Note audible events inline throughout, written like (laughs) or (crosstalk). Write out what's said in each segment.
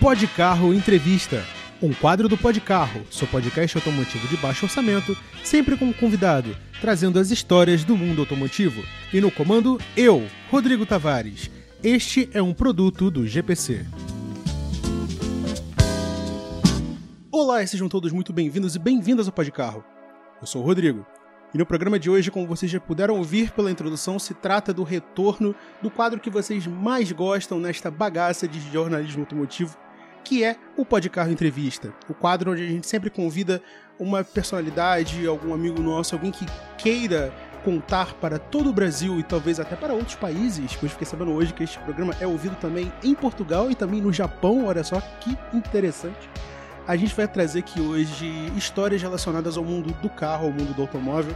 Pod Carro Entrevista. Um quadro do Pod Carro, seu podcast automotivo de baixo orçamento, sempre com um convidado, trazendo as histórias do mundo automotivo. E no comando, eu, Rodrigo Tavares. Este é um produto do GPC. Olá, e sejam todos muito bem-vindos e bem-vindas ao Pod Carro. Eu sou o Rodrigo. E no programa de hoje, como vocês já puderam ouvir pela introdução, se trata do retorno do quadro que vocês mais gostam nesta bagaça de jornalismo automotivo, que é o Podcarro Entrevista. O quadro onde a gente sempre convida uma personalidade, algum amigo nosso, alguém que queira contar para todo o Brasil e talvez até para outros países, pois fiquei sabendo hoje que este programa é ouvido também em Portugal e também no Japão, olha só que interessante. A gente vai trazer aqui hoje histórias relacionadas ao mundo do carro, ao mundo do automóvel.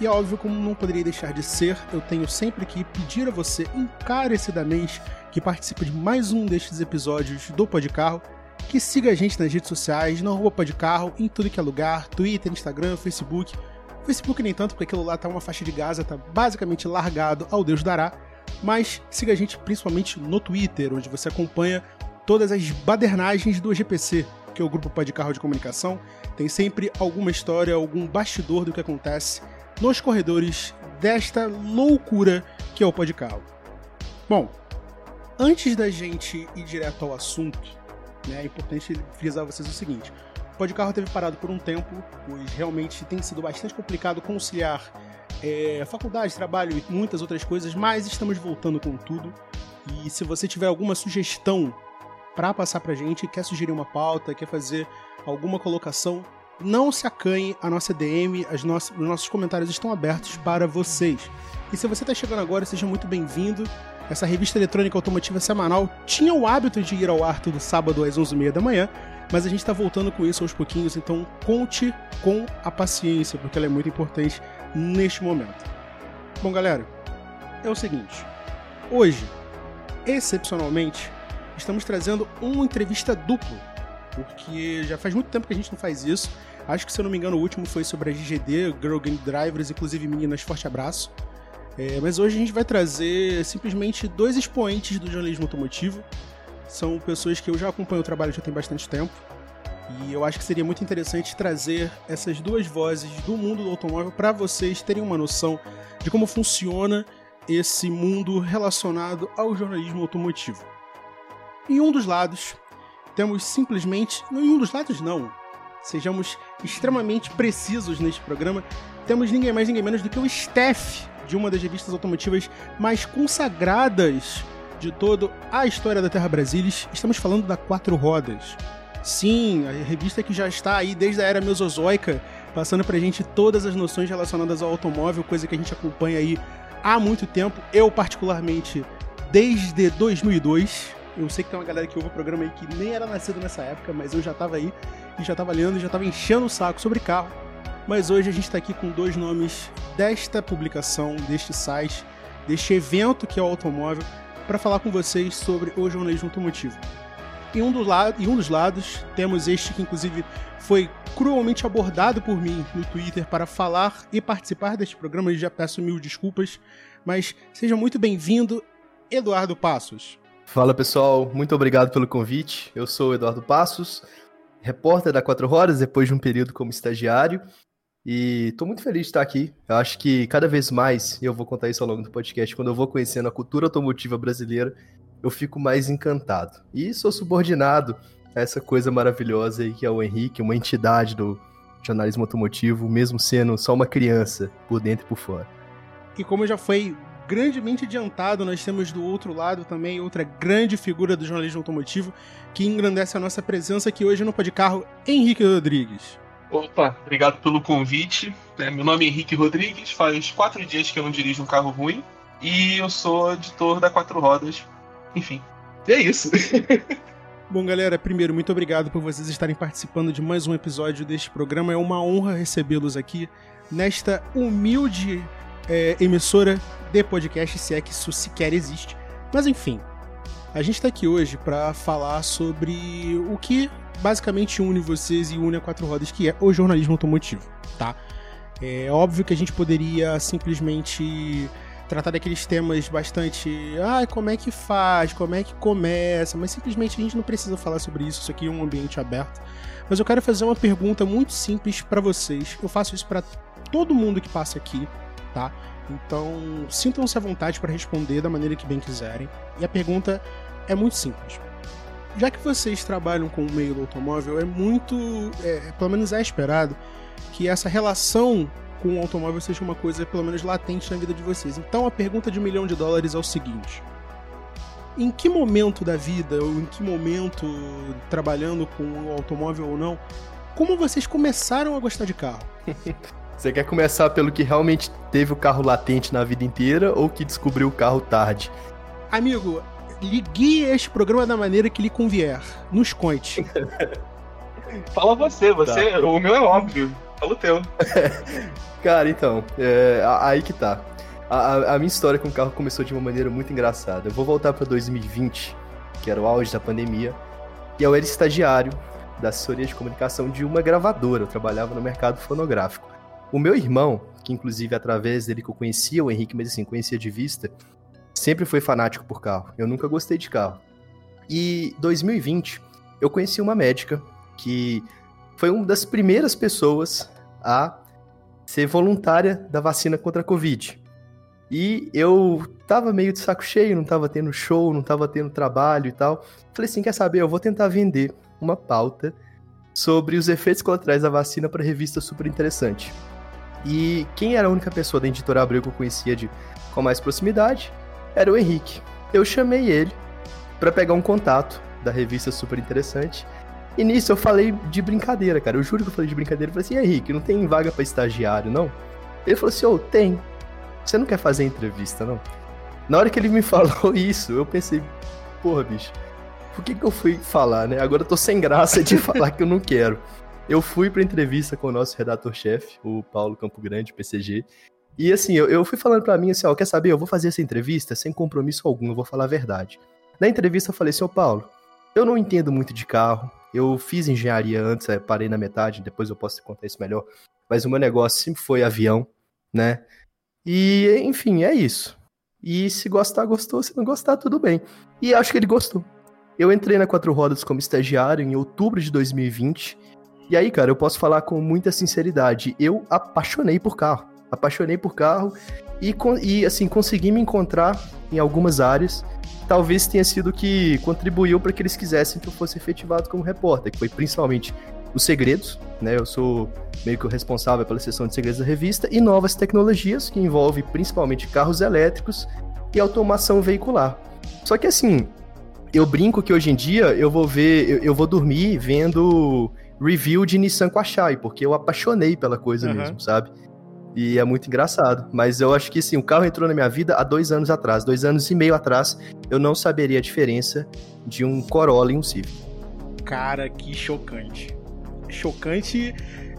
E é óbvio, como não poderia deixar de ser, eu tenho sempre que pedir a você encarecidamente que participe de mais um destes episódios do Podcarro, que siga a gente nas redes sociais, no arroba Podcarro, em tudo que é lugar, Twitter, Instagram, Facebook. Facebook nem tanto, porque aquilo lá tá uma faixa de Gaza, tá basicamente largado ao Deus dará. Mas siga a gente principalmente no Twitter, onde você acompanha todas as badernagens do GPC, que é o grupo Podcarro de comunicação. Tem sempre alguma história, algum bastidor do que acontece nos corredores desta loucura que é o Podcarro. Bom, Antes da gente ir direto ao assunto, né, é importante frisar a vocês o seguinte: o Podcarro teve parado por um tempo, pois realmente tem sido bastante complicado conciliar é, faculdade, trabalho e muitas outras coisas, mas estamos voltando com tudo. E se você tiver alguma sugestão para passar pra gente, quer sugerir uma pauta, quer fazer alguma colocação, não se acanhe a nossa DM, as nossas, os nossos comentários estão abertos para vocês. E se você está chegando agora, seja muito bem-vindo. Essa revista eletrônica automotiva semanal tinha o hábito de ir ao ar todo sábado às 11h30 da manhã, mas a gente está voltando com isso aos pouquinhos, então conte com a paciência, porque ela é muito importante neste momento. Bom, galera, é o seguinte: hoje, excepcionalmente, estamos trazendo uma entrevista dupla, porque já faz muito tempo que a gente não faz isso. Acho que, se eu não me engano, o último foi sobre a GGD, Girl Game Drivers, inclusive meninas, forte abraço. É, mas hoje a gente vai trazer simplesmente dois expoentes do jornalismo automotivo. São pessoas que eu já acompanho o trabalho já tem bastante tempo. E eu acho que seria muito interessante trazer essas duas vozes do mundo do automóvel para vocês terem uma noção de como funciona esse mundo relacionado ao jornalismo automotivo. Em um dos lados, temos simplesmente. Em um dos lados, não. Sejamos extremamente precisos neste programa. Temos ninguém mais, ninguém menos do que o Steph de uma das revistas automotivas mais consagradas de toda a história da Terra Brasilis. Estamos falando da Quatro Rodas. Sim, a revista que já está aí desde a era mesozoica, passando pra gente todas as noções relacionadas ao automóvel, coisa que a gente acompanha aí há muito tempo. Eu, particularmente, desde 2002. Eu sei que tem uma galera que ouve o programa aí que nem era nascido nessa época, mas eu já tava aí e já tava lendo e já tava enchendo o saco sobre carro. Mas hoje a gente está aqui com dois nomes desta publicação, deste site, deste evento que é o automóvel, para falar com vocês sobre o jornalismo automotivo. Em um, do em um dos lados, temos este que, inclusive, foi cruelmente abordado por mim no Twitter para falar e participar deste programa, e já peço mil desculpas, mas seja muito bem-vindo, Eduardo Passos. Fala pessoal, muito obrigado pelo convite. Eu sou Eduardo Passos, repórter da Quatro Horas depois de um período como estagiário e tô muito feliz de estar aqui. Eu acho que cada vez mais, e eu vou contar isso ao longo do podcast, quando eu vou conhecendo a cultura automotiva brasileira, eu fico mais encantado. E sou subordinado a essa coisa maravilhosa aí que é o Henrique, uma entidade do jornalismo automotivo, mesmo sendo só uma criança, por dentro e por fora. E como já foi grandemente adiantado, nós temos do outro lado também outra grande figura do jornalismo automotivo que engrandece a nossa presença aqui hoje no Podcarro, Henrique Rodrigues. Opa, obrigado pelo convite. É, meu nome é Henrique Rodrigues, faz quatro dias que eu não dirijo um carro ruim e eu sou editor da Quatro Rodas. Enfim, é isso. (laughs) Bom, galera, primeiro, muito obrigado por vocês estarem participando de mais um episódio deste programa. É uma honra recebê-los aqui nesta humilde é, emissora de podcast, se é que isso sequer existe. Mas enfim, A gente está aqui hoje para falar sobre o que basicamente une vocês e une a quatro rodas, que é o jornalismo automotivo, tá? É óbvio que a gente poderia simplesmente tratar daqueles temas bastante. Ah, como é que faz? Como é que começa? Mas simplesmente a gente não precisa falar sobre isso. Isso aqui é um ambiente aberto. Mas eu quero fazer uma pergunta muito simples para vocês. Eu faço isso para todo mundo que passa aqui, tá? Então, sintam-se à vontade para responder da maneira que bem quiserem. E a pergunta é muito simples. Já que vocês trabalham com o meio do automóvel, é muito. É, pelo menos é esperado que essa relação com o automóvel seja uma coisa, pelo menos, latente na vida de vocês. Então, a pergunta de um milhão de dólares é o seguinte: em que momento da vida, ou em que momento, trabalhando com o automóvel ou não, como vocês começaram a gostar de carro? (laughs) Você quer começar pelo que realmente teve o carro latente na vida inteira ou que descobriu o carro tarde? Amigo, ligue este programa da maneira que lhe convier. Nos conte. (laughs) Fala você, você. Tá. O meu é óbvio. Fala o teu. (laughs) Cara, então, é, aí que tá. A, a, minha história com o carro começou de uma maneira muito engraçada. Eu vou voltar para 2020, que era o auge da pandemia, e eu era estagiário da assessoria de comunicação de uma gravadora. Eu trabalhava no mercado fonográfico. O meu irmão, que inclusive através dele que eu conhecia o Henrique, mas assim, conhecia de vista, sempre foi fanático por carro. Eu nunca gostei de carro. E 2020, eu conheci uma médica que foi uma das primeiras pessoas a ser voluntária da vacina contra a Covid. E eu tava meio de saco cheio, não tava tendo show, não tava tendo trabalho e tal. Falei assim, quer saber, eu vou tentar vender uma pauta sobre os efeitos colaterais da vacina para revista super interessante. E quem era a única pessoa da editora Abril que eu conhecia de com mais proximidade era o Henrique. Eu chamei ele para pegar um contato da revista super interessante e nisso eu falei de brincadeira, cara. Eu juro que eu falei de brincadeira. Eu falei assim, Henrique, não tem vaga para estagiário, não? Ele falou assim, ô, oh, tem. Você não quer fazer entrevista, não? Na hora que ele me (laughs) falou isso, eu pensei, porra, bicho, por que, que eu fui falar, né? Agora eu tô sem graça de (laughs) falar que eu não quero. Eu fui pra entrevista com o nosso redator-chefe, o Paulo Campo Grande, PCG. E assim, eu, eu fui falando para mim assim, ó, quer saber? Eu vou fazer essa entrevista sem compromisso algum, eu vou falar a verdade. Na entrevista eu falei assim, ô Paulo, eu não entendo muito de carro, eu fiz engenharia antes, é, parei na metade, depois eu posso contar isso melhor. Mas o meu negócio sempre foi avião, né? E, enfim, é isso. E se gostar, gostou. Se não gostar, tudo bem. E acho que ele gostou. Eu entrei na Quatro Rodas como estagiário em outubro de 2020. E aí, cara, eu posso falar com muita sinceridade. Eu apaixonei por carro. Apaixonei por carro e, e assim, consegui me encontrar em algumas áreas talvez tenha sido que contribuiu para que eles quisessem que eu fosse efetivado como repórter, que foi principalmente os segredos, né? Eu sou meio que o responsável pela seção de segredos da revista e novas tecnologias que envolve principalmente carros elétricos e automação veicular. Só que assim, eu brinco que hoje em dia eu vou ver, eu, eu vou dormir vendo review de Nissan Qashqai, porque eu apaixonei pela coisa uhum. mesmo, sabe? E é muito engraçado. Mas eu acho que sim, o carro entrou na minha vida há dois anos atrás. Dois anos e meio atrás, eu não saberia a diferença de um Corolla e um Civic. Cara, que chocante. Chocante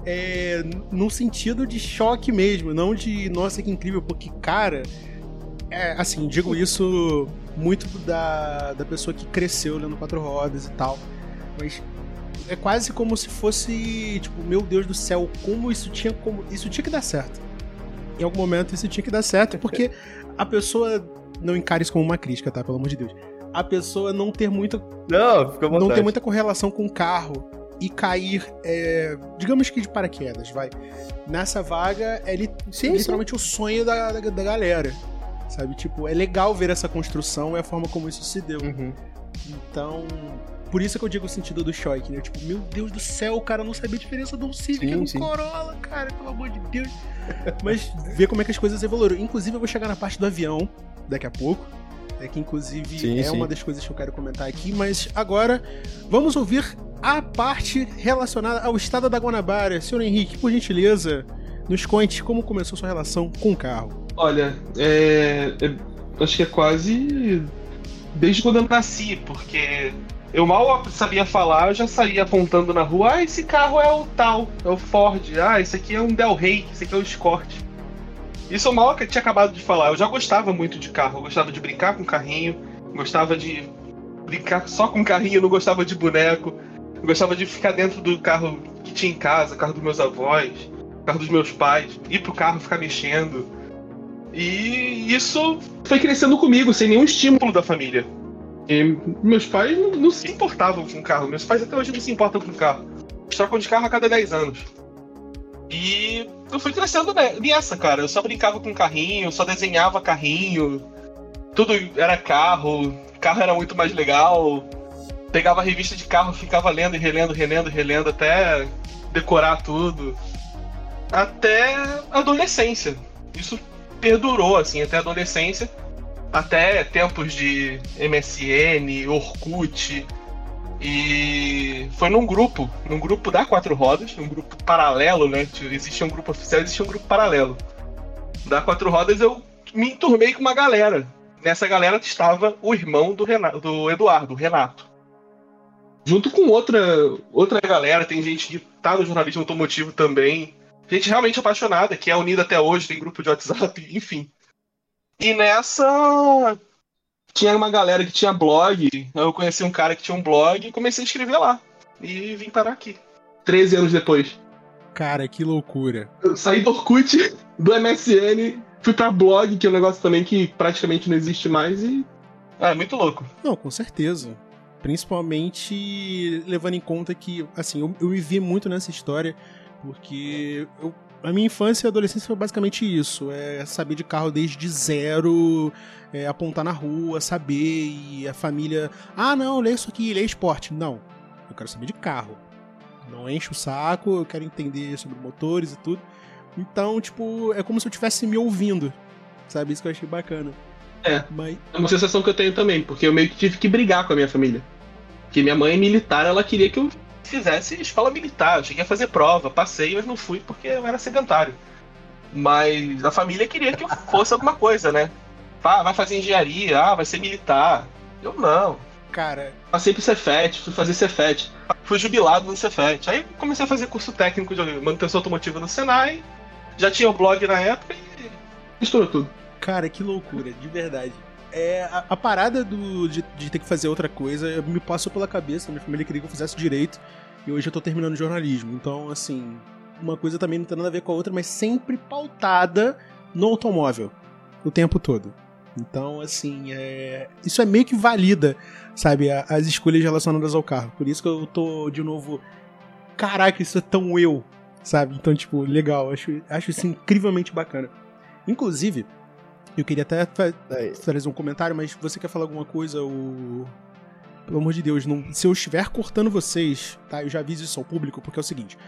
é, no sentido de choque mesmo, não de nossa que incrível, porque, cara, é, assim, digo isso muito da, da pessoa que cresceu olhando quatro rodas e tal. Mas é quase como se fosse, tipo, meu Deus do céu, como isso tinha como isso tinha que dar certo em algum momento isso tinha que dar certo, porque a pessoa não encare isso como uma crítica, tá? Pelo amor de Deus. A pessoa não ter muita. Não, fica Não ter muita correlação com o carro e cair, é, digamos que de paraquedas, vai. Nessa vaga é li sim, literalmente sim. o sonho da, da, da, galera. Sabe? Tipo, é legal ver essa construção e a forma como isso se deu. Uhum. Então, por isso que eu digo o sentido do choque, né? Tipo, meu Deus do céu, o cara não sabia a diferença de um Civic e um Corolla, cara, pelo amor de Deus. Mas ver como é que as coisas evoluíram. Inclusive, eu vou chegar na parte do avião daqui a pouco. É que, inclusive, sim, é sim. uma das coisas que eu quero comentar aqui. Mas agora, vamos ouvir a parte relacionada ao estado da Guanabara. Senhor Henrique, por gentileza, nos conte como começou sua relação com o carro. Olha, é, é, acho que é quase desde quando eu nasci, porque eu mal sabia falar, eu já saía apontando na rua, ah, esse carro é o tal, é o Ford, ah, esse aqui é um Del Rey, esse aqui é o Escort. Isso eu mal tinha acabado de falar, eu já gostava muito de carro, eu gostava de brincar com carrinho, gostava de brincar só com carrinho, não gostava de boneco. Eu gostava de ficar dentro do carro que tinha em casa, carro dos meus avós, carro dos meus pais, ir pro carro ficar mexendo. E isso foi crescendo comigo, sem nenhum estímulo da família. E meus pais não, não se importavam com carro. Meus pais até hoje não se importam com carro. Eles trocam de carro a cada 10 anos. E eu fui crescendo nessa, cara. Eu só brincava com carrinho, só desenhava carrinho. Tudo era carro, carro era muito mais legal. Pegava revista de carro, ficava lendo e relendo, relendo, relendo até decorar tudo. Até adolescência. Isso perdurou, assim, até a adolescência. Até tempos de MSN, Orkut. E foi num grupo, num grupo da Quatro Rodas, um grupo paralelo, né? Existia um grupo oficial, existia um grupo paralelo. Da Quatro Rodas eu me enturmei com uma galera nessa galera estava o irmão do, Renato, do Eduardo, Renato. Junto com outra, outra galera, tem gente que tá no jornalismo automotivo também. Gente realmente apaixonada, que é unida até hoje, tem grupo de WhatsApp, enfim. E nessa tinha uma galera que tinha blog. Eu conheci um cara que tinha um blog e comecei a escrever lá. E vim parar aqui. 13 anos depois. Cara, que loucura. Eu saí do Orkut, (laughs) do MSN Fui pra blog, que é um negócio também que praticamente não existe mais e. Ah, é muito louco. Não, com certeza. Principalmente levando em conta que, assim, eu, eu me vi muito nessa história, porque eu, a minha infância e adolescência foi basicamente isso: é saber de carro desde zero, é, apontar na rua, saber, e a família. Ah, não, lê isso aqui, lê esporte. Não, eu quero saber de carro. Não enche o saco, eu quero entender sobre motores e tudo. Então, tipo, é como se eu estivesse me ouvindo. Sabe? Isso que eu achei bacana. É. Mas... É uma sensação que eu tenho também, porque eu meio que tive que brigar com a minha família. Porque minha mãe militar, ela queria que eu fizesse escola militar. Eu cheguei a fazer prova, passei, mas não fui porque eu era sedentário. Mas a família queria que eu fosse alguma coisa, né? Ah, vai fazer engenharia, ah, vai ser militar. Eu não. Cara. Passei pro Cefet, fui fazer Cefet. Fui jubilado no Cefet. Aí comecei a fazer curso técnico de manutenção automotiva no Senai já tinha o blog na época e misturou tudo. Cara, que loucura, de verdade. É, a, a parada do, de, de, ter que fazer outra coisa me passou pela cabeça. Minha família queria que eu fizesse direito e hoje eu tô terminando jornalismo. Então, assim, uma coisa também não tem nada a ver com a outra, mas sempre pautada no automóvel o tempo todo. Então, assim, é... isso é meio que valida, sabe, as escolhas relacionadas ao carro. Por isso que eu tô, de novo, caraca, isso é tão eu, sabe? Então, tipo, legal, acho, acho isso incrivelmente bacana. Inclusive, eu queria até trazer um comentário, mas você quer falar alguma coisa? O... Pelo amor de Deus, não... se eu estiver cortando vocês, tá? Eu já aviso isso ao público, porque é o seguinte.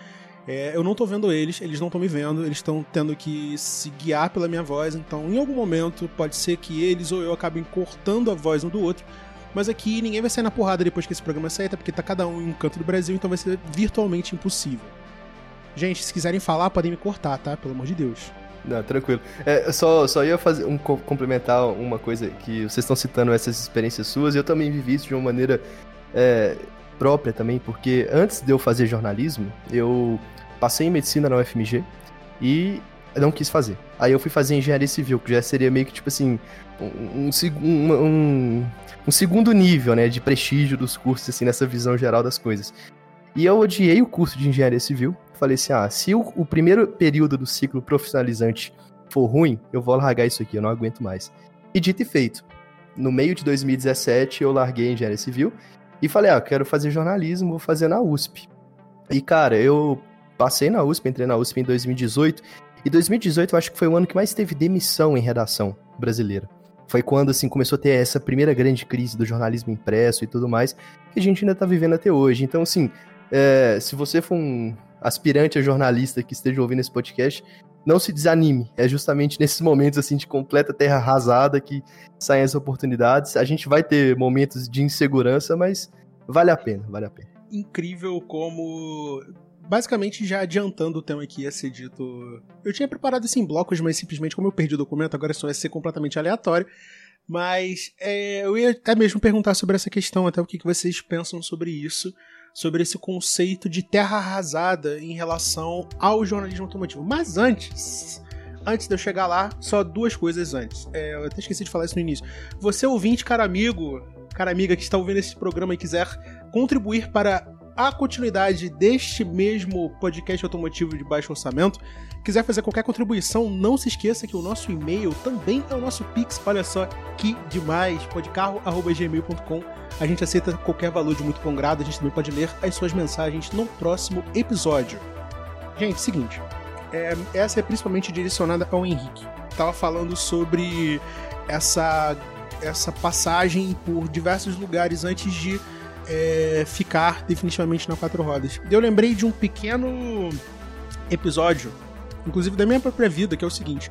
É, eu não tô vendo eles, eles não estão me vendo, eles estão tendo que se guiar pela minha voz, então em algum momento pode ser que eles ou eu acabem cortando a voz um do outro, mas aqui ninguém vai sair na porrada depois que esse programa sair, até porque tá cada um em um canto do Brasil, então vai ser virtualmente impossível. Gente, se quiserem falar, podem me cortar, tá? Pelo amor de Deus. Não, tranquilo. É, só, só ia fazer um complementar uma coisa que vocês estão citando essas experiências suas, e eu também vivi isso de uma maneira é, própria também, porque antes de eu fazer jornalismo, eu passei em medicina na UFMG e não quis fazer. Aí eu fui fazer engenharia civil, que já seria meio que tipo assim, um, um, um, um segundo nível, né, de prestígio dos cursos, assim, nessa visão geral das coisas. E eu odiei o curso de engenharia civil. Falei assim: ah, se o, o primeiro período do ciclo profissionalizante for ruim, eu vou largar isso aqui, eu não aguento mais. E dito e feito. No meio de 2017, eu larguei engenharia civil e falei: ah, quero fazer jornalismo, vou fazer na USP. E cara, eu passei na USP, entrei na USP em 2018. E 2018 eu acho que foi o ano que mais teve demissão em redação brasileira. Foi quando assim começou a ter essa primeira grande crise do jornalismo impresso e tudo mais, que a gente ainda tá vivendo até hoje. Então, assim, é, se você for um aspirante a jornalista que esteja ouvindo esse podcast, não se desanime. É justamente (laughs) nesses momentos assim de completa terra arrasada que saem as oportunidades. A gente vai ter momentos de insegurança, mas vale a pena, vale a pena. Incrível como basicamente já adiantando o tema que ia ser dito. Eu tinha preparado isso em blocos, mas simplesmente como eu perdi o documento, agora só vai ser completamente aleatório. Mas é, eu ia até mesmo perguntar sobre essa questão, até o que vocês pensam sobre isso sobre esse conceito de terra arrasada em relação ao jornalismo automotivo. Mas antes, antes de eu chegar lá, só duas coisas antes. É, eu até esqueci de falar isso no início. Você ouvinte, cara amigo, cara amiga que está ouvindo esse programa e quiser contribuir para a continuidade deste mesmo podcast automotivo de baixo orçamento, quiser fazer qualquer contribuição, não se esqueça que o nosso e-mail também é o nosso Pix. Olha só que demais! podcarro.gmail.com. A gente aceita qualquer valor de muito bom grado. A gente também pode ler as suas mensagens no próximo episódio. Gente, seguinte. É, essa é principalmente direcionada ao Henrique. Tava falando sobre essa, essa passagem por diversos lugares antes de é, ficar definitivamente na quatro rodas. Eu lembrei de um pequeno episódio, inclusive da minha própria vida, que é o seguinte.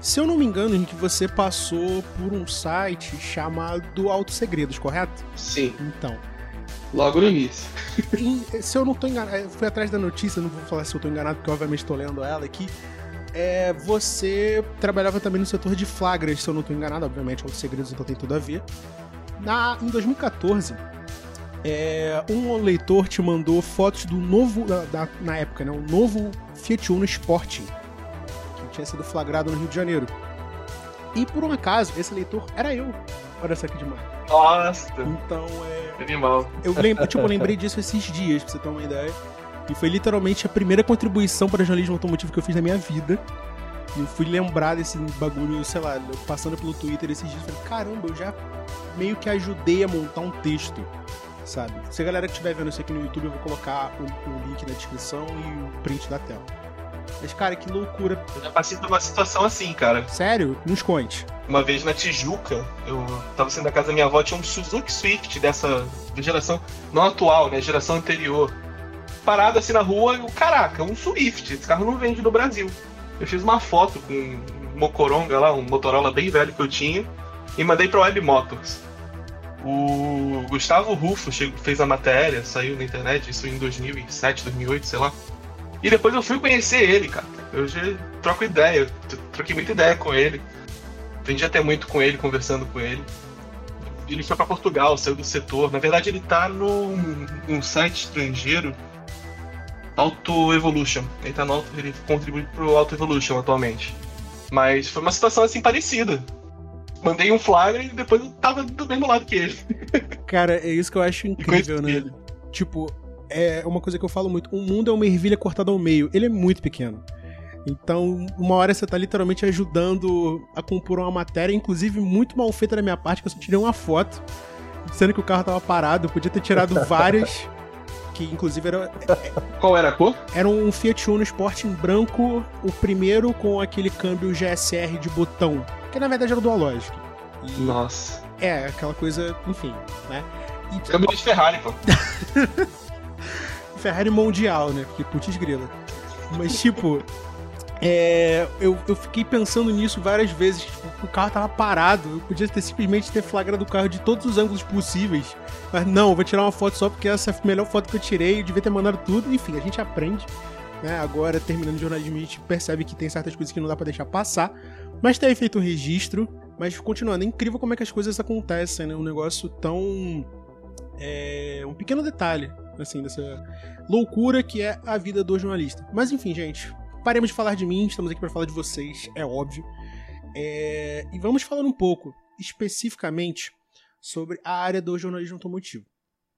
Se eu não me engano, em que você passou por um site chamado Auto Segredos, correto? Sim. Então. Logo no início. (laughs) Se eu não tô enganado, eu fui atrás da notícia, não vou falar se eu tô enganado, porque obviamente tô lendo ela aqui. É, você trabalhava também no setor de flagras, se eu não tô enganado, obviamente, Auto Segredos então tem tudo a ver. Na, em 2014, é, um leitor te mandou fotos do novo, da, da, na época, né? O novo Fiat Uno Sporting, que tinha sido flagrado no Rio de Janeiro. E por um acaso, esse leitor era eu. Olha só que demais. Nossa! Então é. Animal. Eu lembro, tipo, eu lembrei disso esses dias, pra você ter uma ideia. E foi literalmente a primeira contribuição para jornalismo automotivo que eu fiz na minha vida. E eu fui lembrar desse bagulho, sei lá, passando pelo Twitter esses dias. Falei, caramba, eu já meio que ajudei a montar um texto sabe? Se a galera que estiver vendo isso aqui no YouTube, eu vou colocar o, o, link na descrição e o print da tela. Mas, cara, que loucura. Eu já passei por uma situação assim, cara. Sério? Nos conte. Uma vez na Tijuca, eu tava saindo da casa da minha avó, tinha um Suzuki Swift dessa geração, não atual, né? Geração anterior. Parado assim na rua, eu, caraca, um Swift. Esse carro não vende no Brasil. Eu fiz uma foto com um Mocoronga lá, um Motorola bem velho que eu tinha, e mandei pra Web Motors. O Gustavo Rufo fez a matéria, saiu na internet, isso em 2007, 2008, sei lá. E depois eu fui conhecer ele, cara. Eu já troco ideia, troquei muita ideia com ele. Aprendi até muito com ele, conversando com ele. Ele foi para Portugal, saiu do setor. Na verdade, ele tá num, num site estrangeiro, Auto Evolution. Ele, tá no, ele contribui pro Auto Evolution atualmente. Mas foi uma situação assim parecida mandei um flagra e depois eu tava do mesmo lado que ele. (laughs) Cara, é isso que eu acho incrível, né? Ele. Tipo, é uma coisa que eu falo muito. O mundo é uma ervilha cortada ao meio. Ele é muito pequeno. Então, uma hora você tá literalmente ajudando a compor uma matéria, inclusive muito mal feita da minha parte, que eu só tirei uma foto, sendo que o carro tava parado. Eu podia ter tirado (laughs) várias. Que inclusive era. Qual era a cor? Era um Fiat Uno Sporting branco, o primeiro com aquele câmbio GSR de botão que na verdade era do Alogic. E Nossa. É, aquela coisa, enfim, né? E... Câmbio de Ferrari, pô. (laughs) Ferrari mundial, né? Porque putz grila. Mas, tipo, é, eu, eu fiquei pensando nisso várias vezes. Tipo, o carro tava parado. Eu podia ter simplesmente ter flagrado o carro de todos os ângulos possíveis. Mas não, vou tirar uma foto só porque essa é a melhor foto que eu tirei. Eu devia ter mandado tudo. Enfim, a gente aprende. Né? Agora, terminando o jornalismo, a gente percebe que tem certas coisas que não dá para deixar passar. Mas ter feito um registro. Mas continuando, é incrível como é que as coisas acontecem, né? Um negócio tão. É, um pequeno detalhe, assim, dessa loucura que é a vida do jornalista. Mas enfim, gente, paremos de falar de mim, estamos aqui para falar de vocês, é óbvio. É, e vamos falar um pouco, especificamente, sobre a área do jornalismo automotivo.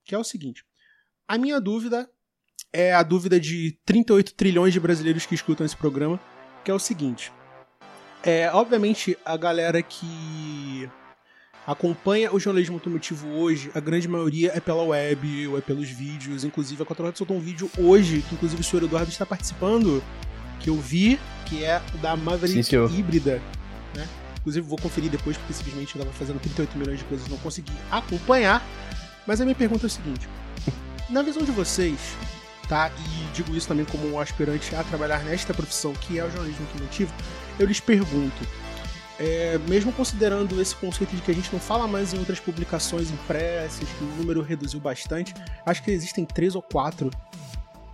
Que é o seguinte: a minha dúvida é a dúvida de 38 trilhões de brasileiros que escutam esse programa, que é o seguinte. É, obviamente, a galera que acompanha o jornalismo automotivo hoje, a grande maioria é pela web ou é pelos vídeos. Inclusive, a 4 Horas soltou um vídeo hoje, que inclusive o senhor Eduardo está participando, que eu vi, que é da Maverick Sim, híbrida. Né? Inclusive, vou conferir depois, porque simplesmente eu estava fazendo 38 milhões de coisas e não consegui acompanhar. Mas a minha pergunta é o seguinte: (laughs) na visão de vocês, tá? E digo isso também como um aspirante a trabalhar nesta profissão que é o jornalismo automotivo, eu lhes pergunto, é, mesmo considerando esse conceito de que a gente não fala mais em outras publicações impressas, que o número reduziu bastante, acho que existem três ou quatro,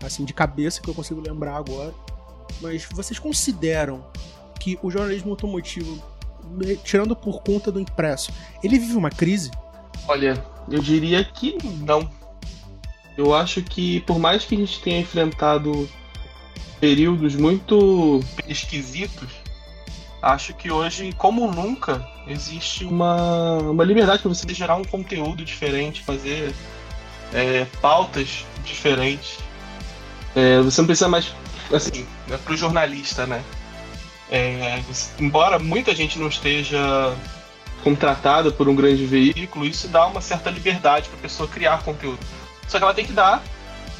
assim, de cabeça que eu consigo lembrar agora. Mas vocês consideram que o jornalismo automotivo, tirando por conta do impresso, ele vive uma crise? Olha, eu diria que não. Eu acho que por mais que a gente tenha enfrentado períodos muito esquisitos, acho que hoje, como nunca, Existe uma, uma liberdade para você gerar um conteúdo diferente, fazer é, pautas diferentes. É, você não precisa mais, assim, é para o jornalista, né? É, embora muita gente não esteja contratada por um grande veículo, isso dá uma certa liberdade para a pessoa criar conteúdo. Só que ela tem que dar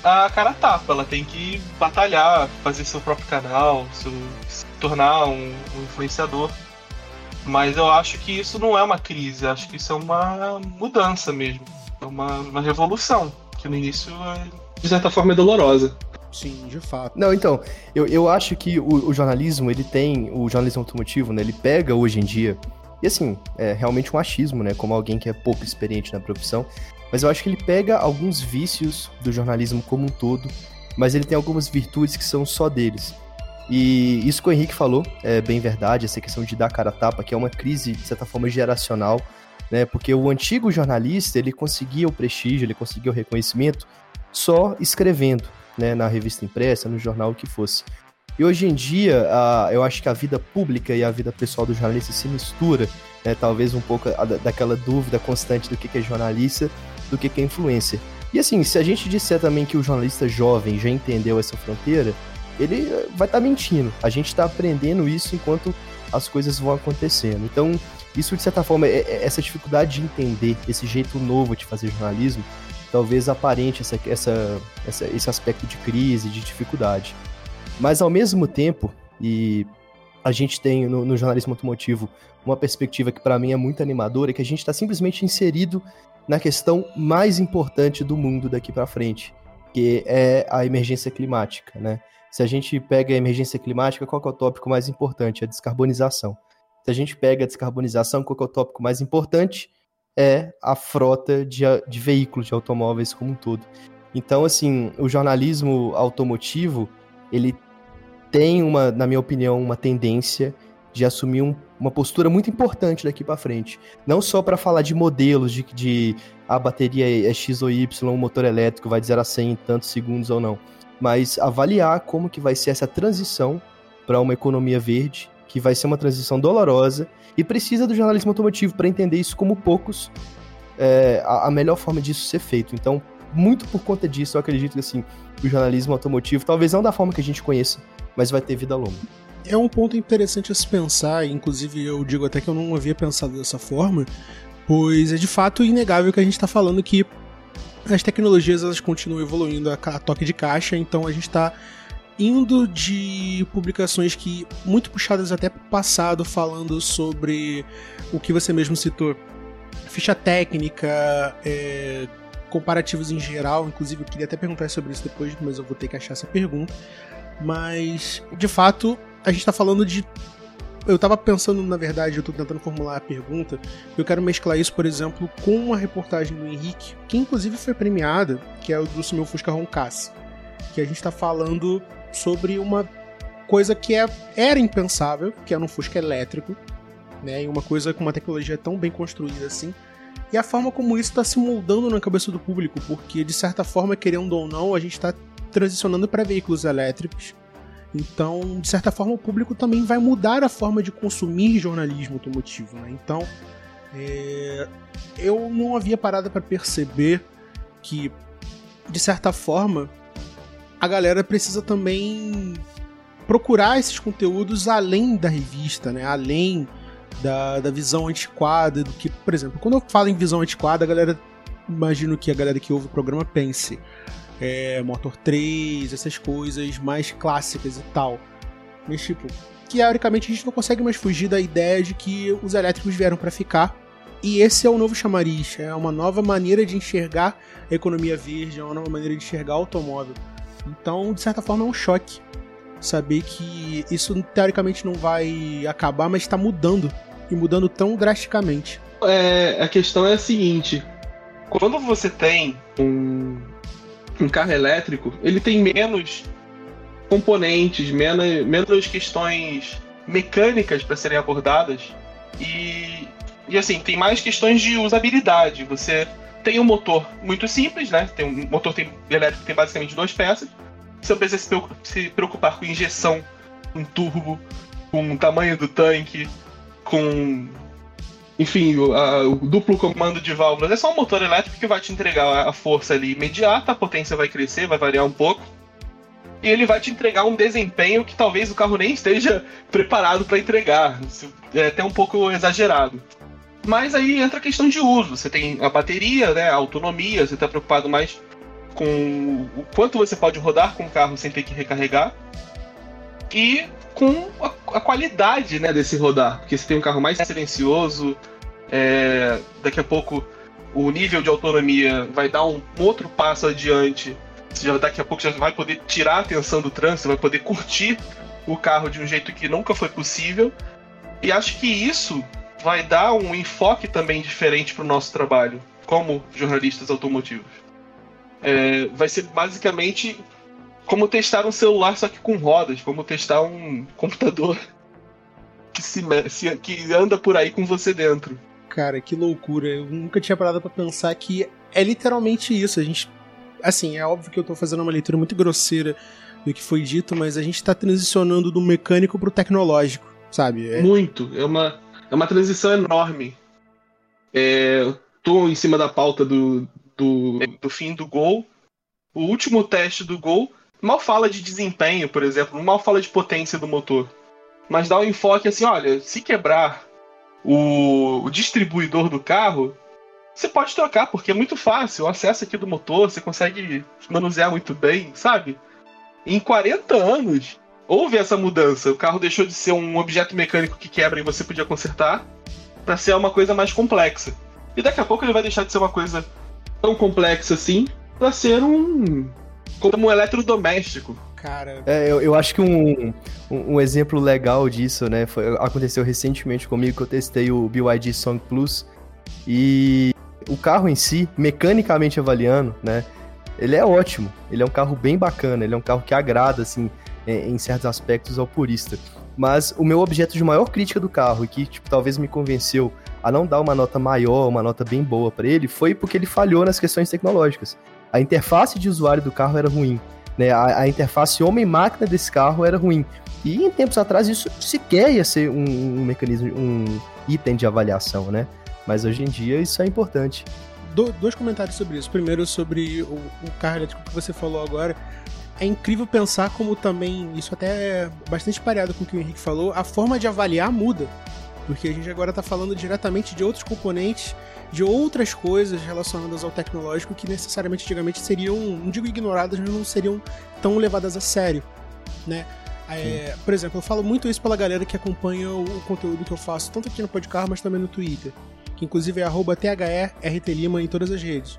a cara a tapa, ela tem que batalhar, fazer seu próprio canal, seu, se tornar um, um influenciador. Mas eu acho que isso não é uma crise, acho que isso é uma mudança mesmo. É uma, uma revolução, que no início, é, de certa forma, é dolorosa. Sim, de fato. Não, então, eu, eu acho que o, o, jornalismo, ele tem, o jornalismo automotivo, né, ele pega hoje em dia, e assim, é realmente um achismo, né, como alguém que é pouco experiente na profissão, mas eu acho que ele pega alguns vícios do jornalismo como um todo, mas ele tem algumas virtudes que são só deles. E isso que o Henrique falou é bem verdade, essa questão de dar cara a tapa, que é uma crise, de certa forma, geracional, né? Porque o antigo jornalista, ele conseguia o prestígio, ele conseguia o reconhecimento só escrevendo, né? Na revista impressa, no jornal, o que fosse. E hoje em dia, a, eu acho que a vida pública e a vida pessoal do jornalista se mistura, né? Talvez um pouco a, daquela dúvida constante do que, que é jornalista, do que, que é influencer. E assim, se a gente disser também que o jornalista jovem já entendeu essa fronteira, ele eh, vai estar tá mentindo. A gente está aprendendo isso enquanto as coisas vão acontecendo. Então, isso de certa forma, é, é essa dificuldade de entender esse jeito novo de fazer jornalismo, talvez aparente essa, essa, essa, esse aspecto de crise, de dificuldade. Mas ao mesmo tempo, e a gente tem no, no jornalismo automotivo uma perspectiva que para mim é muito animadora, é que a gente está simplesmente inserido na questão mais importante do mundo daqui para frente, que é a emergência climática, né? Se a gente pega a emergência climática, qual é o tópico mais importante? A descarbonização. Se a gente pega a descarbonização, qual é o tópico mais importante? É a frota de, de veículos, de automóveis como um todo. Então, assim, o jornalismo automotivo, ele tem uma, na minha opinião, uma tendência de assumir um, uma postura muito importante daqui para frente. Não só para falar de modelos, de, de a bateria é X ou Y, o motor elétrico vai de 0 a 100 em tantos segundos ou não mas avaliar como que vai ser essa transição para uma economia verde, que vai ser uma transição dolorosa e precisa do jornalismo automotivo para entender isso como poucos é, a, a, melhor forma disso ser feito. Então, muito por conta disso, eu acredito que assim, o jornalismo automotivo, talvez não da forma que a gente conheça, mas vai ter vida longa. É um ponto interessante a se pensar, inclusive eu digo até que eu não havia pensado dessa forma, pois é de fato inegável que a gente está falando que as tecnologias elas continuam evoluindo a, a toque de caixa, então a gente está indo de publicações que muito puxadas até para o passado, falando sobre o que você mesmo citou, ficha técnica, é, comparativos em geral. Inclusive, eu queria até perguntar sobre isso depois, mas eu vou ter que achar essa pergunta. Mas, de fato, a gente está falando de eu tava pensando, na verdade, eu tô tentando formular a pergunta, eu quero mesclar isso, por exemplo, com uma reportagem do Henrique, que inclusive foi premiada, que é o do Meu Fusca Roncassi, que a gente tá falando sobre uma coisa que é, era impensável, que é um Fusca elétrico, né, e uma coisa com uma tecnologia tão bem construída assim, e a forma como isso está se moldando na cabeça do público, porque de certa forma, querendo ou não, a gente está transicionando para veículos elétricos, então, de certa forma, o público também vai mudar a forma de consumir jornalismo automotivo. Né? Então, é... eu não havia parado para perceber que, de certa forma, a galera precisa também procurar esses conteúdos além da revista, né? além da, da visão antiquada, do que, por exemplo, quando eu falo em visão antiquada, a galera imagino que a galera que ouve o programa pense é, Motor 3, essas coisas mais clássicas e tal. Mas, tipo, teoricamente a gente não consegue mais fugir da ideia de que os elétricos vieram para ficar. E esse é o novo chamariz, é uma nova maneira de enxergar a economia verde, é uma nova maneira de enxergar o automóvel. Então, de certa forma, é um choque saber que isso teoricamente não vai acabar, mas está mudando e mudando tão drasticamente. É, a questão é a seguinte: quando você tem um, um carro elétrico, ele tem menos componentes, menos, menos questões mecânicas para serem abordadas e, e assim, tem mais questões de usabilidade. Você tem um motor muito simples, né? Tem um motor tem, elétrico tem basicamente duas peças. Você precisa se preocupar com injeção, com turbo, com o tamanho do tanque, com enfim, o, a, o, duplo comando de válvulas é só um motor elétrico que vai te entregar a força ali imediata, a potência vai crescer, vai variar um pouco. E ele vai te entregar um desempenho que talvez o carro nem esteja preparado para entregar. É até um pouco exagerado. Mas aí entra a questão de uso. Você tem a bateria, né, a autonomia, você está preocupado mais com o quanto você pode rodar com o carro sem ter que recarregar. E com a, a qualidade né, desse rodar. Porque você tem um carro mais silencioso, é, daqui a pouco o nível de autonomia vai dar um outro passo adiante. Você já, daqui a pouco já vai poder tirar a atenção do trânsito, vai poder curtir o carro de um jeito que nunca foi possível. E acho que isso vai dar um enfoque também diferente para o nosso trabalho como jornalistas automotivos. É, vai ser basicamente como testar um celular só que com rodas, como testar um computador (laughs) que, se, que anda por aí com você dentro. Cara, que loucura. Eu nunca tinha parado para pensar que é literalmente isso. A gente. Assim, é óbvio que eu tô fazendo uma leitura muito grosseira do que foi dito, mas a gente tá transicionando do mecânico pro tecnológico, sabe? É... Muito. É uma, é uma transição enorme. É, tô em cima da pauta do, do, do fim do gol. O último teste do gol mal fala de desempenho, por exemplo, mal fala de potência do motor. Mas dá um enfoque assim, olha, se quebrar o, o distribuidor do carro, você pode trocar, porque é muito fácil. O acesso aqui do motor, você consegue manusear muito bem, sabe? Em 40 anos, houve essa mudança. O carro deixou de ser um objeto mecânico que quebra e você podia consertar, para ser uma coisa mais complexa. E daqui a pouco ele vai deixar de ser uma coisa tão complexa assim, para ser um como um eletrodoméstico. Cara. É, eu, eu acho que um, um, um, exemplo legal disso, né, foi, aconteceu recentemente comigo que eu testei o BYD Song Plus e o carro em si, mecanicamente avaliando, né, ele é ótimo. Ele é um carro bem bacana, ele é um carro que agrada, assim, em, em certos aspectos ao purista. Mas o meu objeto de maior crítica do carro, e que tipo, talvez me convenceu a não dar uma nota maior, uma nota bem boa para ele, foi porque ele falhou nas questões tecnológicas a interface de usuário do carro era ruim. Né? A, a interface homem-máquina desse carro era ruim. E em tempos atrás isso sequer ia ser um, um, mecanismo, um item de avaliação, né? Mas hoje em dia isso é importante. Do, dois comentários sobre isso. Primeiro, sobre o, o carro elétrico que você falou agora. É incrível pensar como também, isso até é bastante pareado com o que o Henrique falou, a forma de avaliar muda. Porque a gente agora está falando diretamente de outros componentes de outras coisas relacionadas ao tecnológico que necessariamente antigamente seriam, não digo ignoradas, mas não seriam tão levadas a sério, né? É, por exemplo, eu falo muito isso pela galera que acompanha o, o, conteúdo que eu faço, tanto aqui no podcast, mas também no Twitter, que inclusive é arroba THERTLima em todas as redes.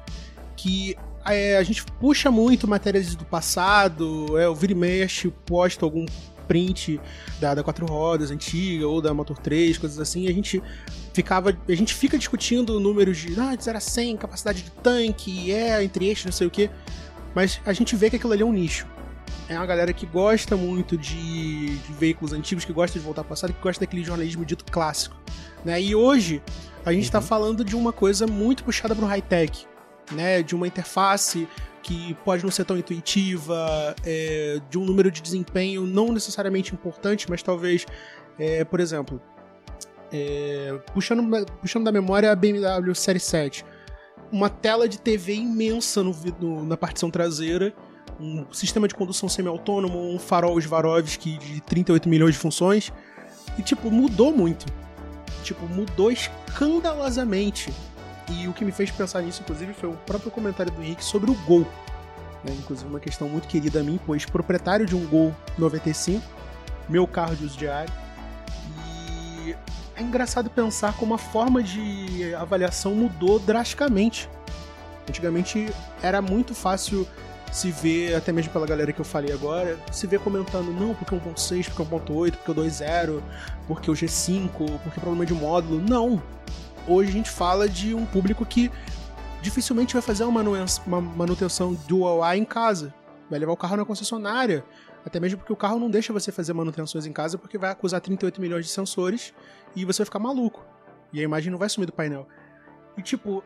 Que é, a gente puxa muito matérias do passado, é, o vira e mexe, posto algum print da, da quatro rodas antiga ou da Motor 3, coisas assim, e a gente ficava. A gente fica discutindo números de ah, de 0 a 100, capacidade de tanque, é, entre eixos, não sei o que. Mas a gente vê que aquilo ali é um nicho. É uma galera que gosta muito de, de veículos antigos, que gosta de voltar ao passado, que gosta daquele jornalismo dito clássico. Né? E hoje a gente está uhum. falando de uma coisa muito puxada para o high-tech, né? de uma interface que pode não ser tão intuitiva, é, de um número de desempenho não necessariamente importante, mas talvez, é, por exemplo, é, puxando, puxando da memória a BMW Série 7, uma tela de TV imensa no, no, na partição traseira, um sistema de condução semi-autônomo, um farol Swarovski de 38 milhões de funções, e tipo, mudou muito. Tipo, mudou escandalosamente e o que me fez pensar nisso, inclusive, foi o próprio comentário do Henrique sobre o Gol. Né? Inclusive, uma questão muito querida a mim, pois proprietário de um Gol 95, meu carro de uso diário. E é engraçado pensar como a forma de avaliação mudou drasticamente. Antigamente era muito fácil se ver, até mesmo pela galera que eu falei agora, se ver comentando, não, porque é um ponto 6, porque é um ponto 8, porque é o 2.0, porque o G5, porque problema de módulo. Não hoje a gente fala de um público que dificilmente vai fazer uma manutenção dual A em casa. Vai levar o carro na concessionária. Até mesmo porque o carro não deixa você fazer manutenções em casa porque vai acusar 38 milhões de sensores e você vai ficar maluco. E a imagem não vai sumir do painel. E tipo,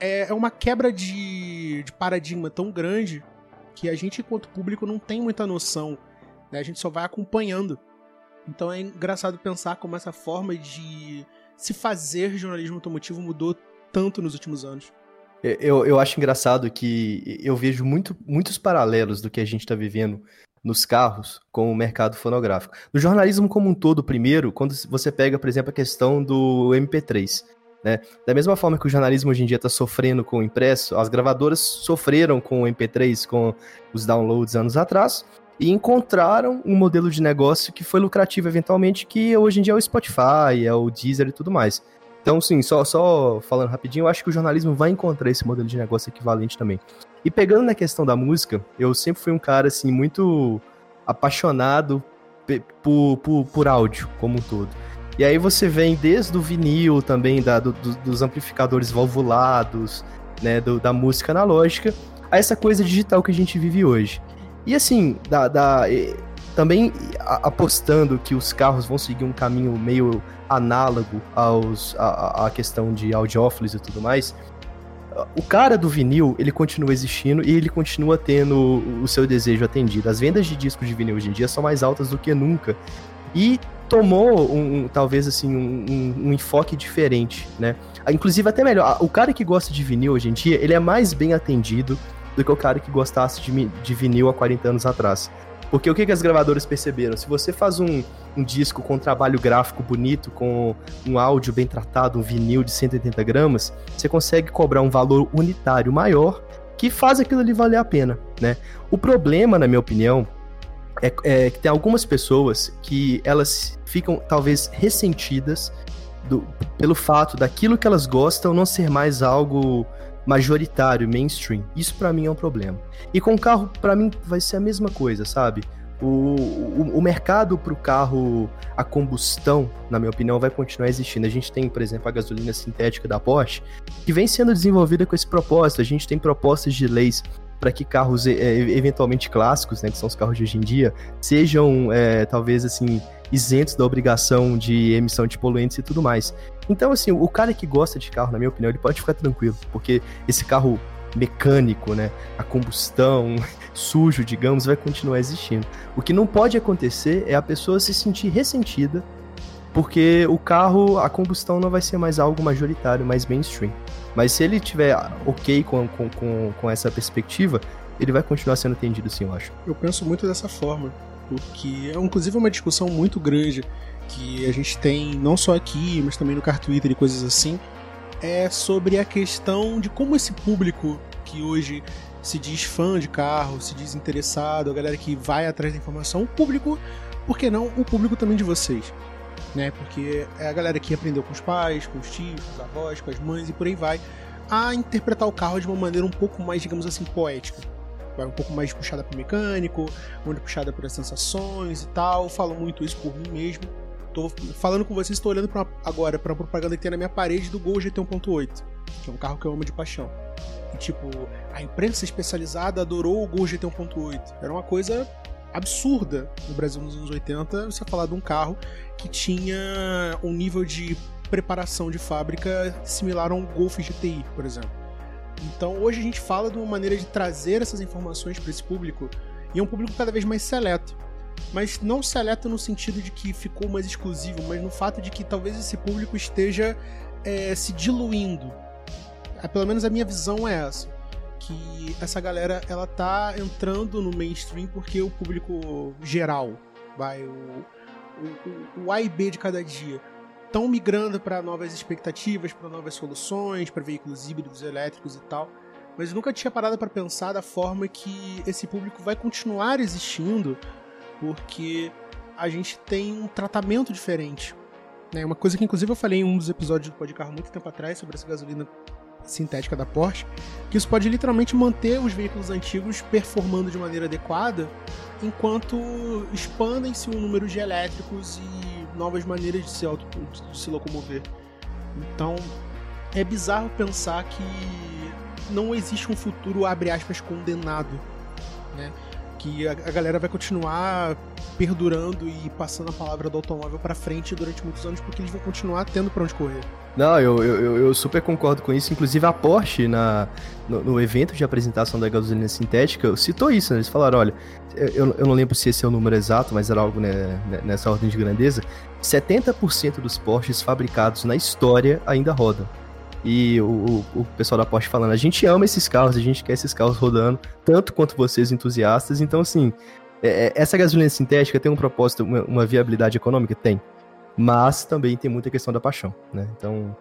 é, é uma quebra de, de paradigma tão grande que a gente, enquanto público, não tem muita noção. Né? A gente só vai acompanhando. Então é engraçado pensar como essa forma de se fazer jornalismo automotivo mudou tanto nos últimos anos. Eu, eu acho engraçado que eu vejo muito, muitos paralelos do que a gente está vivendo nos carros com o mercado fonográfico. No jornalismo como um todo, primeiro, quando você pega, por exemplo, a questão do MP3. Né? Da mesma forma que o jornalismo hoje em dia está sofrendo com o impresso, as gravadoras sofreram com o MP3, com os downloads anos atrás, e encontraram um modelo de negócio que foi lucrativo eventualmente, que hoje em dia é o Spotify, é o Deezer e tudo mais. Então, sim, só, só falando rapidinho, eu acho que o jornalismo vai encontrar esse modelo de negócio equivalente também. E pegando na questão da música, eu sempre fui um cara, assim, muito apaixonado por, por, por áudio como um todo. E aí você vem desde o vinil também, da, do, dos amplificadores valvulados, né, do, da música analógica, a essa coisa digital que a gente vive hoje. E assim, da, da, também apostando que os carros vão seguir um caminho meio análogo aos, a, a questão de audiófilos e tudo mais, o cara do vinil, ele continua existindo e ele continua tendo o seu desejo atendido. As vendas de discos de vinil hoje em dia são mais altas do que nunca. E tomou um, um talvez assim um, um, enfoque diferente, né? Inclusive até melhor, o cara que gosta de vinil hoje em dia, ele é mais bem atendido do que o cara que gostasse de, de vinil há 40 anos atrás. Porque o que, que as gravadoras perceberam? Se você faz um, um disco com um trabalho gráfico bonito, com um áudio bem tratado, um vinil de 180 gramas, você consegue cobrar um valor unitário maior que faz aquilo ali valer a pena, né? O problema, na minha opinião, é, é que tem algumas pessoas que elas ficam talvez ressentidas do, pelo fato daquilo que elas gostam não ser mais algo majoritário, mainstream. Isso para mim é um problema. E com o carro, para mim, vai ser a mesma coisa, sabe? O, o, o mercado para o carro a combustão, na minha opinião, vai continuar existindo. A gente tem, por exemplo, a gasolina sintética da Porsche, que vem sendo desenvolvida com esse propósito. A gente tem propostas de leis para que carros é, eventualmente clássicos, né, que são os carros de hoje em dia, sejam é, talvez assim isentos da obrigação de emissão de poluentes e tudo mais. Então, assim, o cara que gosta de carro, na minha opinião, ele pode ficar tranquilo, porque esse carro mecânico, né, a combustão, (laughs) sujo, digamos, vai continuar existindo. O que não pode acontecer é a pessoa se sentir ressentida porque o carro, a combustão não vai ser mais algo majoritário, mais mainstream. Mas se ele tiver ok com, com, com, com essa perspectiva, ele vai continuar sendo atendido sim, eu acho. Eu penso muito dessa forma porque é inclusive uma discussão muito grande que a gente tem não só aqui, mas também no Car Twitter e coisas assim, é sobre a questão de como esse público que hoje se diz fã de carro, se diz interessado, a galera que vai atrás da informação, o público, por que não o público também de vocês? Né? Porque é a galera que aprendeu com os pais, com os tios, com os avós, com as mães e por aí vai, a interpretar o carro de uma maneira um pouco mais, digamos assim, poética vai um pouco mais puxada pro mecânico, onde puxada por as sensações e tal. Falo muito isso por mim mesmo. Tô falando com vocês, estou olhando pra, agora para a propaganda que tem na minha parede do Gol GT 1.8, que é um carro que eu amo de paixão. E tipo, a imprensa especializada adorou o Gol GT 1.8. Era uma coisa absurda no Brasil nos anos 80 você falar de um carro que tinha um nível de preparação de fábrica similar a um Golf GTI, por exemplo. Então hoje a gente fala de uma maneira de trazer essas informações para esse público e é um público cada vez mais seleto. Mas não seleto no sentido de que ficou mais exclusivo, mas no fato de que talvez esse público esteja é, se diluindo. É, pelo menos a minha visão é essa. Que essa galera ela tá entrando no mainstream porque o público geral vai, o, o, o A e B de cada dia estão migrando para novas expectativas, para novas soluções, para veículos híbridos elétricos e tal. Mas nunca tinha parado para pensar da forma que esse público vai continuar existindo, porque a gente tem um tratamento diferente. Né? Uma coisa que, inclusive, eu falei em um dos episódios do Podcarro muito tempo atrás sobre essa gasolina sintética da Porsche, que isso pode literalmente manter os veículos antigos performando de maneira adequada, enquanto expandem-se o número de elétricos e novas maneiras de se, auto, de se locomover. Então, é bizarro pensar que não existe um futuro, abre aspas, condenado, né? Que a, a galera vai continuar perdurando e passando a palavra do automóvel para frente durante muitos anos, porque eles vão continuar tendo para onde correr. Não, eu, eu, eu, super concordo com isso. Inclusive, a Porsche, na, no, no, evento de apresentação da gasolina sintética, citou isso. Né? Eles falaram: olha, eu, eu não lembro se esse é o número exato, mas era algo né, nessa ordem de grandeza. 70% dos Porsches fabricados na história ainda rodam. E o, o, pessoal da Porsche falando: a gente ama esses carros, a gente quer esses carros rodando, tanto quanto vocês entusiastas. Então, assim, é, é essa gasolina sintética tem um propósito, uma, uma viabilidade econômica? Tem mas também tem muita questão da paixão, né? Então,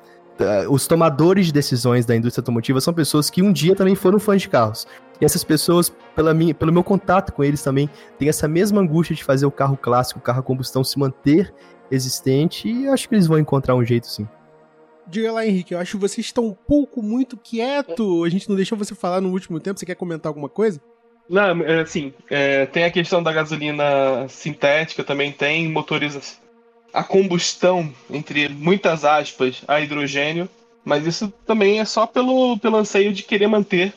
os tomadores de decisões da indústria automotiva são pessoas que um dia também foram fãs de carros. E essas pessoas, pela minha, pelo meu contato com eles também, têm essa mesma angústia de fazer o carro clássico, o carro a combustão se manter existente e acho que eles vão encontrar um jeito sim. Diga lá, Henrique, eu acho que você está um pouco muito quieto. A gente não deixou você falar no último tempo. Você quer comentar alguma coisa? Não, é, assim, é, tem a questão da gasolina sintética, também tem motores a combustão, entre muitas aspas, a hidrogênio, mas isso também é só pelo, pelo anseio de querer manter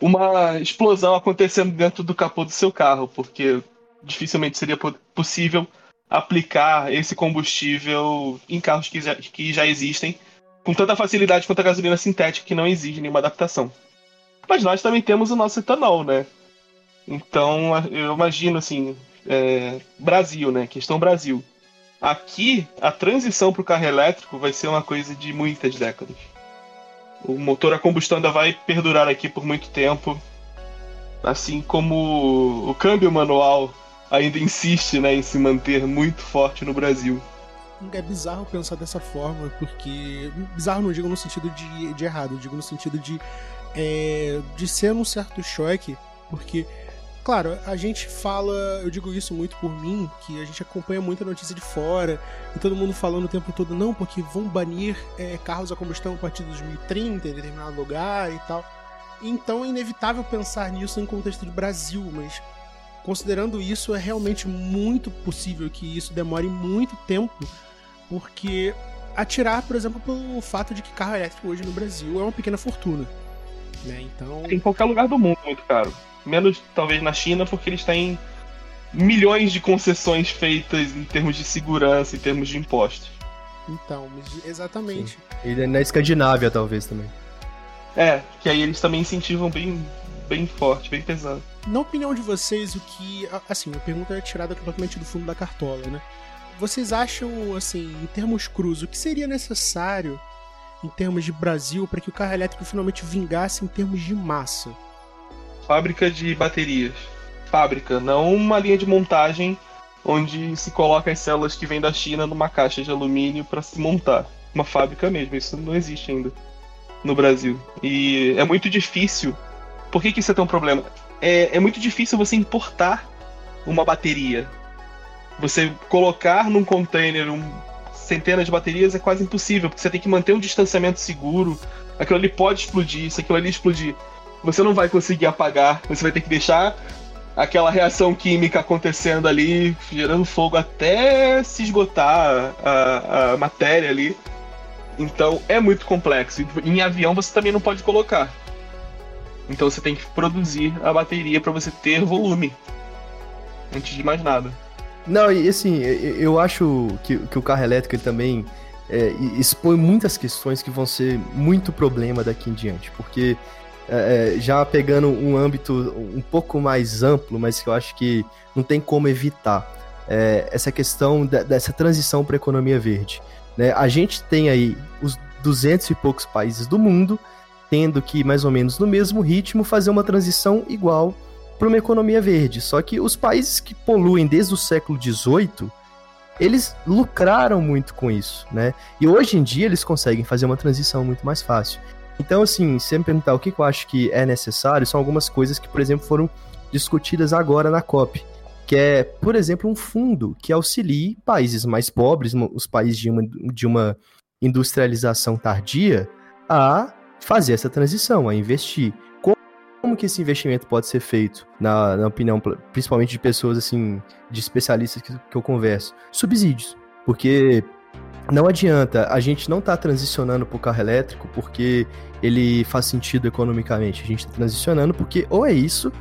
uma explosão acontecendo dentro do capô do seu carro, porque dificilmente seria possível aplicar esse combustível em carros que já, que já existem com tanta facilidade quanto a gasolina sintética, que não exige nenhuma adaptação. Mas nós também temos o nosso etanol, né? Então, eu imagino assim, é, Brasil, né? Questão Brasil. Aqui, a transição para o carro elétrico vai ser uma coisa de muitas décadas. O motor a combustão ainda vai perdurar aqui por muito tempo. Assim como o câmbio manual ainda (laughs) insiste né, em se manter muito forte no Brasil. É bizarro pensar dessa forma, porque. Bizarro não digo no sentido de, de errado, digo no sentido de. É, de ser um certo choque, porque claro, a gente fala, eu digo isso muito por mim, que a gente acompanha muita notícia de fora, e todo mundo falando o tempo todo, não, porque vão banir é, carros a combustão a partir de 2030 em determinado lugar e tal. Então é inevitável pensar nisso em contexto de Brasil, mas considerando isso, é realmente muito possível que isso demore muito tempo, porque atirar, por exemplo, pelo fato de que carro elétrico hoje no Brasil é uma pequena fortuna. Né? Então... Em qualquer lugar do mundo, muito caro menos talvez na China, porque eles têm milhões de concessões feitas em termos de segurança, em termos de impostos. Então, exatamente. Sim. E na Escandinávia, talvez também. É, que aí eles também incentivam bem, bem forte, bem pesado. Na opinião de vocês, o que. Assim, a pergunta é tirada completamente do fundo da cartola, né? Vocês acham, assim, em termos crus, o que seria necessário em termos de Brasil para que o carro elétrico finalmente vingasse em termos de massa? fábrica de baterias. Fábrica, não uma linha de montagem onde se coloca as células que vêm da China numa caixa de alumínio para se montar. Uma fábrica mesmo, isso não existe ainda no Brasil. E é muito difícil. Por que, que isso é tão problema? É, é muito difícil você importar uma bateria. Você colocar num container um, centenas de baterias é quase impossível, porque você tem que manter um distanciamento seguro. Aquilo ali pode explodir, se aquilo ali explodir, você não vai conseguir apagar, você vai ter que deixar aquela reação química acontecendo ali, gerando fogo até se esgotar a, a matéria ali. Então é muito complexo. Em avião você também não pode colocar. Então você tem que produzir a bateria para você ter volume. Antes de mais nada. Não, e assim, eu acho que, que o carro elétrico ele também é, expõe muitas questões que vão ser muito problema daqui em diante. Porque é, é, já pegando um âmbito um pouco mais amplo, mas que eu acho que não tem como evitar, é, essa questão de, dessa transição para a economia verde. Né? A gente tem aí os 200 e poucos países do mundo tendo que, mais ou menos no mesmo ritmo, fazer uma transição igual para uma economia verde. Só que os países que poluem desde o século XVIII, eles lucraram muito com isso, né? E hoje em dia eles conseguem fazer uma transição muito mais fácil. Então, assim, se me perguntar o que eu acho que é necessário, são algumas coisas que, por exemplo, foram discutidas agora na COP. Que é, por exemplo, um fundo que auxilie países mais pobres, os países de uma, de uma industrialização tardia, a fazer essa transição, a investir. Como que esse investimento pode ser feito, na, na opinião, principalmente de pessoas assim, de especialistas que, que eu converso? Subsídios. Porque não adianta, a gente não tá transicionando para o carro elétrico porque ele faz sentido economicamente. A gente está transicionando porque ou é isso,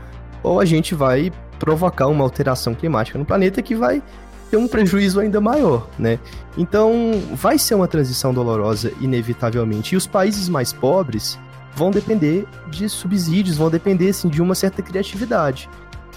ou a gente vai provocar uma alteração climática no planeta que vai ter um prejuízo ainda maior, né? Então, vai ser uma transição dolorosa, inevitavelmente. E os países mais pobres vão depender de subsídios, vão depender, assim, de uma certa criatividade.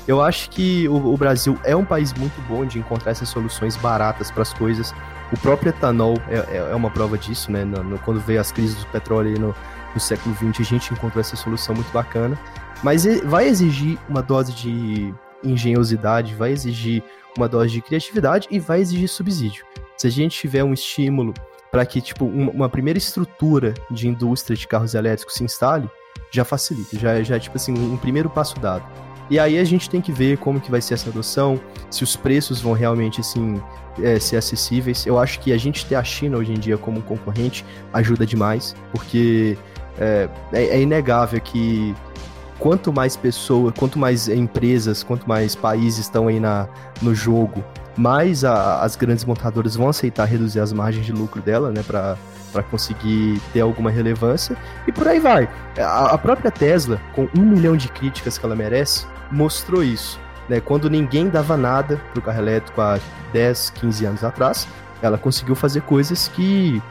Eu acho que o, o Brasil é um país muito bom de encontrar essas soluções baratas para as coisas. O próprio etanol é, é, é, uma prova disso, né? No, no, quando veio as crises do petróleo no, no século XX, a gente encontrou essa solução muito bacana. Mas vai exigir uma dose de engenhosidade, vai exigir uma dose de criatividade e vai exigir subsídio. Se a gente tiver um estímulo para que tipo uma primeira estrutura de indústria de carros elétricos se instale, já facilita, já, já é tipo assim um primeiro passo dado. E aí a gente tem que ver como que vai ser essa adoção, se os preços vão realmente assim é, ser acessíveis. Eu acho que a gente ter a China hoje em dia como concorrente ajuda demais, porque é, é, é inegável que quanto mais pessoas, quanto mais empresas, quanto mais países estão aí na, no jogo, mais a, as grandes montadoras vão aceitar reduzir as margens de lucro dela, né, para para conseguir ter alguma relevância e por aí vai. A, a, própria Tesla, com um milhão de críticas que ela merece, mostrou isso. Né? Quando ninguém dava nada para o carro elétrico há 10, 15 anos atrás, ela conseguiu fazer coisas que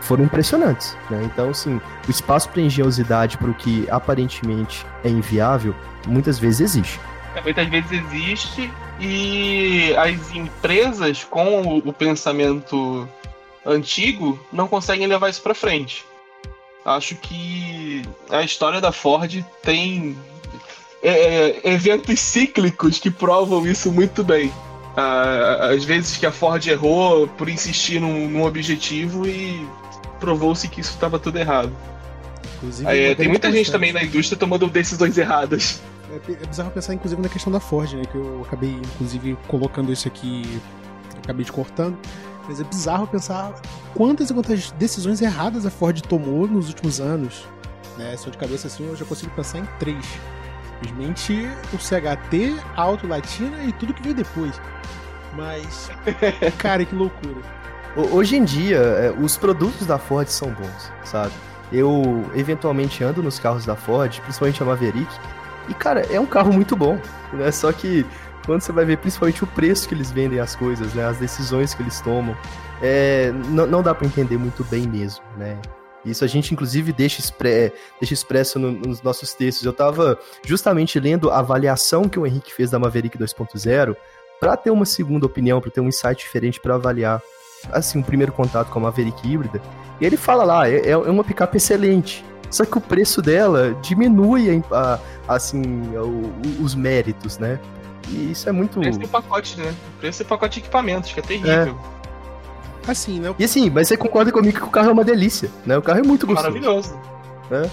foram impressionantes. Né? Então, assim, o espaço para engenhosidade para o que aparentemente é inviável, muitas vezes existe. Muitas vezes existe e as empresas com o pensamento antigo não conseguem levar isso para frente. Acho que a história da Ford tem é, é, eventos cíclicos que provam isso muito bem. Às vezes que a Ford errou por insistir num, num objetivo e provou-se que isso estava tudo errado. Aí, tem muita gente também na indústria tomando decisões erradas. É, é, bizarro pensar, inclusive, na questão da Ford, né? Que eu acabei, inclusive, colocando isso aqui, acabei de cortando. Mas é bizarro pensar quantas e quantas decisões erradas a Ford tomou nos últimos anos. Né? Só de cabeça assim, eu já consigo pensar em três. Simplesmente o CHT, a Auto Latina e tudo que veio depois. Mas, (laughs) cara, que loucura. Hoje em dia, é, os produtos da Ford são bons, sabe? Eu eventualmente ando nos carros da Ford, principalmente a Maverick, e cara, é um carro muito bom, né? Só que quando você vai ver principalmente o preço que eles vendem as coisas, né? As decisões que eles tomam, é, não, dá para entender muito bem mesmo, né? Isso a gente, inclusive, deixa, expre deixa expresso no, nos nossos textos. Eu estava justamente lendo a avaliação que o Henrique fez da Maverick 2.0 para ter uma segunda opinião, para ter um insight diferente para avaliar assim, um primeiro contato com a Maverick híbrida. E ele fala lá, é, é uma picape excelente. Só que o preço dela diminui a, a, assim o, os méritos, né? E isso é muito. O preço do pacote, né? O preço do pacote de equipamentos, que é terrível. É. Assim, né? E assim, mas você concorda comigo que o carro é uma delícia, né? O carro é muito gostoso. Maravilhoso. É.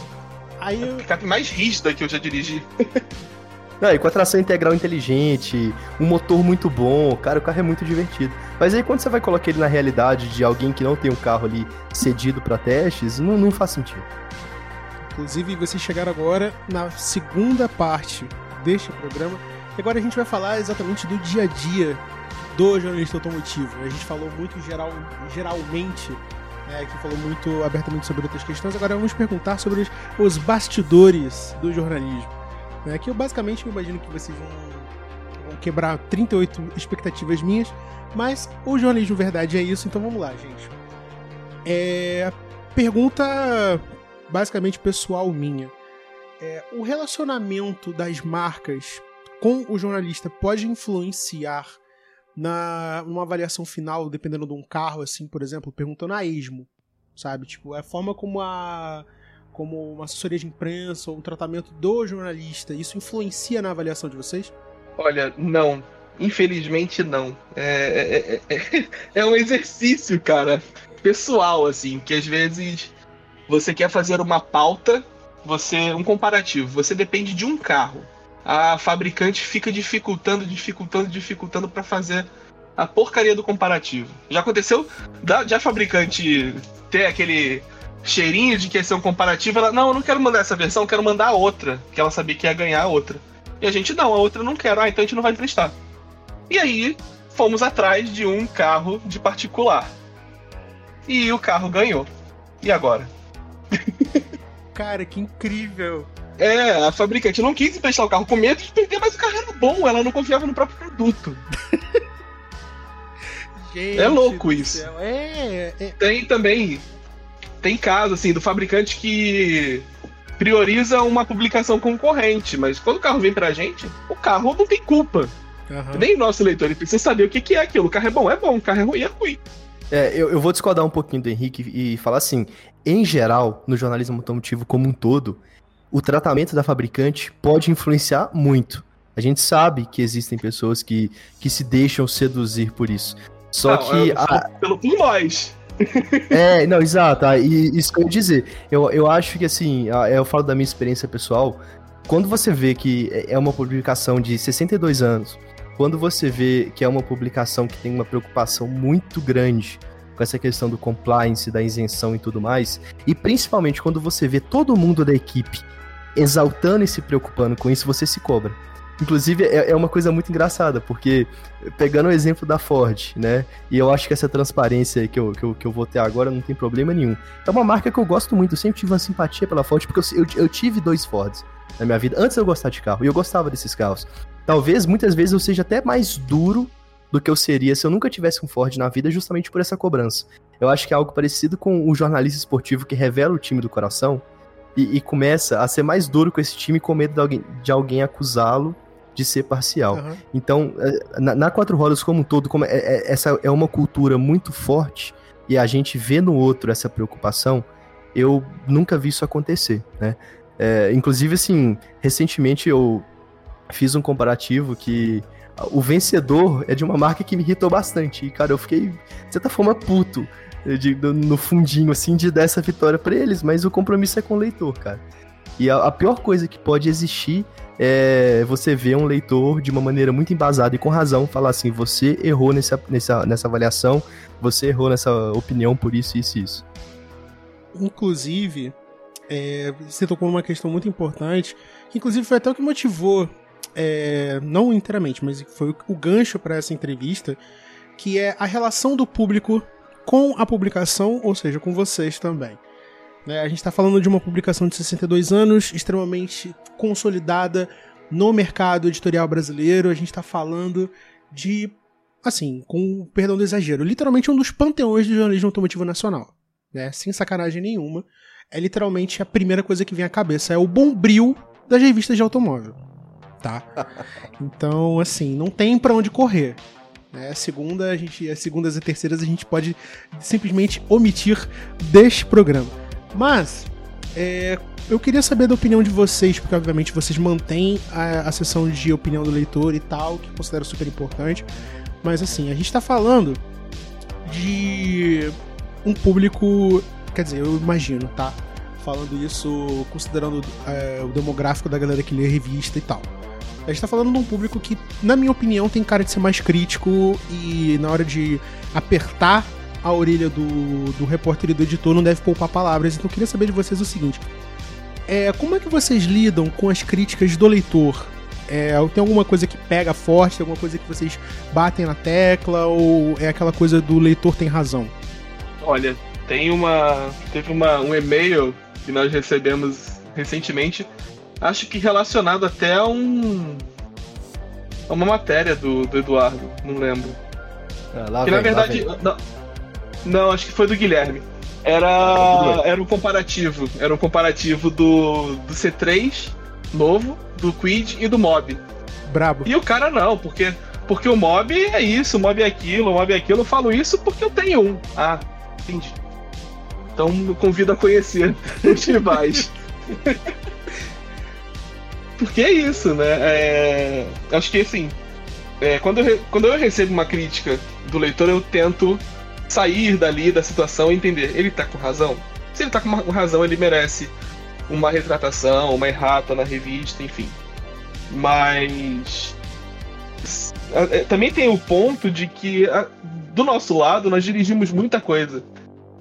Aí eu... É a picape mais rígida que eu já dirigi. Não, e com a tração integral inteligente, um motor muito bom, cara, o carro é muito divertido. Mas aí quando você vai colocar ele na realidade de alguém que não tem um carro ali cedido para testes, não, não faz sentido. Inclusive, vocês chegaram agora na segunda parte deste programa. E agora a gente vai falar exatamente do dia a dia do jornalista automotivo. A gente falou muito geral, geralmente, né, que falou muito abertamente sobre outras questões. Agora vamos perguntar sobre os, os bastidores do jornalismo. Né? Que eu basicamente eu imagino que vocês vão, vão quebrar 38 expectativas minhas, mas o jornalismo verdade é isso, então vamos lá, gente. É, pergunta basicamente pessoal minha. É, o relacionamento das marcas com o jornalista pode influenciar na uma avaliação final, dependendo de um carro, assim, por exemplo, perguntando a esmo, sabe? Tipo, é a forma como a como uma assessoria de imprensa ou um tratamento do jornalista, isso influencia na avaliação de vocês? Olha, não. Infelizmente não. É, é, é, é (laughs) um exercício, cara, pessoal, assim, que às vezes você quer fazer uma pauta, você um comparativo, você depende de um carro. A fabricante fica dificultando, dificultando, dificultando para fazer a porcaria do comparativo. Já aconteceu da, a fabricante ter aquele cheirinho de que ia ser um comparativo, ela, não, eu não quero mandar essa versão, quero mandar a outra, que ela sabia que ia ganhar a outra. E a gente, não, a outra não quero, ah, então a gente não vai emprestar. E aí, fomos atrás de um carro de particular. E o carro ganhou. E agora? (laughs) Cara, que incrível! É, a fabricante não quis emprestar o carro com medo de perder, mas o carro era bom, ela não confiava no próprio produto. (laughs) Gente É louco isso. É, é. Tem também. Tem caso, assim, do fabricante que prioriza uma publicação concorrente, mas quando o carro vem pra gente, o carro não tem culpa. Aham. Nem o nosso leitor, ele precisa saber o que, que é aquilo. O carro é bom, é bom, o carro é ruim, é ruim. É, eu, eu vou discordar um pouquinho do Henrique e falar assim: em geral, no jornalismo automotivo como um todo, o tratamento da fabricante pode influenciar muito. A gente sabe que existem pessoas que, que se deixam seduzir por isso. Só Não, que a- pelo por nós. (laughs) É, não, exato. ah, E isso que eu ia dizer. Eu, eu acho que, assim, ah, eu falo da minha experiência pessoal. Quando você vê que é é uma publicação de 62 anos, quando você vê que é uma publicação que tem uma preocupação muito grande com essa questão do compliance, da isenção e tudo mais, e principalmente quando você vê todo mundo da equipe exaltando e se preocupando com isso, você se cobra. Inclusive, é, é uma coisa muito engraçada, porque pegando o exemplo da Ford, né? E eu acho que essa transparência que eu, que, eu, que eu vou ter agora não tem problema nenhum. É uma marca que eu gosto muito, eu sempre tive uma simpatia pela Ford, porque eu, eu, eu tive dois Fords na minha vida, antes eu gostar de carro, e eu gostava desses carros. Talvez, muitas vezes, eu seja até mais duro do que eu seria se eu nunca tivesse um Ford na vida, justamente por essa cobrança. Eu acho que é algo parecido com o jornalista esportivo que revela o time do coração e, e começa a ser mais duro com esse time com medo de alguém, de alguém acusá-lo de ser parcial. Aham. Então, é, na, na Quatro Rodas como um todo, como é- é- essa é uma cultura muito forte e a gente vê no outro essa preocupação, eu nunca vi isso acontecer, né? É, inclusive, assim, recentemente eu fiz um comparativo que o vencedor é de uma marca que me irritou bastante. E, cara, eu fiquei, de certa forma, puto de- do- no fundinho, assim, de dar essa vitória pra eles, mas o compromisso é com o leitor, cara. E a, a pior coisa que pode existir é você ver um leitor de uma maneira muito embasada e com razão falar assim: você errou nessa, nessa, nessa avaliação, você errou nessa opinião por isso, isso e isso. Inclusive, é, você tocou numa questão muito importante, que inclusive foi até o que motivou, é, não inteiramente, mas foi o- gancho para essa entrevista, que é a relação do público com a publicação, ou seja, com vocês também. Né, a gente está falando de uma publicação de 62 anos, extremamente consolidada no mercado editorial brasileiro. A gente está falando de, assim, com perdão do exagero, literalmente um dos panteões do jornalismo automotivo nacional né? Sem sacanagem nenhuma. É literalmente a primeira coisa que vem à cabeça. É o bombril das revistas de automóvel. Tá? Então, assim, não tem pra onde correr. Né? Segunda, a gente, as segundas e terceiras a gente pode simplesmente omitir deste programa. Mas, é, eu queria saber da opinião de vocês, porque obviamente vocês mantêm a, a sessão de opinião do leitor e tal, que eu considero super importante. Mas assim, a gente tá falando de um público. Quer dizer, eu imagino, tá? Falando isso, considerando é, o demográfico da galera que lê revista e tal. A gente tá falando de um público que, na minha opinião, tem cara de ser mais crítico e na hora de apertar a orelha do, do repórter e do editor não deve poupar palavras. Então eu queria saber de vocês o seguinte: é, como é que vocês lidam com as críticas do leitor? É, tem alguma coisa que pega forte, alguma coisa que vocês batem na tecla, ou é aquela coisa do leitor tem razão? Olha, tem uma. Teve uma, um e-mail que nós recebemos recentemente, acho que relacionado até a um. a uma matéria do, do Eduardo, não lembro. Ah, lá que na vem, lá verdade. Não, não, acho que foi do Guilherme. Ah, Era. bem. Era um comparativo. Era um comparativo do, do C3 novo, do Quid e do Mob. Brabo. E o cara não, porque, porque o mob é isso, o mob é aquilo, o mob é aquilo. Eu falo isso porque eu tenho um. Ah, entendi. Então eu convido a conhecer (laughs) os rivais. (laughs) porque é isso, né? É, acho que assim, é, quando, eu, re- quando eu recebo uma crítica do leitor, eu tento sair dali da situação e entender. Ele tá com razão? Se ele tá com uma razão, ele merece uma retratação, uma errata na revista, enfim. Mas é, também tem o ponto de que do nosso lado nós dirigimos muita coisa.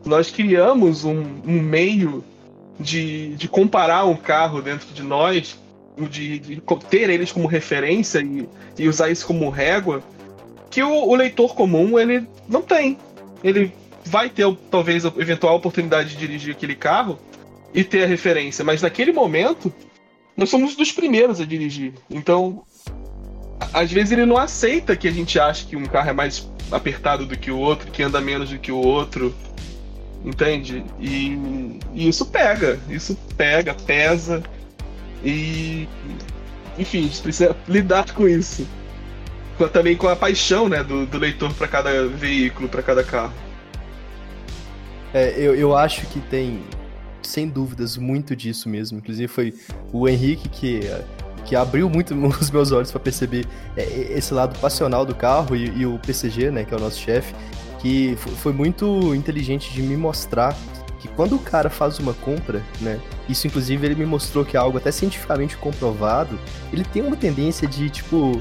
Nós criamos um, um meio de, de comparar um carro dentro de nós, de, de ter eles como referência e, e usar isso como régua, que o, o leitor comum ele não tem. Ele vai ter talvez a eventual oportunidade de dirigir aquele carro e ter a referência, mas naquele momento nós somos dos primeiros a dirigir. Então, às vezes ele não aceita que a gente ache que um carro é mais apertado do que o outro, que anda menos do que o outro. Entende? E, e isso pega, isso pega, pesa. E. Enfim, a gente precisa lidar com isso. Também com a paixão né, do, do leitor para cada veículo, para cada carro. É, eu, eu acho que tem, sem dúvidas, muito disso mesmo. Inclusive foi o Henrique que, que abriu muito (laughs) os meus olhos para perceber é, esse lado passional do carro e, e, o PCG, né, que é o nosso chefe, que foi muito inteligente de me mostrar que quando o cara faz uma compra, né, isso inclusive ele me mostrou que é algo até cientificamente comprovado, ele tem uma tendência de, tipo,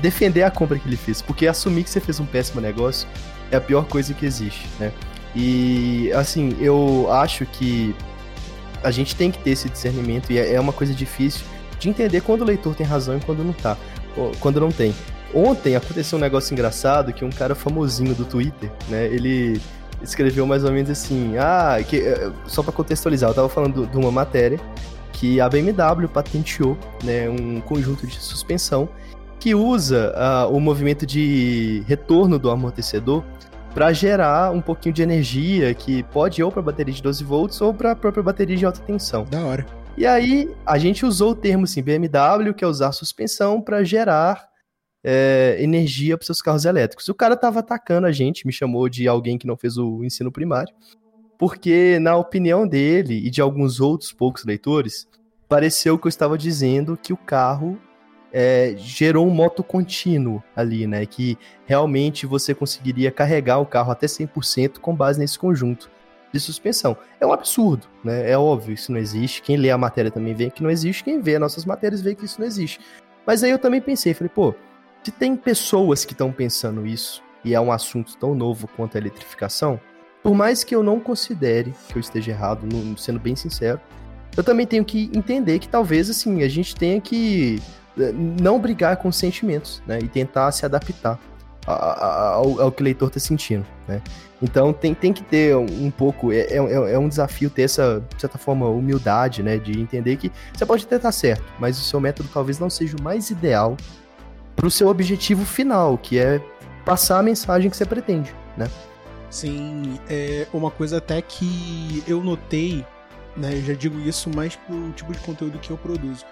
defender a compra que ele fez, porque assumir que você fez um péssimo negócio é a pior coisa que existe, né? E, assim, eu acho que a gente tem que ter esse discernimento e é, é uma coisa difícil de entender quando o leitor tem razão e quando não tá, quando não tem. Ontem aconteceu um negócio engraçado que um cara famosinho do Twitter, né, ele escreveu mais ou menos assim, ah, que, eh, só para contextualizar, eu tava falando de uma matéria que a BMW patenteou, né, um conjunto de suspensão que usa uh, o movimento de retorno do amortecedor para gerar um pouquinho de energia que pode ir ou para bateria de 12 volts ou para a própria bateria de alta tensão. Da hora. E aí a gente usou o termo assim, BMW, que é usar suspensão para gerar é, energia para seus carros elétricos. O cara estava atacando a gente, me chamou de alguém que não fez o ensino primário, porque na opinião dele e de alguns outros poucos leitores, pareceu que eu estava dizendo que o carro é, gerou um moto contínuo ali, né? Que realmente você conseguiria carregar o carro até 100% com base nesse conjunto de suspensão. É um absurdo, né? É óbvio, isso não existe. Quem lê a matéria também vê que não existe. Quem vê nossas matérias vê que isso não existe. Mas aí eu também pensei, falei, pô, se tem pessoas que estão pensando isso e é um assunto tão novo quanto a eletrificação, por mais que eu não considere que eu esteja errado, sendo bem sincero, eu também tenho que entender que talvez assim a gente tenha que não brigar com os sentimentos, né? E tentar se adaptar ao, ao que o leitor está sentindo, né? Então tem, tem que ter um, pouco, é, é, é, um desafio ter essa, de certa forma, humildade, né? De entender que você pode até estar certo, mas o seu método talvez não seja o mais ideal para o seu objetivo final, que é passar a mensagem que você pretende, né? Sim, é uma coisa até que eu notei, né? Eu já digo isso mais pro tipo de conteúdo que eu produzo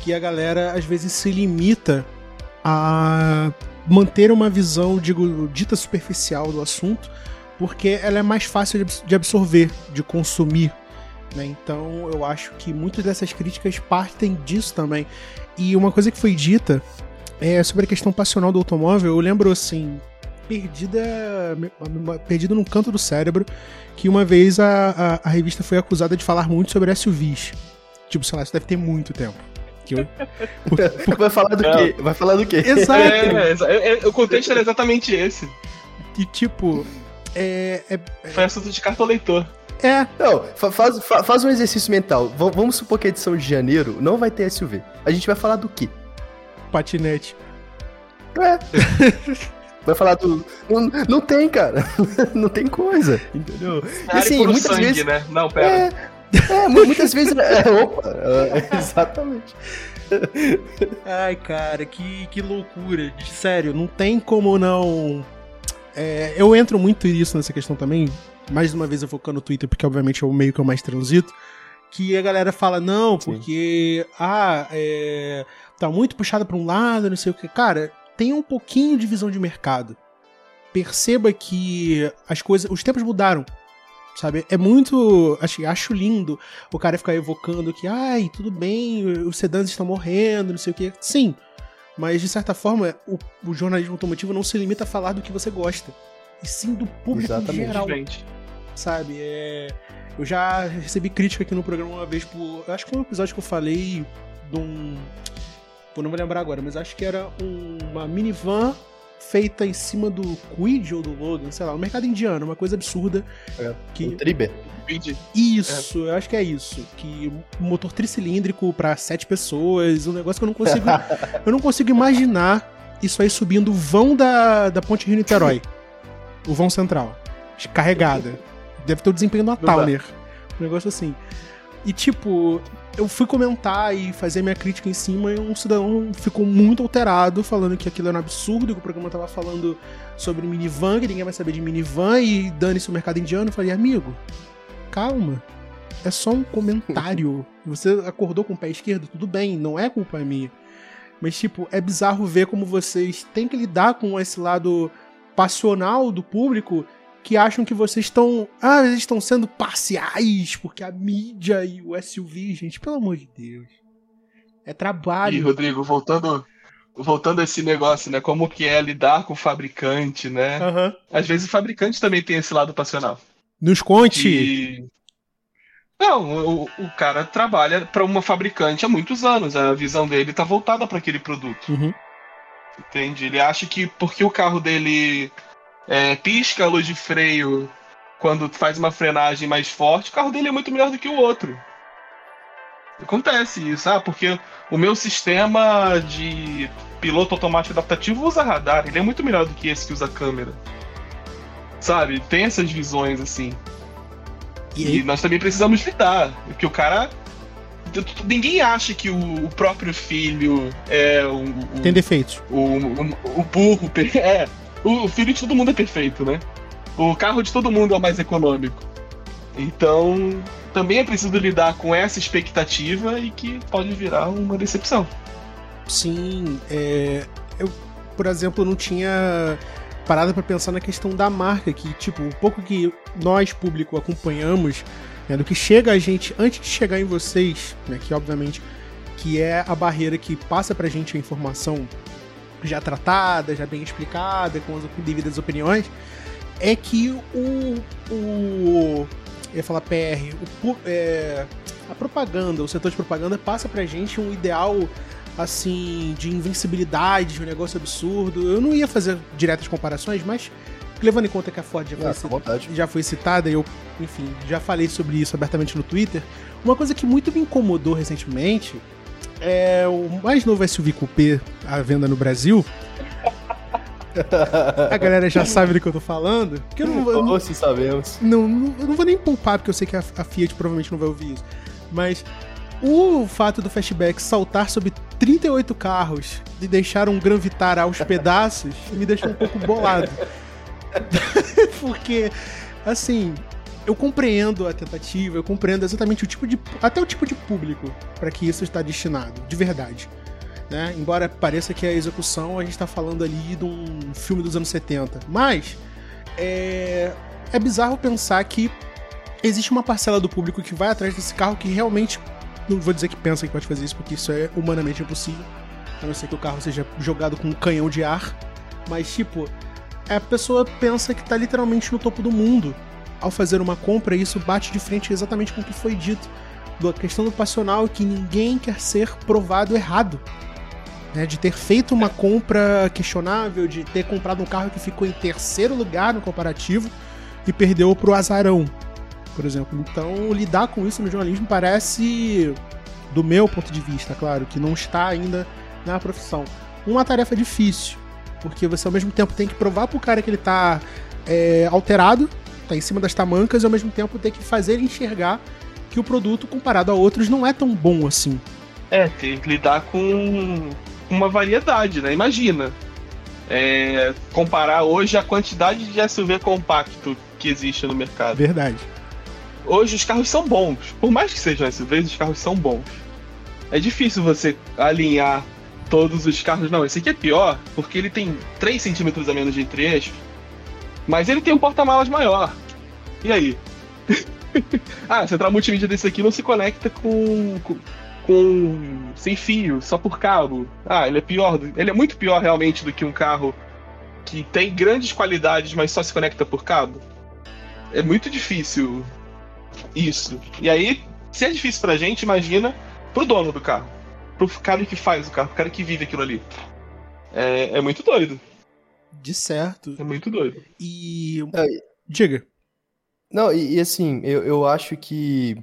que a galera às vezes se limita a manter uma visão, digo, dita superficial do assunto, porque ela é mais fácil de absorver, de consumir. Né? Então eu acho que muitas dessas críticas partem disso também. E uma coisa que foi dita é sobre a questão passional do automóvel, eu lembro assim, perdida, perdida num canto do cérebro, que uma vez a, a, a revista foi acusada de falar muito sobre SUVs. Tipo, sei lá, isso deve ter muito tempo. Que eu... (laughs) Vai falar do quê? Vai falar do quê? Exato. É, é, é, o contexto era exatamente esse. E tipo, é, é, Foi assunto de carta leitor. É. Não, faz, faz um exercício mental. V vamos supor que a edição de janeiro não vai ter SUV. A gente vai falar do quê? Patinete. É. (laughs) vai falar do. Não, não tem, cara. (laughs) não tem coisa. Entendeu? E, assim, muitas sangue, vezes. Né? Não, pera. É, é, muitas vezes. É, opa, é, (laughs) exatamente. Ai, cara, que, que loucura. Sério, não tem como não. É, eu entro muito nisso nessa questão também. Mais uma vez eu focando no Twitter, porque obviamente é o meio que eu mais transito. Que a galera fala, não, porque. Sim. Ah, é, tá muito puxada pra um lado, não sei o que. Cara, tem um pouquinho de visão de mercado. Perceba que as coisas. Os tempos mudaram sabe? É muito. Acho, acho lindo o cara ficar evocando que, ai, tudo bem, os sedãs estão morrendo, não sei o quê. Sim. Mas, de certa forma, o, o, jornalismo automotivo não se limita a falar do que você gosta. E sim do público Exatamente. em geral. Sabe? É, eu já recebi crítica aqui no programa uma vez por. Acho que foi um episódio que eu falei de um. Pô, não vou lembrar agora, mas acho que era um, uma minivan feita em cima do Quid ou do Logan, sei lá, no mercado indiano, uma coisa absurda. É, que... O Triber. Isso, é. eu acho que é isso. Que um motor tricilíndrico para sete pessoas, um negócio que eu não consigo. (laughs) eu não consigo imaginar isso aí subindo o vão da, da ponte Rio Niterói. o vão central. Carregada. Deve ter o desempenho do Towner. Um negócio assim. E tipo, eu fui comentar e fazer minha crítica em cima e um cidadão ficou muito alterado, falando que aquilo era um absurdo, que o programa tava falando sobre minivan, que ninguém vai saber de minivan e dane-se o mercado indiano. Eu falei, amigo, calma. É só um comentário. (laughs) Você acordou com o pé esquerdo, tudo bem, não é culpa minha. Mas, tipo, é bizarro ver como vocês têm que lidar com esse lado passional do público que acham que vocês estão. Ah, eles estão sendo parciais, porque a mídia e o SUV, gente, pelo amor de Deus. É trabalho. E, Rodrigo, voltando. Voltando a esse negócio, né? Como que é lidar com o fabricante, né? Uhum. Às vezes o fabricante também tem esse lado passional. Nos conte! E... Não, o, o cara trabalha para uma fabricante há muitos anos. A visão dele tá voltada para aquele produto. Uhum. Entende? Ele acha que porque o carro dele é, pisca a luz de freio quando faz uma frenagem mais forte, o carro dele é muito melhor do que o outro. Acontece isso, ah, porque o meu sistema de piloto automático adaptativo usa radar, ele é muito melhor do que esse que usa câmera. Sabe? Tem essas visões assim. E, e nós também precisamos lidar, porque o cara ninguém acha que o, próprio filho é o, o tem defeitos. O, o, o burro (laughs) é o filho de todo mundo é perfeito, né? O carro de todo mundo é o mais econômico. Então, também é preciso lidar com essa expectativa e que pode virar uma decepção. Sim, é, eu, por exemplo, não tinha parado para pensar na questão da marca, que, tipo, um pouco que nós, público, acompanhamos, né, do que chega a gente antes de chegar em vocês, né, que obviamente que é a barreira que passa pra gente a informação já tratada, já bem explicada, com as devidas opiniões, é que o. o eu ia falar PR, o, é, a propaganda, o setor de propaganda passa pra gente um ideal assim de invencibilidade, um negócio absurdo. Eu não ia fazer diretas comparações, mas levando em conta que a Ford já foi, ah, já foi citada, eu, enfim, já falei sobre isso abertamente no Twitter. Uma coisa que muito me incomodou recentemente é o mais novo SUV Coupé à venda no Brasil. (laughs) A galera já sabe do que eu tô falando. Que eu não, eu se sabemos. Não, não, eu não vou nem poupar, porque eu sei que a, a Fiat provavelmente não vai ouvir isso. Mas o fato do Fastback saltar sobre 38 carros e deixar um Gran Vitara aos pedaços me deixou um pouco bolado. (laughs) porque, assim, eu compreendo a tentativa, eu compreendo exatamente o tipo de. até o tipo de público para que isso está destinado, de verdade. Né? Embora pareça que a execução a gente está falando ali de um filme dos anos 70. Mas é, é bizarro pensar que existe uma parcela do público que vai atrás desse carro que realmente. Não vou dizer que pensa que pode fazer isso, porque isso é humanamente impossível. A não ser que o carro seja jogado com um canhão de ar. Mas, tipo, a pessoa pensa que está literalmente no topo do mundo ao fazer uma compra, isso bate de frente exatamente com o que foi dito. Da questão do passional que ninguém quer ser provado errado. Né, de ter feito uma compra questionável, de ter comprado um carro que ficou em terceiro lugar no comparativo e perdeu pro azarão, por exemplo. Então, lidar com isso no jornalismo parece, do meu ponto de vista, claro, que não está ainda na profissão, uma tarefa difícil, porque você ao mesmo tempo tem que provar pro cara que ele tá é, alterado tá em cima das tamancas e ao mesmo tempo ter que fazer ele enxergar que o produto, comparado a outros, não é tão bom assim. É, tem que lidar com uma variedade, né? Imagina. É, comparar hoje a quantidade de SUV compacto que existe no mercado. Verdade. Hoje os carros são bons. Por mais que sejam SUVs, os carros são bons. É difícil você alinhar todos os carros. Não, esse aqui é pior, porque ele tem 3 centímetros a menos de entre-eixos mas ele tem um porta-malas maior. E aí? (laughs) ah, central multimídia desse aqui não se conecta com, com, com, sem fio, só por cabo. Ah, ele é pior. Ele é muito pior realmente do que um carro que tem grandes qualidades, mas só se conecta por cabo. É muito difícil isso. E aí, se é difícil pra gente, imagina pro dono do carro. Pro cara que faz o carro, pro cara que vive aquilo ali. É, é muito doido. De certo. É muito doido. E. É, Diga. Não, e, e, assim, eu, eu acho que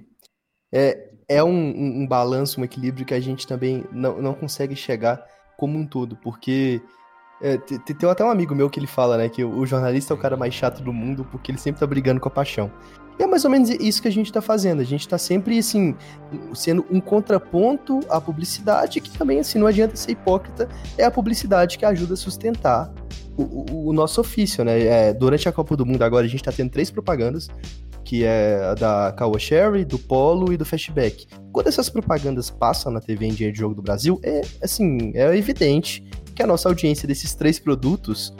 é, é um, um, um, balanço, um equilíbrio que a gente também não, não consegue chegar como um todo, porque É, tem, tem até um amigo meu que ele fala, né, que o jornalista é o cara mais chato do mundo porque ele sempre tá brigando com a paixão. E é mais ou menos isso que a gente tá fazendo. A gente tá sempre, assim, sendo um contraponto à publicidade, que também, assim, não adianta ser hipócrita, é a publicidade que ajuda a sustentar o, o, nosso ofício, né? É, durante a Copa do Mundo agora, a gente tá tendo três propagandas, que é a da Kawa Sherry, do Polo e do Fastback. Quando essas propagandas passam na TV em dia de jogo do Brasil, é, assim, é evidente que a nossa audiência desses três produtos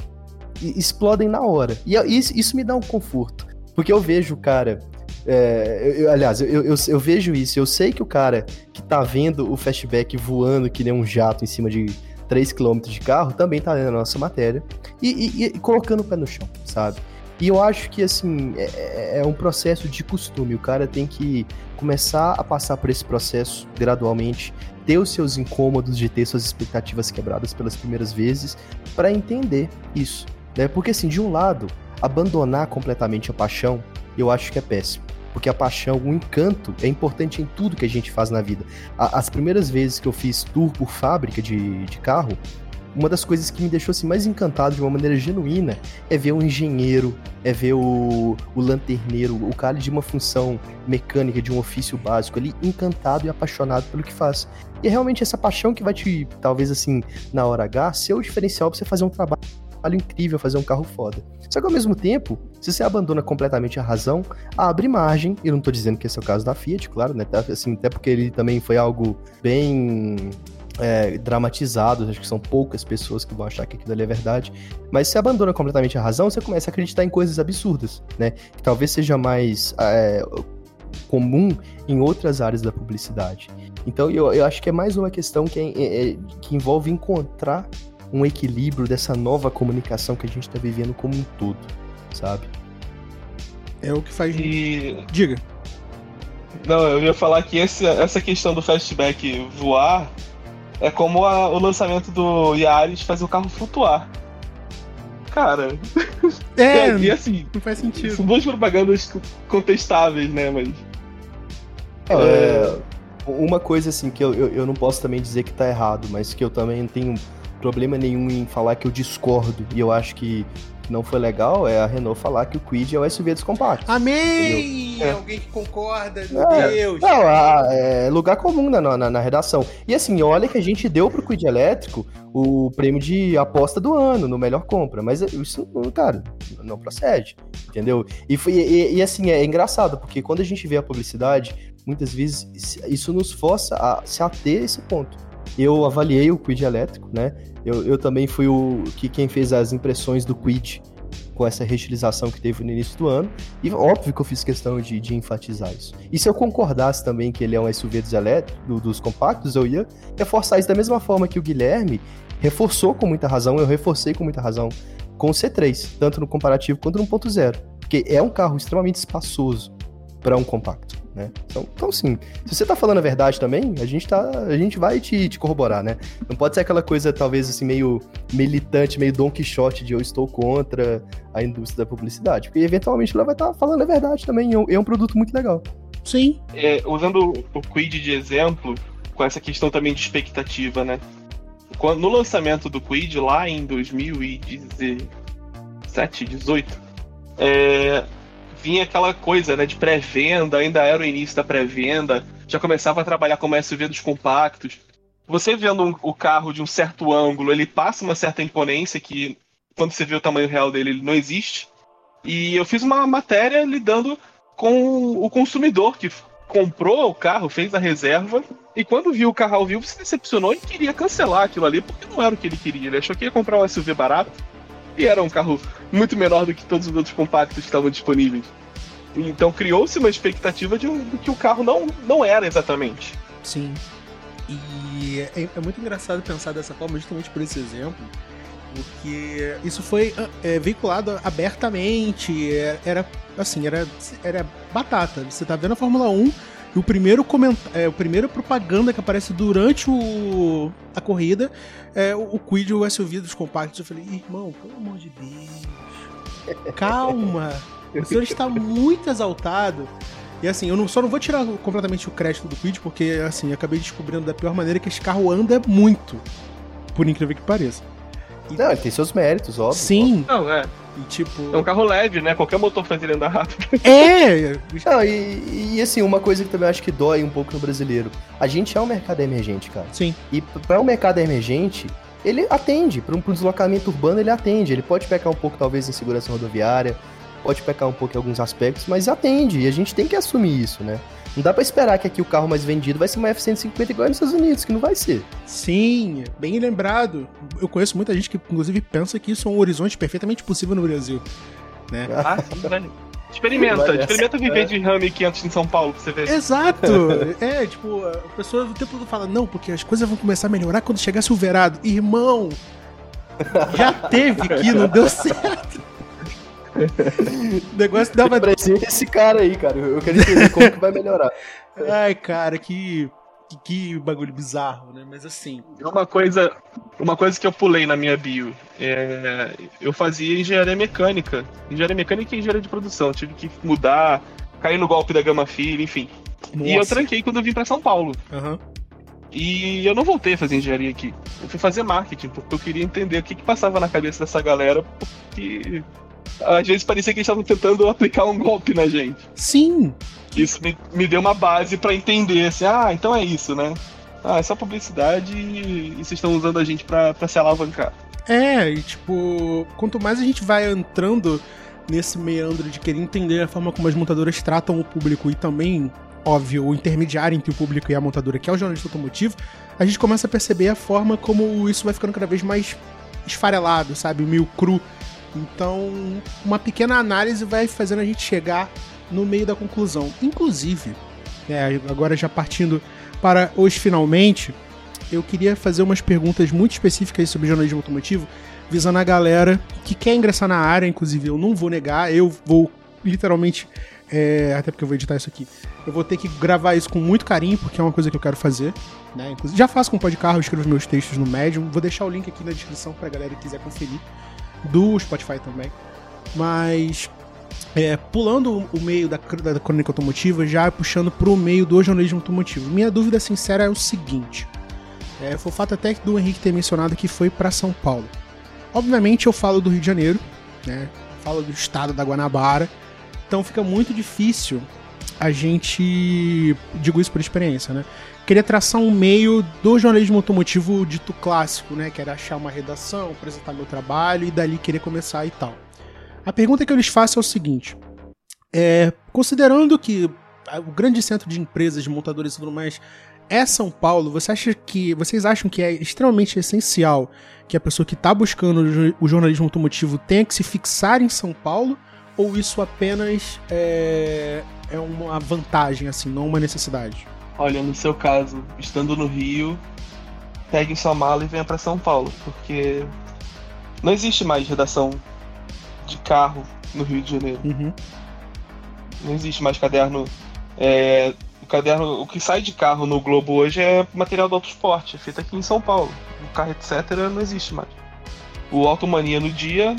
explodem na hora. E isso, isso me dá um conforto. Porque eu vejo o cara. É, eu, aliás, eu, eu, eu, vejo isso. Eu sei que o cara que tá vendo o fastback voando que nem um jato em cima de 3 km de carro também tá lendo a nossa matéria e, e, e, colocando o pé no chão, sabe? E eu acho que, assim, é, é, é um processo de costume. O cara tem que começar a passar por esse processo gradualmente, ter os seus incômodos de ter suas expectativas quebradas pelas primeiras vezes, para entender isso. Né? Porque, assim, de um lado, abandonar completamente a paixão, eu acho que é péssimo. Porque a paixão, o encanto, é importante em tudo que a gente faz na vida. as primeiras vezes que eu fiz tour por fábrica de, de carro, uma das coisas que me deixou assim, mais encantado de uma maneira genuína é ver o engenheiro, é ver o, o lanterneiro, o cara de uma função mecânica, de um ofício básico ali, encantado e apaixonado pelo que faz. E é realmente essa paixão que vai te, talvez assim, na hora H, ser o diferencial pra você fazer um trabalho incrível, fazer um carro foda. Só que ao mesmo tempo, se você abandona completamente a razão, abre margem, e não tô dizendo que esse é o caso da Fiat, claro, né? Assim, até porque ele também foi algo bem é, dramatizado, acho que são poucas pessoas que vão achar que aquilo ali é verdade, mas se abandona completamente a razão, você começa a acreditar em coisas absurdas, né? Que talvez seja mais é, comum em outras áreas da publicidade. Então eu, eu acho que é mais uma questão que, é, é que envolve encontrar um equilíbrio dessa nova comunicação que a gente está vivendo como um todo, sabe? É o que faz. E... Diga. Não, eu ia falar que esse, essa questão do fastback voar é como a, o lançamento do Yaris fazer o carro flutuar. Cara. (laughs) É, e assim. Não faz sentido. São duas propagandas contestáveis, né? Mas. É, é... Uma coisa assim que eu, eu, eu, não posso também dizer que tá errado, mas que eu também tenho problema nenhum em falar que eu discordo e eu acho que não foi legal é a Renault falar que o Quid é o SUV dos compactos. Amém! É. Alguém que concorda, meu é. Deus! Não, é lugar comum na, na, na, redação. E assim, olha que a gente deu pro Quid elétrico o prêmio de aposta do ano, no melhor compra. Mas isso, cara, não procede, entendeu? E, foi, e, e assim, é engraçado, porque quando a gente vê a publicidade, muitas vezes isso nos força a se ater a esse ponto. Eu avaliei o Quid elétrico, né? Eu, eu também fui o que quem fez as impressões do Quid com essa reutilização que teve no início do ano. E óbvio que eu fiz questão de, de enfatizar isso. E se eu concordasse também que ele é um SUV dos do, dos compactos, eu ia reforçar isso da mesma forma que o Guilherme reforçou com muita razão, eu reforcei com muita razão com o C3, tanto no comparativo quanto no 1.0. Porque é um carro extremamente espaçoso para um compacto né? Então, então, sim, se você tá falando a verdade também, a gente, tá, a gente vai te, te corroborar, né? Não pode ser aquela coisa, talvez, assim, meio militante, meio Don Quixote de eu estou contra a indústria da publicidade, porque eventualmente ela vai estar tá falando a verdade também, é um é produto muito legal. Sim. É, usando o Quid de exemplo, com essa questão também de expectativa, né? Quando, no lançamento do Quid, lá em 2017, 18, é, vinha aquela coisa, né, de pré-venda, ainda era o início da pré-venda, já começava a trabalhar como SUV dos compactos. Você vendo um, o carro de um certo ângulo, ele passa uma certa imponência que, quando você vê o tamanho real dele, ele não existe. E eu fiz uma matéria lidando com o consumidor que comprou o carro, fez a reserva, e quando viu o carro ao vivo se decepcionou e queria cancelar aquilo ali, porque não era o que ele queria. Ele achou que ia comprar um SUV barato e era um carro muito menor do que todos os outros compactos que estavam disponíveis. Então criou-se uma expectativa de, de, que o carro não, não era exatamente. Sim. E é, é, muito engraçado pensar dessa forma, justamente por esse exemplo, porque isso foi é, veiculado abertamente, é, era assim, era, era batata. Você tá vendo a Fórmula 1 e o primeiro comentário, é, o primeiro propaganda que aparece durante o, a corrida é o, o Quid e o SUV dos compactos. Eu falei, irmão, pelo amor de Deus, calma. O senhor está muito exaltado. E assim, eu não, só não vou tirar completamente o crédito do Quid, porque assim, acabei descobrindo da pior maneira que esse carro anda muito. Por incrível que pareça. Não, ele tem seus méritos, óbvio. Sim. Não, é. E tipo. É um carro leve, né? Qualquer motor faz ele andar rápido. (laughs) É! Não, e, e, assim, uma coisa que também acho que dói um pouco no brasileiro. A gente é um mercado emergente, cara. Sim. E para um mercado emergente, ele atende. Para um, um deslocamento urbano, ele atende. Ele pode pecar um pouco, talvez, em segurança rodoviária, pode pecar um pouco em alguns aspectos, mas atende. E a gente tem que assumir isso, né? Não dá para esperar que aqui o carro mais vendido vai ser uma F-150 igual nos Estados Unidos, que não vai ser. Sim, bem lembrado. Eu conheço muita gente que, inclusive, pensa que isso é um horizonte perfeitamente possível no Brasil. Né? Ah, sim, velho. Experimenta, experimenta viver de Rami 500 em São Paulo pra você ver. Exato! é, tipo, a pessoa o tempo todo fala, não, porque as coisas vão começar a melhorar quando chegar Silverado. Irmão, já teve aqui, não deu certo. (laughs) o negócio dava. Presente esse cara aí, cara. Eu quero entender como que vai melhorar. Ai, cara, que, que, bagulho bizarro, né? Mas assim. Uma coisa, uma coisa que eu pulei na minha bio. É, eu fazia engenharia mecânica. Engenharia mecânica e engenharia de produção. Tive que mudar, cair no golpe da Gama Filho, enfim. Nossa. E eu tranquei quando eu vim pra São Paulo. Aham. E eu não voltei a fazer engenharia aqui. Eu fui fazer marketing, porque eu queria entender o que, que passava na cabeça dessa galera, porque às vezes parecia que eles estavam tentando aplicar um golpe na gente. Sim, Isso me, me deu uma base pra entender, assim, ah, então é isso, né? Ah, é só publicidade e, e vocês estão usando a gente pra se alavancar. É, e tipo, quanto mais a gente vai entrando nesse meandro de querer entender a forma como as montadoras tratam o público e também, óbvio, o intermediário entre o público e a montadora, que é o jornalista automotivo, a gente começa a perceber a forma como isso vai ficando cada vez mais esfarelado, sabe? Meio cru. Então, uma pequena análise vai fazendo a gente chegar no meio da conclusão. Inclusive, né, agora já partindo para os finalmente, eu queria fazer umas perguntas muito específicas sobre jornalismo automotivo, visando a galera que quer ingressar na área, inclusive eu não vou negar, eu vou literalmente, é, até porque eu vou editar isso aqui, eu vou ter que gravar isso com muito carinho, porque é uma coisa que eu quero fazer, né? Inclusive, já faço com o Podcarro, eu escrevo meus textos no Medium, vou deixar o link aqui na descrição pra galera que quiser conferir, do Spotify também. Mas é, pulando o meio da, da crônica automotiva, já puxando pro meio do jornalismo automotivo. Minha dúvida sincera é o seguinte: é, foi o fato até do Henrique ter mencionado que foi para São Paulo. Obviamente eu falo do Rio de Janeiro, né? Falo do estado da Guanabara, então fica muito difícil a gente. Digo isso por experiência, né? Queria traçar um meio do jornalismo automotivo dito clássico, né? Que era achar uma redação, apresentar meu trabalho e dali querer começar e tal. A pergunta que eu lhes faço é o seguinte: é, considerando que o grande centro de empresas, de montadores e tudo mais é São Paulo, você acha que vocês acham que é extremamente essencial que a pessoa que está buscando o jornalismo automotivo tenha que se fixar em São Paulo? Ou isso apenas é, é uma vantagem, assim, não uma necessidade? Olha, no seu caso, estando no Rio, pegue sua mala e venha para São Paulo, porque não existe mais redação de carro no Rio de Janeiro. Uhum. Não existe mais caderno. É, o caderno, o que sai de carro no Globo hoje é material do autoesporte, é feito aqui em São Paulo. O carro, etc., não existe mais. O Automania no dia,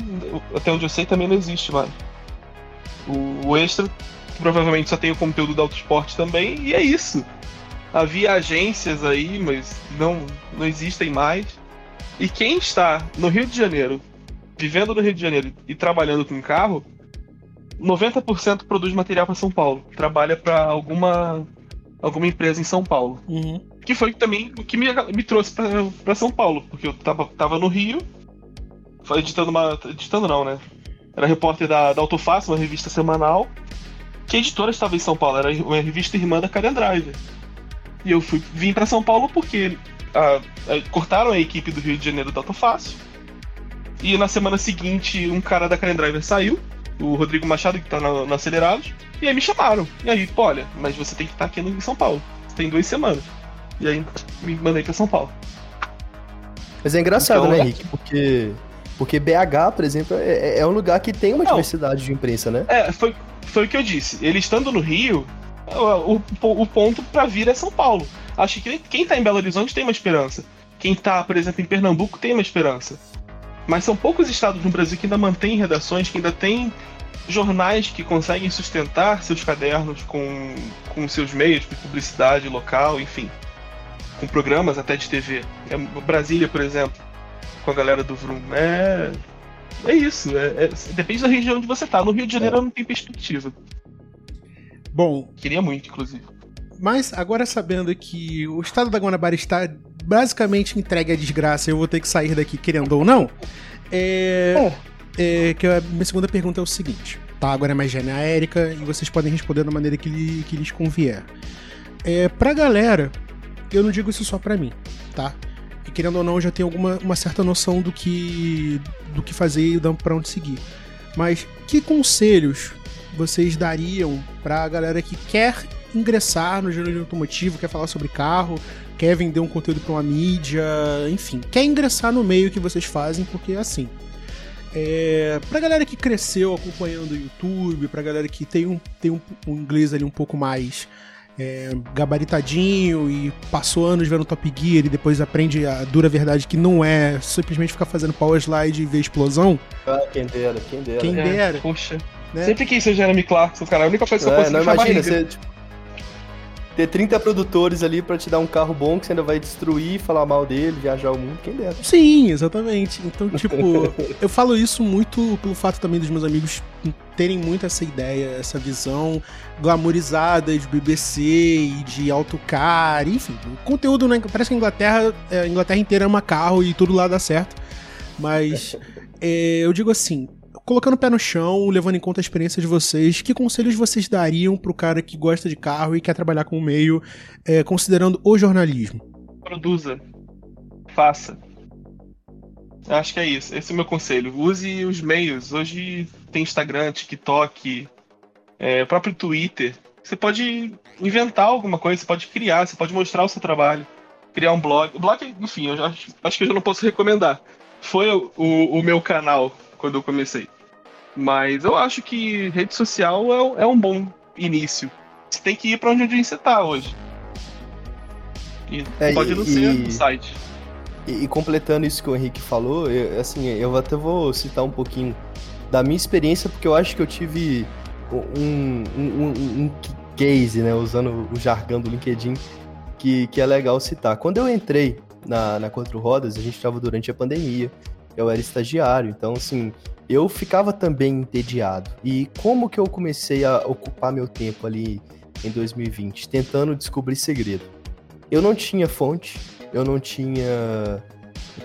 até onde eu sei, também não existe mais. O, o Extra provavelmente só tem o conteúdo do autoesporte também, e é isso. Havia agências aí, mas não, não existem mais. E quem está no Rio de Janeiro, vivendo no Rio de Janeiro e trabalhando com carro, 90% produz material para São Paulo. Trabalha para alguma alguma empresa em São Paulo. Uhum. Que foi também o que me, me trouxe para São Paulo, porque eu tava, tava no Rio, editando uma. editando não, né? Era repórter da, da Autofácil, uma revista semanal. Que a editora estava em São Paulo, era uma revista irmã da Driver. E eu fui, vim para São Paulo porque a, a, cortaram a equipe do Rio de Janeiro da Autofácil. E na semana seguinte, um cara da Karen Driver saiu, o Rodrigo Machado, que tá na, na Acelerados, e aí me chamaram. E aí, pô, olha, mas você tem que estar aqui no, em São Paulo. Você tem duas semanas. E aí me mandei para São Paulo. Mas é engraçado, Então, né, é- Henrique? Porque, porque BH, por exemplo, é, é um lugar que tem uma Não. diversidade de imprensa, né? É, foi, foi o que eu disse. Ele estando no Rio, o, o, ponto pra vir é São Paulo. Acho que quem tá em Belo Horizonte tem uma esperança. Quem tá, por exemplo, em Pernambuco tem uma esperança. Mas são poucos estados no Brasil que ainda mantêm redações, que ainda tem jornais que conseguem sustentar seus cadernos com, com seus meios de publicidade local, enfim. Com programas até de TV. É, Brasília, por exemplo. com a galera do Vroom. É. É isso. É, é, depende da região onde você tá. No Rio de Janeiro é. não tenho perspectiva. Bom. Queria muito, inclusive. Mas agora sabendo que o estado da Guanabara está basicamente entregue à desgraça, eu vou ter que sair daqui querendo ou não. É, é, que a minha segunda pergunta é o seguinte: tá? Agora é mais genérica e vocês podem responder da maneira que, lhe, que lhes convier. É, pra galera, eu não digo isso só pra mim, tá? E querendo ou não, eu já tenho alguma uma certa noção do que, do que fazer e pra onde seguir. Mas que conselhos vocês dariam pra galera que quer ingressar no gênero automotivo, quer falar sobre carro, quer vender um conteúdo para uma mídia, enfim, quer ingressar no meio que vocês fazem, porque é assim. É, pra galera que cresceu acompanhando o YouTube, pra galera que tem um, tem um, um inglês ali um pouco mais é, gabaritadinho e passou anos vendo Top Gear e depois aprende a dura verdade que não é simplesmente ficar fazendo power slide e ver explosão. Ah, quem dera, quem dera. Quem dera. É, poxa. Né? Sempre quis ser Jeremy Clarkson, cara. A única coisa que eu é, consigo não, imagina, você, tipo, ter 30 produtores ali para te dar um carro bom que você ainda vai destruir, falar mal dele, viajar o mundo, quem dera. Sim, exatamente. Então, tipo, (laughs) eu falo isso muito pelo fato também dos meus amigos terem muito essa ideia, essa visão glamourizada de BBC e de autocar, enfim. O conteúdo, né? Parece que a Inglaterra, é, a Inglaterra inteira ama carro e tudo lá dá certo. Mas (laughs) é, eu digo assim, colocando o pé no chão, levando em conta a experiência de vocês, que conselhos vocês dariam pro cara que gosta de carro e quer trabalhar com o meio, é, considerando o jornalismo? Produza. Faça. Acho que é isso. Esse é o meu conselho. Use os meios. Hoje tem Instagram, TikTok, é, o próprio Twitter. Você pode inventar alguma coisa, você pode criar, você pode mostrar o seu trabalho, criar um blog. O blog, enfim, eu já, acho que eu já não posso recomendar. Foi o, o, o meu canal quando eu comecei. Mas eu acho que rede social é, é um bom início. Você tem que ir para onde você está hoje. E é, pode não ser no site. E, e, completando isso que o Henrique falou, eu, assim, eu até vou citar um pouquinho da minha experiência, porque eu acho que eu tive um, um, um, um case, né, usando o jargão do LinkedIn, que, que é legal citar. Quando eu entrei na, na Quatro Rodas, a gente estava durante a pandemia, eu era estagiário, então assim, eu ficava também entediado. E como que eu comecei a ocupar meu tempo ali em 2020, tentando descobrir segredo? Eu não tinha fonte, eu não tinha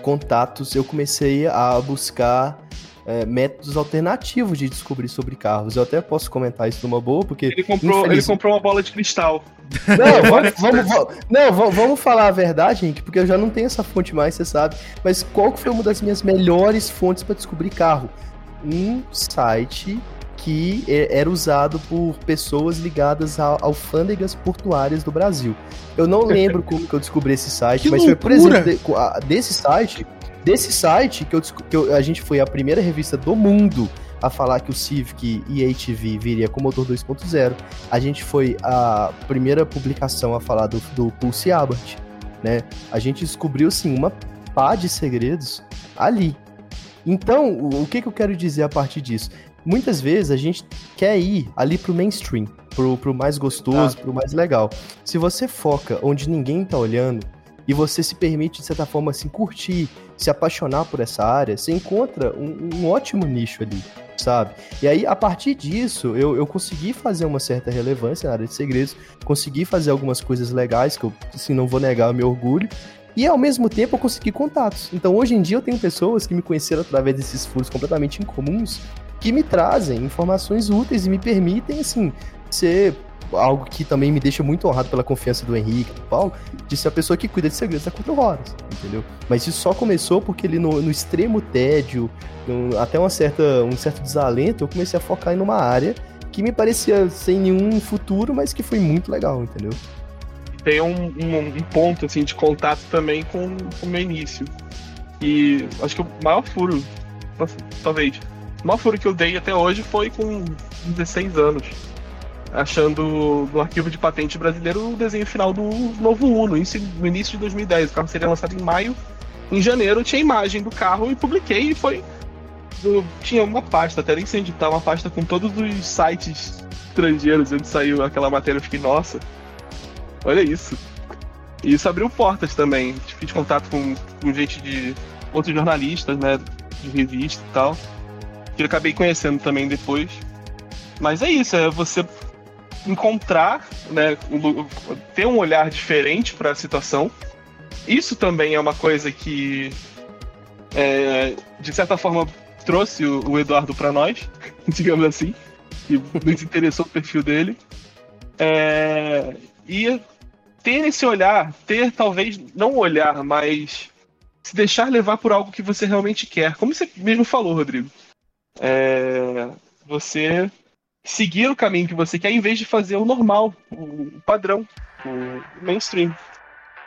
contatos, eu comecei a buscar é, métodos alternativos de descobrir sobre carros. Eu até posso comentar isso numa boa, porque. Ele comprou, infeliz... ele comprou uma bola de cristal. Não, (laughs) vamos, vamos, vamos, não, vamos falar a verdade, gente, porque eu já não tenho essa fonte mais, você sabe. Mas qual que foi uma das minhas melhores fontes para descobrir carro? Um site que era usado por pessoas ligadas a alfândegas portuárias do Brasil. Eu não lembro como que eu descobri esse site, que mas loucura. foi, por exemplo, desse site, desse site que, eu, que eu, a gente foi a primeira revista do mundo a falar que o Civic e-HV viria com motor 2.0. A gente foi a primeira publicação a falar do, do Pulse Abarth, né? A gente descobriu, assim, uma pá de segredos ali. Então, o, que, que eu quero dizer a partir disso? Muitas vezes a gente quer ir ali pro mainstream, pro, pro mais gostoso, ah. pro mais legal. Se você foca onde ninguém tá olhando, e você se permite, de certa forma, assim, curtir, se apaixonar por essa área, você encontra um, um ótimo nicho ali, sabe? E aí, a partir disso, eu, eu consegui fazer uma certa relevância na área de segredos, consegui fazer algumas coisas legais, que eu, assim, não vou negar o meu orgulho, e ao mesmo tempo eu consegui contatos. Então hoje em dia eu tenho pessoas que me conheceram através desses furos completamente incomuns que me trazem informações úteis e me permitem, assim, ser algo que também me deixa muito honrado pela confiança do Henrique, do Paulo, de ser a pessoa que cuida de segredos da Quatro Horas, entendeu? Mas isso só começou porque ele, no, no extremo tédio, no, até uma certa, um certo desalento, eu comecei a focar em uma área que me parecia sem nenhum futuro, mas que foi muito legal, entendeu? Tem um, um, um ponto, assim, de contato também com, com o meu início. E acho que o maior furo, talvez, o maior furo que eu dei até hoje foi com 16 anos achando no arquivo de patente brasileiro o desenho final do novo Uno, no início de 2010. O carro seria lançado em maio. Em janeiro tinha imagem do carro e publiquei e foi. Eu tinha uma pasta, até nem sei editar, uma pasta com todos os sites estrangeiros onde saiu aquela matéria. Eu fiquei, nossa, olha isso. E isso abriu portas também. Fiz contato com, com gente de outros jornalistas, né, de revista e tal, que eu acabei conhecendo também depois. Mas é isso, é você encontrar, né, ter um olhar diferente para a situação. Isso também é uma coisa que, é, de certa forma, trouxe o, Eduardo para nós, (laughs) digamos assim, que nos interessou o perfil dele. É, e ter esse olhar, ter talvez não olhar, mas se deixar levar por algo que você realmente quer. Como você mesmo falou, Rodrigo. É, você seguir o caminho que você quer em vez de fazer o normal, o padrão, o mainstream.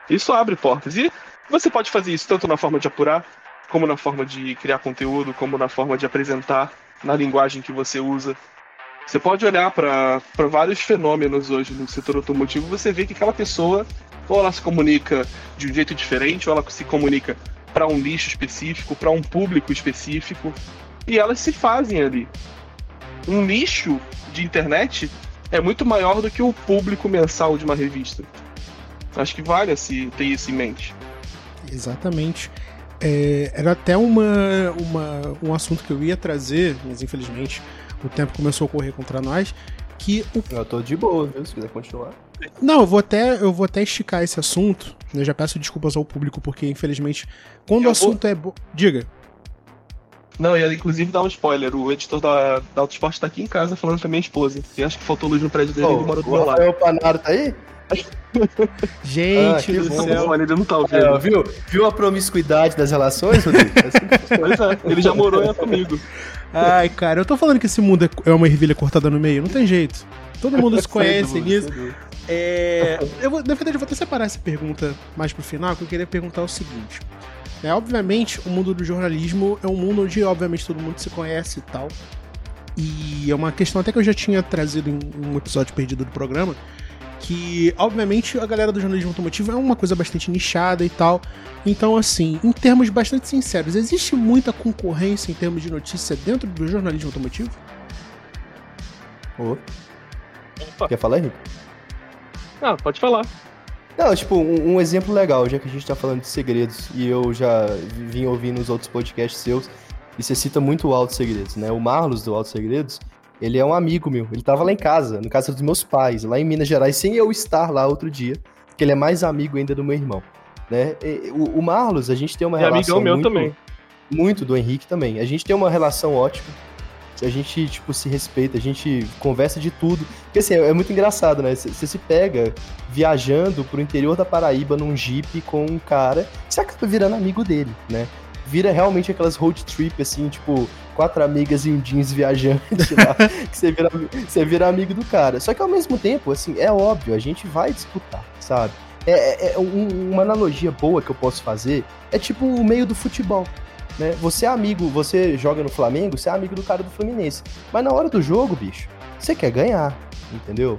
Isso abre portas. E você pode fazer isso tanto na forma de apurar, como na forma de criar conteúdo, como na forma de apresentar, na linguagem que você usa. Você pode olhar para vários fenômenos hoje no setor automotivo, você vê que aquela pessoa ou ela se comunica de um jeito diferente, ou ela se comunica para um nicho específico, para um público específico, e elas se fazem ali. Um nicho de internet é muito maior do que o público mensal de uma revista. Acho que vale se ter isso em mente. Exatamente. É, era até uma, uma, um assunto que eu ia trazer, mas infelizmente o tempo começou a correr contra nós. Que o... Eu tô de boa, viu? Se quiser continuar. Não, eu vou até, eu vou até esticar esse assunto. Eu já peço desculpas ao público, porque infelizmente, quando eu o assunto vou... é. Bo... Diga. Não, ia inclusive dar um spoiler. O editor da, da Autosport tá aqui em casa falando com a minha esposa. E acho que faltou luz no prédio dele oh, e mora do meu lado. O Panaro tá aí? Gente ah, do bom, céu. Ele não tá ouvindo. É, viu? viu a promiscuidade das relações, Rodrigo? (laughs) pois é, ele já morou em comigo. Ai, cara, eu tô falando que esse mundo é, é uma ervilha cortada no meio, não tem jeito. Todo mundo se (laughs) conhece nisso. É, eu vou, na verdade, eu vou até separar essa pergunta mais pro final, que eu queria perguntar o seguinte. É, obviamente, o mundo do jornalismo é um mundo onde, obviamente, todo mundo se conhece e tal. E é uma questão até que eu já tinha trazido em um episódio perdido do programa, que, obviamente, a galera do jornalismo automotivo é uma coisa bastante nichada e tal. Então, assim, em termos bastante sinceros, existe muita concorrência em termos de notícia dentro do jornalismo automotivo? Oh. Quer falar, Henrique? Ah, pode falar. Não, tipo, um, um, exemplo legal, já que a gente tá falando de segredos, e eu já vim ouvindo os outros podcasts seus, e você cita muito o Alto Segredos, né? O Marlos do Alto Segredos, ele é um amigo meu. Ele tava lá em casa, no casa dos meus pais, lá em Minas Gerais, sem eu estar lá outro dia, porque ele é mais amigo ainda do meu irmão. Né? E, o, o, Marlos, a gente tem uma é relação. amigão muito, meu também. Muito do Henrique também. A gente tem uma relação ótima. A gente, tipo, se respeita, a gente conversa de tudo. Porque, assim, é, é muito engraçado, né? Você se pega viajando pro interior da Paraíba num jeep com um cara, você acaba virando amigo dele, né? Vira realmente aquelas road trip, assim, tipo, quatro amigas e um jeans viajante lá, (laughs) que você vira, você vira amigo do cara. Só que ao mesmo tempo, assim, é óbvio, a gente vai disputar, sabe? É, é, é um, uma analogia boa que eu posso fazer é tipo o meio do futebol. Né? Você é amigo, você joga no Flamengo, você é amigo do cara do Fluminense. Mas na hora do jogo, bicho, você quer ganhar, entendeu?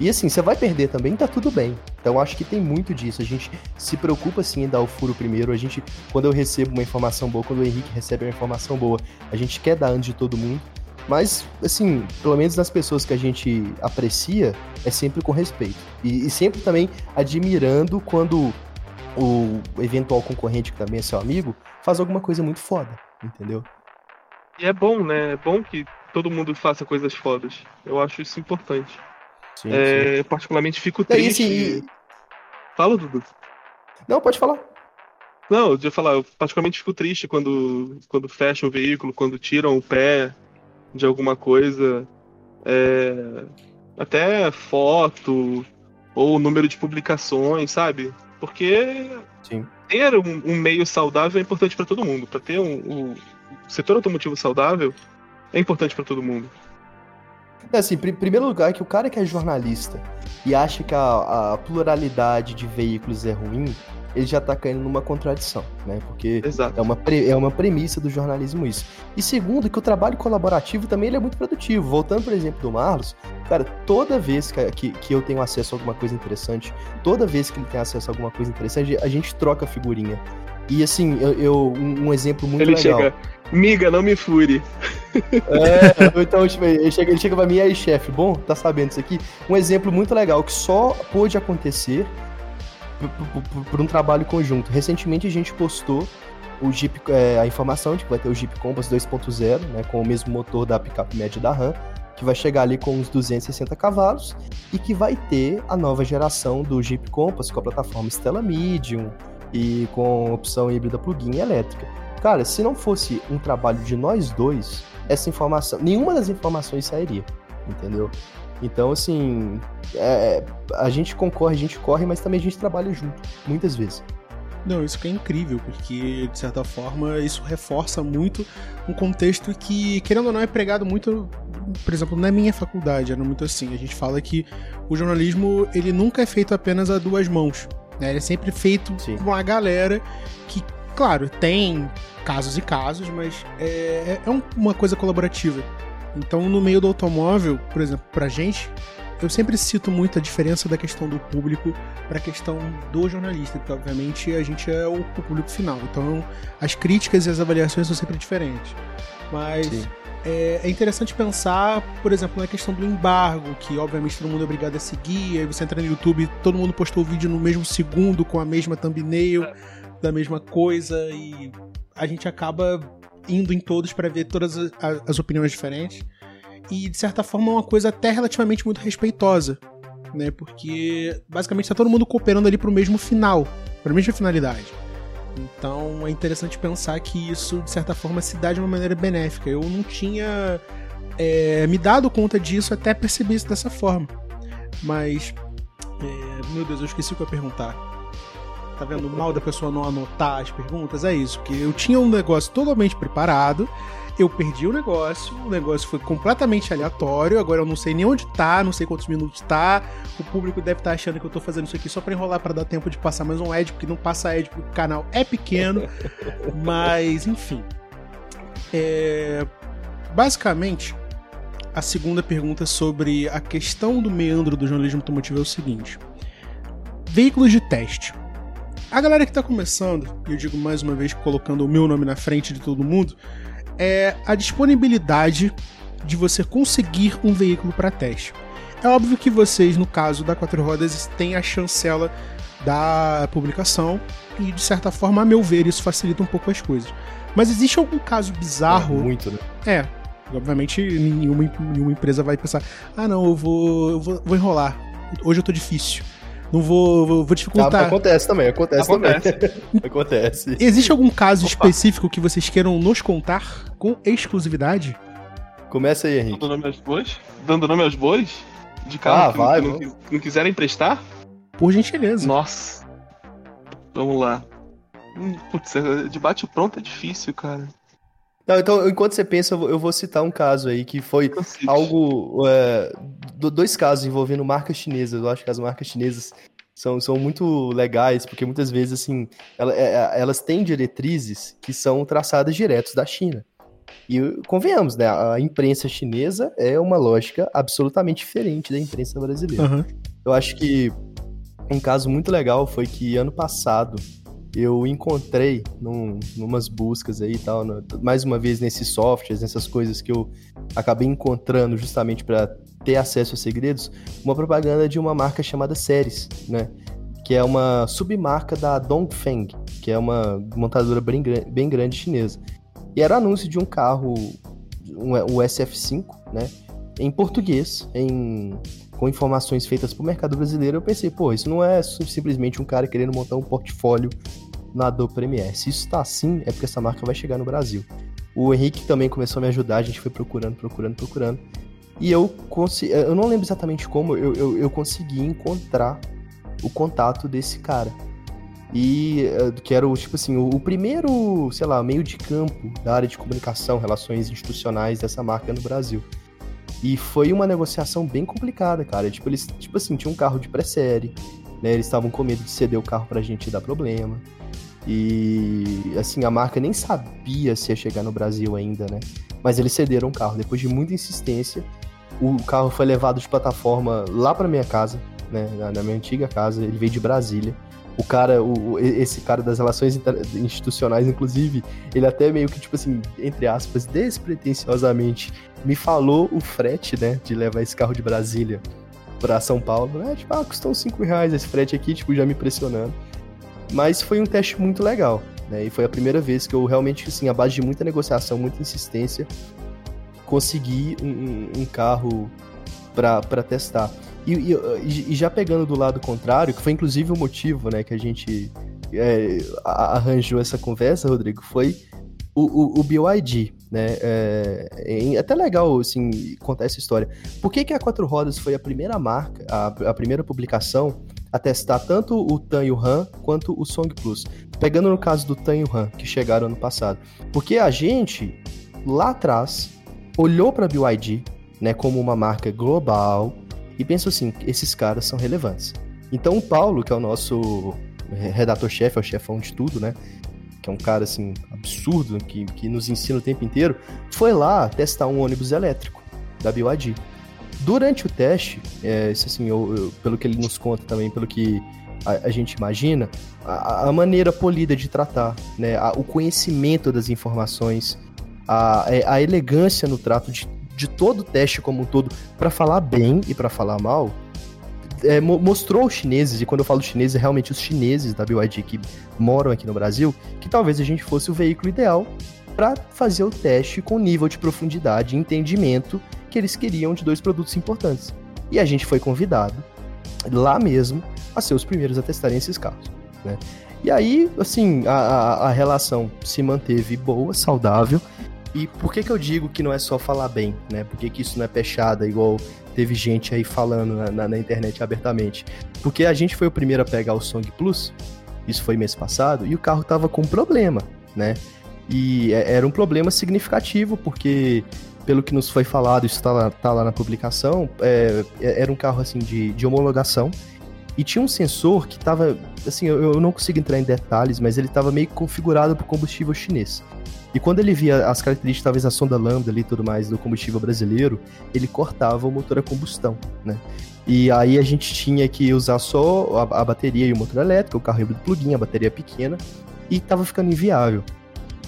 E assim, você vai perder também, tá tudo bem. Então acho que tem muito disso. A gente se preocupa sim em dar o furo primeiro. A gente, quando eu recebo uma informação boa, quando o Henrique recebe uma informação boa, a gente quer dar antes de todo mundo. Mas, assim, pelo menos nas pessoas que a gente aprecia, é sempre com respeito. E, e sempre também admirando quando o eventual concorrente, que também é seu amigo, faz alguma coisa muito foda, entendeu? E é bom, né? É bom que todo mundo faça coisas fodas. Eu acho isso importante. Sim, é, sim. Particularmente fico triste. É, Fala, Dudu. Não, pode falar. Não, eu ia falar, eu particularmente fico triste quando, quando fecham o veículo, quando tiram o pé de alguma coisa. É, até foto ou número de publicações, sabe? Porque Sim. ter um, um, meio saudável é importante para todo mundo. Para ter um, um, setor automotivo saudável é importante para todo mundo. É assim, em primeiro lugar, que o cara que é jornalista e acha que a, a pluralidade de veículos é ruim, ele já tá caindo numa contradição, né? Porque é uma, é uma premissa do jornalismo isso. E segundo, que o trabalho colaborativo também é muito produtivo. Voltando, por exemplo, do Marlos, cara, toda vez que, que, que, eu tenho acesso a alguma coisa interessante, toda vez que ele tem acesso a alguma coisa interessante, a gente troca figurinha. E assim, eu, eu um, exemplo muito ele legal. Ele chega, miga, não me fure. (laughs) É, então tipo, ele chega, ele chega pra mim, e aí, chefe, bom, tá sabendo isso aqui? Um exemplo muito legal que só pôde acontecer por, por, por um trabalho conjunto. Recentemente a gente postou o Jeep, é, a informação de que vai ter o Jeep Compass 2.0, né, com o mesmo motor da picape média da Ram, que vai chegar ali com uns 260 cavalos e que vai ter a nova geração do Jeep Compass com a plataforma Stella Medium e com opção híbrida plug-in elétrica. Cara, se não fosse um trabalho de nós dois, essa informação, nenhuma das informações sairia, entendeu? Então, assim, é, a gente concorre, a gente corre, mas também a gente trabalha junto, muitas vezes. Não, isso que é incrível, porque de certa forma isso reforça muito um contexto que, querendo ou não, é pregado muito, por exemplo, na minha faculdade, era muito assim. A gente fala que o jornalismo ele nunca é feito apenas a duas mãos. Né? Ele é sempre feito Sim. com uma galera que, claro, tem casos e casos, mas é, é uma coisa colaborativa. Então, no meio do automóvel, por exemplo, pra gente, eu sempre cito muito a diferença da questão do público para a questão do jornalista, porque obviamente a gente é o, o, público final. Então as críticas e as avaliações são sempre diferentes. Mas é, é, interessante pensar, por exemplo, na questão do embargo, que obviamente todo mundo é obrigado a seguir. Aí você entra no YouTube, todo mundo postou o vídeo no mesmo segundo, com a mesma thumbnail, da mesma coisa, e a gente acaba indo em todos para ver todas as, as opiniões diferentes e de certa forma é uma coisa até relativamente muito respeitosa, né? Porque basicamente está todo mundo cooperando ali para o mesmo final, para a mesma finalidade. Então é interessante pensar que isso de certa forma se dá de uma maneira benéfica. Eu não tinha é, me dado conta disso até perceber isso dessa forma. Mas, é, meu Deus, eu esqueci o que eu ia perguntar. Tá vendo o mal da pessoa não anotar as perguntas? É isso, porque eu tinha um negócio totalmente preparado eu perdi o negócio, o negócio foi completamente aleatório, agora eu não sei nem onde tá, não sei quantos minutos tá. O público deve estar tá achando que eu tô fazendo isso aqui só para enrolar para dar tempo de passar mais um ad, porque não passa ad porque o canal é pequeno. (laughs) mas, enfim. É... Basicamente, a segunda pergunta sobre a questão do meandro do jornalismo automotivo é o seguinte: veículos de teste. A galera que tá começando, e eu digo mais uma vez colocando o meu nome na frente de todo mundo, é a disponibilidade de você conseguir um veículo para teste. É óbvio que vocês, no caso da Quatro Rodas, têm a chancela da publicação e, de certa forma, a meu ver, isso facilita um pouco as coisas. Mas existe algum caso bizarro? É, muito, né? É. Obviamente, nenhuma, nenhuma empresa vai pensar: ah, não, eu vou, eu vou, vou enrolar. Hoje eu tô difícil. Não vou, vou, vou dificultar. Ah, acontece também, acontece, acontece. também. (laughs) acontece. Existe algum caso Opa. específico que vocês queiram nos contar com exclusividade? Começa aí, Henrique. Dando nome aos bois? Dando nome aos bois? De carro ah, que, vai, que, não, não quiserem emprestar? Por gentileza. Nossa. Vamos lá. Hum, putz, é, de bate pronto é difícil, cara. Não, então, enquanto você pensa, eu vou citar um caso aí que foi algo. É, dois casos envolvendo marcas chinesas. Eu acho que as marcas chinesas são, são muito legais, porque muitas vezes, assim, elas, é, é, elas têm diretrizes que são traçadas diretos da China. E convenhamos, né? A imprensa chinesa é uma lógica absolutamente diferente da imprensa brasileira. Uhum. Eu acho que um caso muito legal foi que ano passado eu encontrei num, numas buscas aí e tal, no, mais uma vez nesses softwares, nessas coisas que eu acabei encontrando justamente para ter acesso a segredos, uma propaganda de uma marca chamada Ceres, né? Que é uma submarca da Dongfeng, que é uma montadora bem, bem grande chinesa. E era anúncio de um carro, um, o SF5, né? Em português, em com informações feitas para o mercado brasileiro, eu pensei, pô, isso não é simplesmente um cara querendo montar um portfólio na Adobe Premiere. Se isso está assim, é porque essa marca vai chegar no Brasil. O Henrique também começou a me ajudar, a gente foi procurando, procurando, procurando. E eu consegui, eu não lembro exatamente como, eu, eu, eu consegui encontrar o contato desse cara. E eh, que era o, tipo assim, o, primeiro, sei lá, meio de campo da área de comunicação, relações institucionais dessa marca no Brasil. E foi uma negociação bem complicada, cara. Tipo, eles, tipo assim, tinha um carro de pré-série, né? Eles estavam com medo de ceder o carro pra gente dar problema. E assim, a marca nem sabia se ia chegar no Brasil ainda, né? Mas eles cederam o carro. Depois de muita insistência, o carro foi levado de plataforma lá para minha casa, né? Na minha antiga casa. Ele veio de Brasília. O cara, o, esse cara das relações institucionais, inclusive, ele até meio que, tipo assim, entre aspas, despretensiosamente, me falou o frete, né, de levar esse carro de Brasília para São Paulo, né? Tipo, ah, custou 5 reais esse frete aqui, tipo, já me pressionando. Mas foi um teste muito legal. né? E foi a primeira vez que eu realmente, assim, à base de muita negociação, muita insistência, consegui um, um carro para testar. E, e, e, já pegando do lado contrário, que foi inclusive o motivo né, que a gente é, arranjou essa conversa, Rodrigo, foi o, o, o BYD. Né? É, é, até legal assim, contar essa história. Por que, que a Quatro Rodas foi a primeira marca, a, a primeira publicação a testar tanto o Tan e o Han quanto o Song Plus? Pegando no caso do Tan e o Han, que chegaram ano passado. Porque a gente, lá atrás, olhou para a BYD né, como uma marca global e pensou assim, esses caras são relevantes. Então o Paulo, que é o nosso redator-chefe, é o chefão de tudo, né? Que é um cara assim absurdo que, que nos ensina o tempo inteiro, foi lá testar um ônibus elétrico da BYD. Durante o teste, é, isso assim, eu, eu, pelo que ele nos conta também, pelo que a, a gente imagina, a, a, maneira polida de tratar, né, a, o conhecimento das informações, a, é, a elegância no trato de, de todo o teste como um todo, para falar bem e para falar mal, é, mostrou aos chineses, e quando eu falo chineses, é realmente os chineses da BYD que moram aqui no Brasil, que talvez a gente fosse o veículo ideal para fazer o teste com nível de profundidade e entendimento que eles queriam de dois produtos importantes. E a gente foi convidado lá mesmo a ser os primeiros a testarem esses carros. Né? E aí, assim, a, a, relação se manteve boa, saudável. E por que, que eu digo que não é só falar bem, né? Por que, que isso não é pechada, igual teve gente aí falando na, na, na, internet abertamente? Porque a gente foi o primeiro a pegar o Song Plus, isso foi mês passado, e o carro tava com problema, né? E é, era um problema significativo, porque pelo que nos foi falado, isso tá lá, tá lá na publicação, é, é era um carro assim de, de homologação e tinha um sensor que estava, assim, eu, eu, não consigo entrar em detalhes, mas ele estava meio configurado para combustível chinês. E quando ele via as características, talvez a sonda lambda ali e tudo mais do combustível brasileiro, ele cortava o motor a combustão, né? E aí a gente tinha que usar só a, a bateria e o motor elétrico, o carro híbrido plug-in, a bateria pequena, e estava ficando inviável.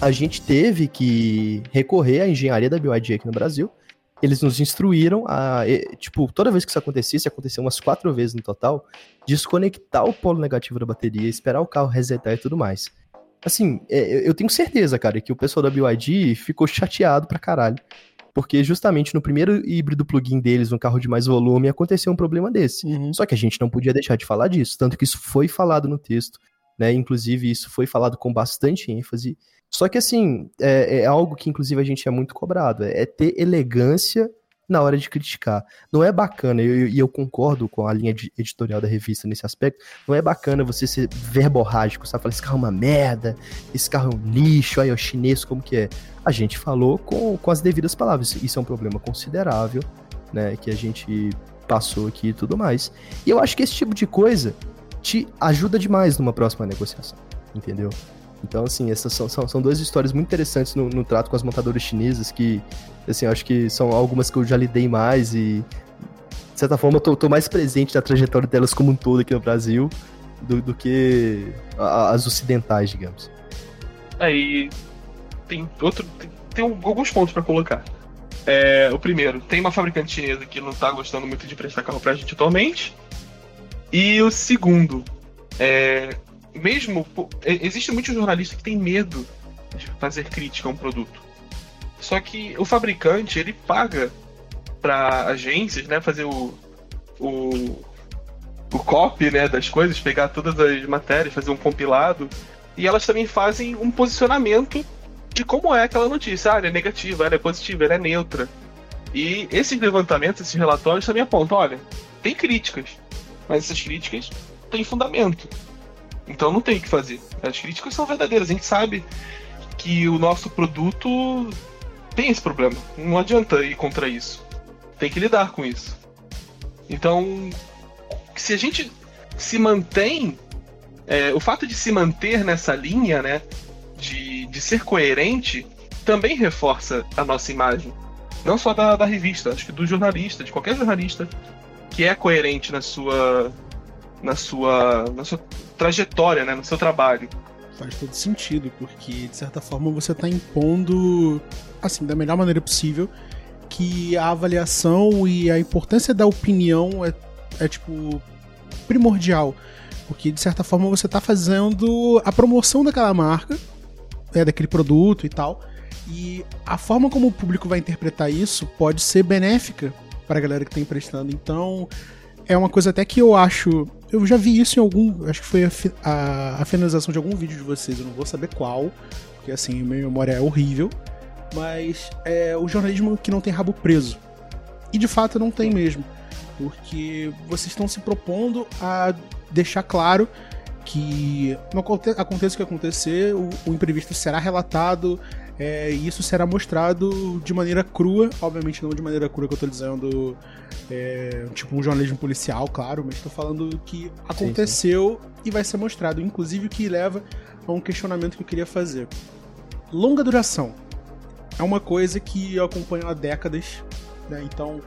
A gente teve que recorrer à engenharia da BYD aqui no Brasil, eles nos instruíram a, tipo, toda vez que isso acontecesse, aconteceu umas quatro vezes no total, desconectar o polo negativo da bateria, esperar o carro resetar e tudo mais. Assim, é, eu tenho certeza, cara, que o pessoal da BYD ficou chateado pra caralho. Porque justamente no primeiro híbrido plug-in deles, no carro de mais volume, aconteceu um problema desse. Uhum. Só que a gente não podia deixar de falar disso, tanto que isso foi falado no texto, né? Inclusive, isso foi falado com bastante ênfase. Só que, assim, é, é algo que, inclusive, a gente é muito cobrado. É, é ter elegância na hora de criticar. Não é bacana, e eu, eu, concordo com a linha editorial da revista nesse aspecto, não é bacana você ser verborrágico, sabe? Falar, esse carro é uma merda, esse carro é um lixo, aí é o chinês, como que é? A gente falou com, com as devidas palavras. Isso é um problema considerável, né? Que a gente passou aqui e tudo mais. E eu acho que esse tipo de coisa te ajuda demais numa próxima negociação, entendeu? Então, assim, essas são, são, são duas histórias muito interessantes no, no trato com as montadoras chinesas que, assim, acho que são algumas que eu já lidei mais e, de certa forma, eu tô, tô mais presente na trajetória delas como um todo aqui no Brasil do, do que as ocidentais, digamos. Aí, é, tem outro... Tem, tem alguns pontos para colocar. É, o primeiro, tem uma fabricante chinesa que não tá gostando muito de prestar carro pra gente atualmente. E o segundo, é, mesmo. Existe muitos jornalistas que têm medo de fazer crítica a um produto. Só que o fabricante, ele paga para agências, né, fazer o, o, o copy, né, das coisas, pegar todas as matérias, fazer um compilado, e elas também fazem um posicionamento de como é aquela notícia. Ah, ela é negativa, ela é positiva, ela é neutra. E esses levantamentos, esses relatórios também apontam, olha, tem críticas, mas essas críticas têm fundamento. Então não tem o que fazer. As críticas são verdadeiras. A gente sabe que o nosso produto tem esse problema. Não adianta ir contra isso. Tem que lidar com isso. Então, se a gente se mantém, é, o fato de se manter nessa linha, né, de, de ser coerente, também reforça a nossa imagem. Não só da, da revista, acho que do jornalista, de qualquer jornalista que é coerente na sua na sua, na sua trajetória, né, no seu trabalho. Faz todo sentido, porque de certa forma você está impondo, assim, da melhor maneira possível, que a avaliação e a importância da opinião é, é tipo, primordial. Porque de certa forma você tá fazendo a promoção daquela marca, é, daquele produto e tal. E a forma como o público vai interpretar isso pode ser benéfica para a galera que tá emprestando. Então, é uma coisa até que eu acho. Eu já vi isso em algum. Acho que foi a, a, a finalização de algum vídeo de vocês, eu não vou saber qual, porque assim, minha memória é horrível. Mas é o jornalismo que não tem rabo preso. E de fato não tem mesmo. Porque vocês estão se propondo a deixar claro que não aconteça o que acontecer, o, o imprevisto será relatado é, e isso será mostrado de maneira crua, obviamente não de maneira crua que eu tô dizendo, é, tipo um jornalismo policial, claro, mas tô falando que aconteceu sim, sim. e vai ser mostrado, inclusive o que leva a um questionamento que eu queria fazer. Longa duração é uma coisa que eu acompanho há décadas, né? Então,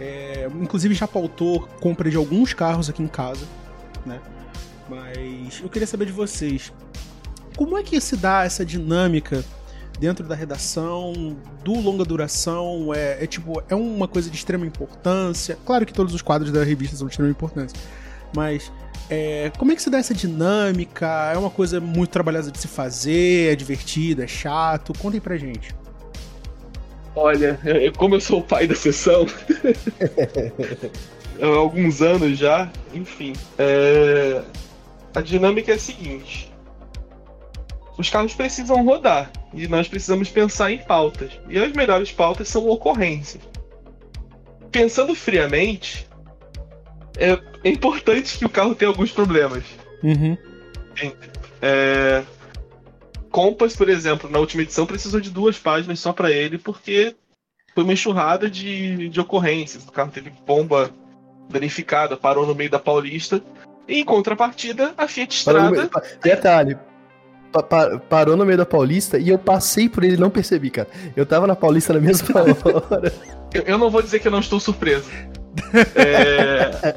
é, inclusive já pautou compra de alguns carros aqui em casa, né? Mas eu queria saber de vocês, como é que se dá essa dinâmica dentro da redação, do longa duração, é, é, tipo, é uma coisa de extrema importância. Claro que todos os quadros da revista são de extrema importância, mas é, como é que se dá essa dinâmica? É uma coisa muito trabalhosa de se fazer, é divertido, é chato? Contem pra gente. Olha, eu, como eu sou o pai da sessão, (laughs) há alguns anos já, enfim, é, a dinâmica é a seguinte: os carros precisam rodar e nós precisamos pensar em pautas. E as melhores pautas são ocorrências. Pensando friamente, é, é importante que o carro tenha alguns problemas. Uhum. É, Compass, por exemplo, na última edição precisou de duas páginas só para ele, porque foi uma enxurrada de, de ocorrências. O carro teve bomba danificada, parou no meio da Paulista. E, em contrapartida, a Fiat Strada. Detalhe, pa parou no meio da Paulista e eu passei por ele e não percebi, cara. Eu tava na Paulista na mesma (laughs) hora. eu, eu não vou dizer que eu não estou surpreso. É...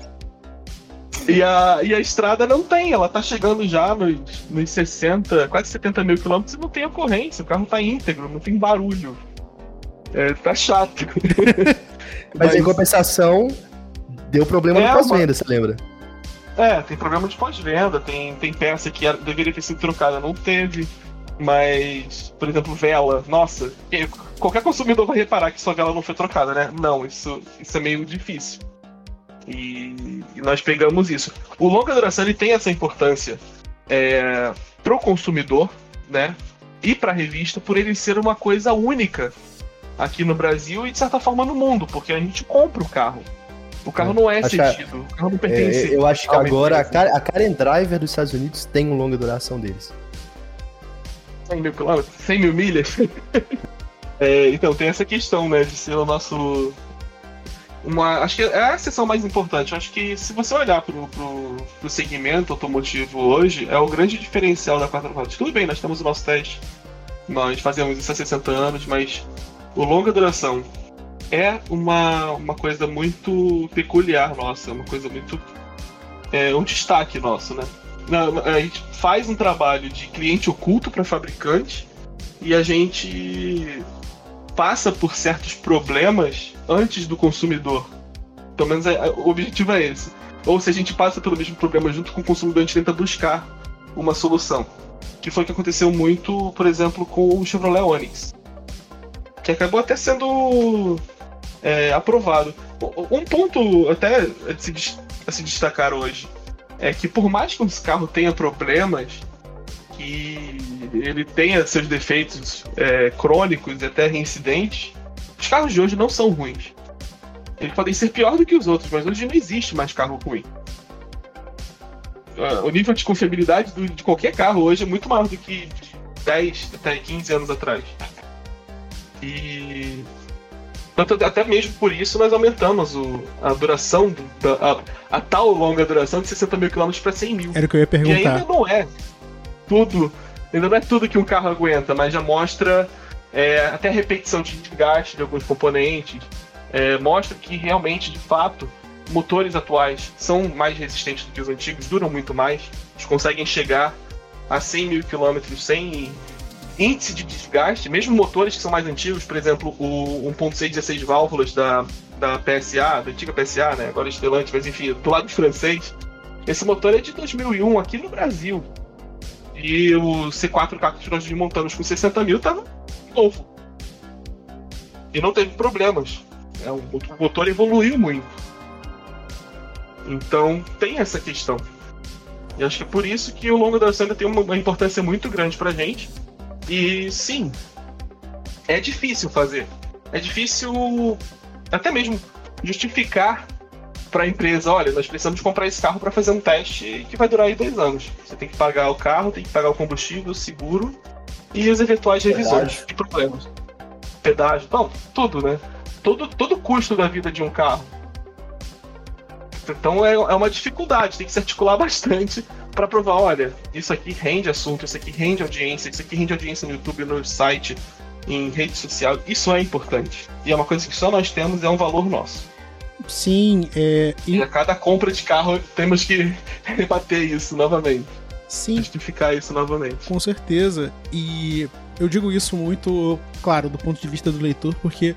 E a, e a estrada não tem, ela tá chegando já nos, nos 60, quase 70 mil quilômetros e não tem ocorrência, o carro tá íntegro, não tem barulho. É, tá chato. Mas, (laughs) Mas, em compensação, deu problema é, no pós-venda, você lembra? É, tem problema de pós-venda, tem, tem peça que deveria ter sido trocada, não teve. Mas, por exemplo, vela, nossa, qualquer consumidor vai reparar que sua vela não foi trocada, né? Não, isso, isso é meio difícil. E, e nós pegamos isso. O longa duração ele tem essa importância é, para o consumidor, né? E para a revista, por ele ser uma coisa única aqui no Brasil e de certa forma no mundo, porque a gente compra o carro. O carro não é sentido, o carro não pertence. É, eu acho que agora a, Car a Karen Driver dos Estados Unidos tem um longa duração deles. 100 mil quilômetros? 100 mil milhas? (laughs) é, então, tem essa questão, né, de ser o nosso. Uma, acho que é a seção mais importante. Acho que se você olhar pro, pro segmento automotivo hoje, é o grande diferencial da quatro rodas. Tudo bem, nós temos o nosso teste, nós fazemos isso há 60 anos, mas o longa duração é uma, uma coisa muito peculiar nossa, uma coisa muito. É um destaque nosso, né? A gente faz um trabalho de cliente oculto para fabricante e a gente passa por certos problemas antes do consumidor. Pelo menos é, o objetivo é esse. Ou se a gente passa pelo mesmo problema junto com o consumidor, a gente tenta buscar uma solução. Que foi o que aconteceu muito, por exemplo, com o Chevrolet Onix. Que acabou até sendo é, aprovado. Um ponto até a se, a se destacar hoje é que por mais que esse carro tenha problemas, que ele tenha seus defeitos é, crônicos e até reincidentes, os carros de hoje não são ruins. Eles podem ser pior do que os outros, mas hoje não existe mais carro ruim. Ah, o nível de confiabilidade de qualquer carro hoje é muito maior do que 10 até 15 anos atrás. E tanto, até mesmo por isso nós aumentamos o, a duração, da, a, a, tal longa duração de 60 mil quilômetros para 100 mil. Era o que eu ia perguntar. E ainda não é tudo, ainda não é tudo que um carro aguenta, mas já mostra é, até a repetição de desgaste de alguns componentes, é, mostra que realmente, de fato, motores atuais são mais resistentes do que os antigos, duram muito mais, eles conseguem chegar a 100 mil quilômetros sem índice de desgaste, mesmo motores que são mais antigos, por exemplo, o 1.6 16 válvulas da, da PSA, da antiga PSA, né? Agora Estelante, mas enfim, do lado francês, Esse motor é de 2001 aqui no Brasil. E o C4 que nós desmontamos com 60 mil tava novo. E não teve problemas. É, o motor evoluiu muito. Então tem essa questão. E acho que é por isso que o longo da ainda tem uma importância muito grande pra gente. E sim, é difícil fazer. É difícil até mesmo justificar para a empresa, olha, nós precisamos comprar esse carro para fazer um teste que vai durar aí dois anos. Você tem que pagar o carro, tem que pagar o combustível, o seguro e os eventuais revisões e problemas. Pedágio, não, tudo, né? Todo, todo o custo da vida de um carro. Então é, é uma dificuldade, tem que se articular (laughs) bastante para provar, olha, isso aqui rende assunto, isso aqui rende audiência, isso aqui rende audiência no YouTube, no site, em rede social. Isso é importante. E é uma coisa que só nós temos, é um valor nosso. Sim, é. E a cada compra de carro temos que (laughs) rebater isso novamente. Sim. Justificar isso novamente. Com certeza. E eu digo isso muito, claro, do ponto de vista do leitor, porque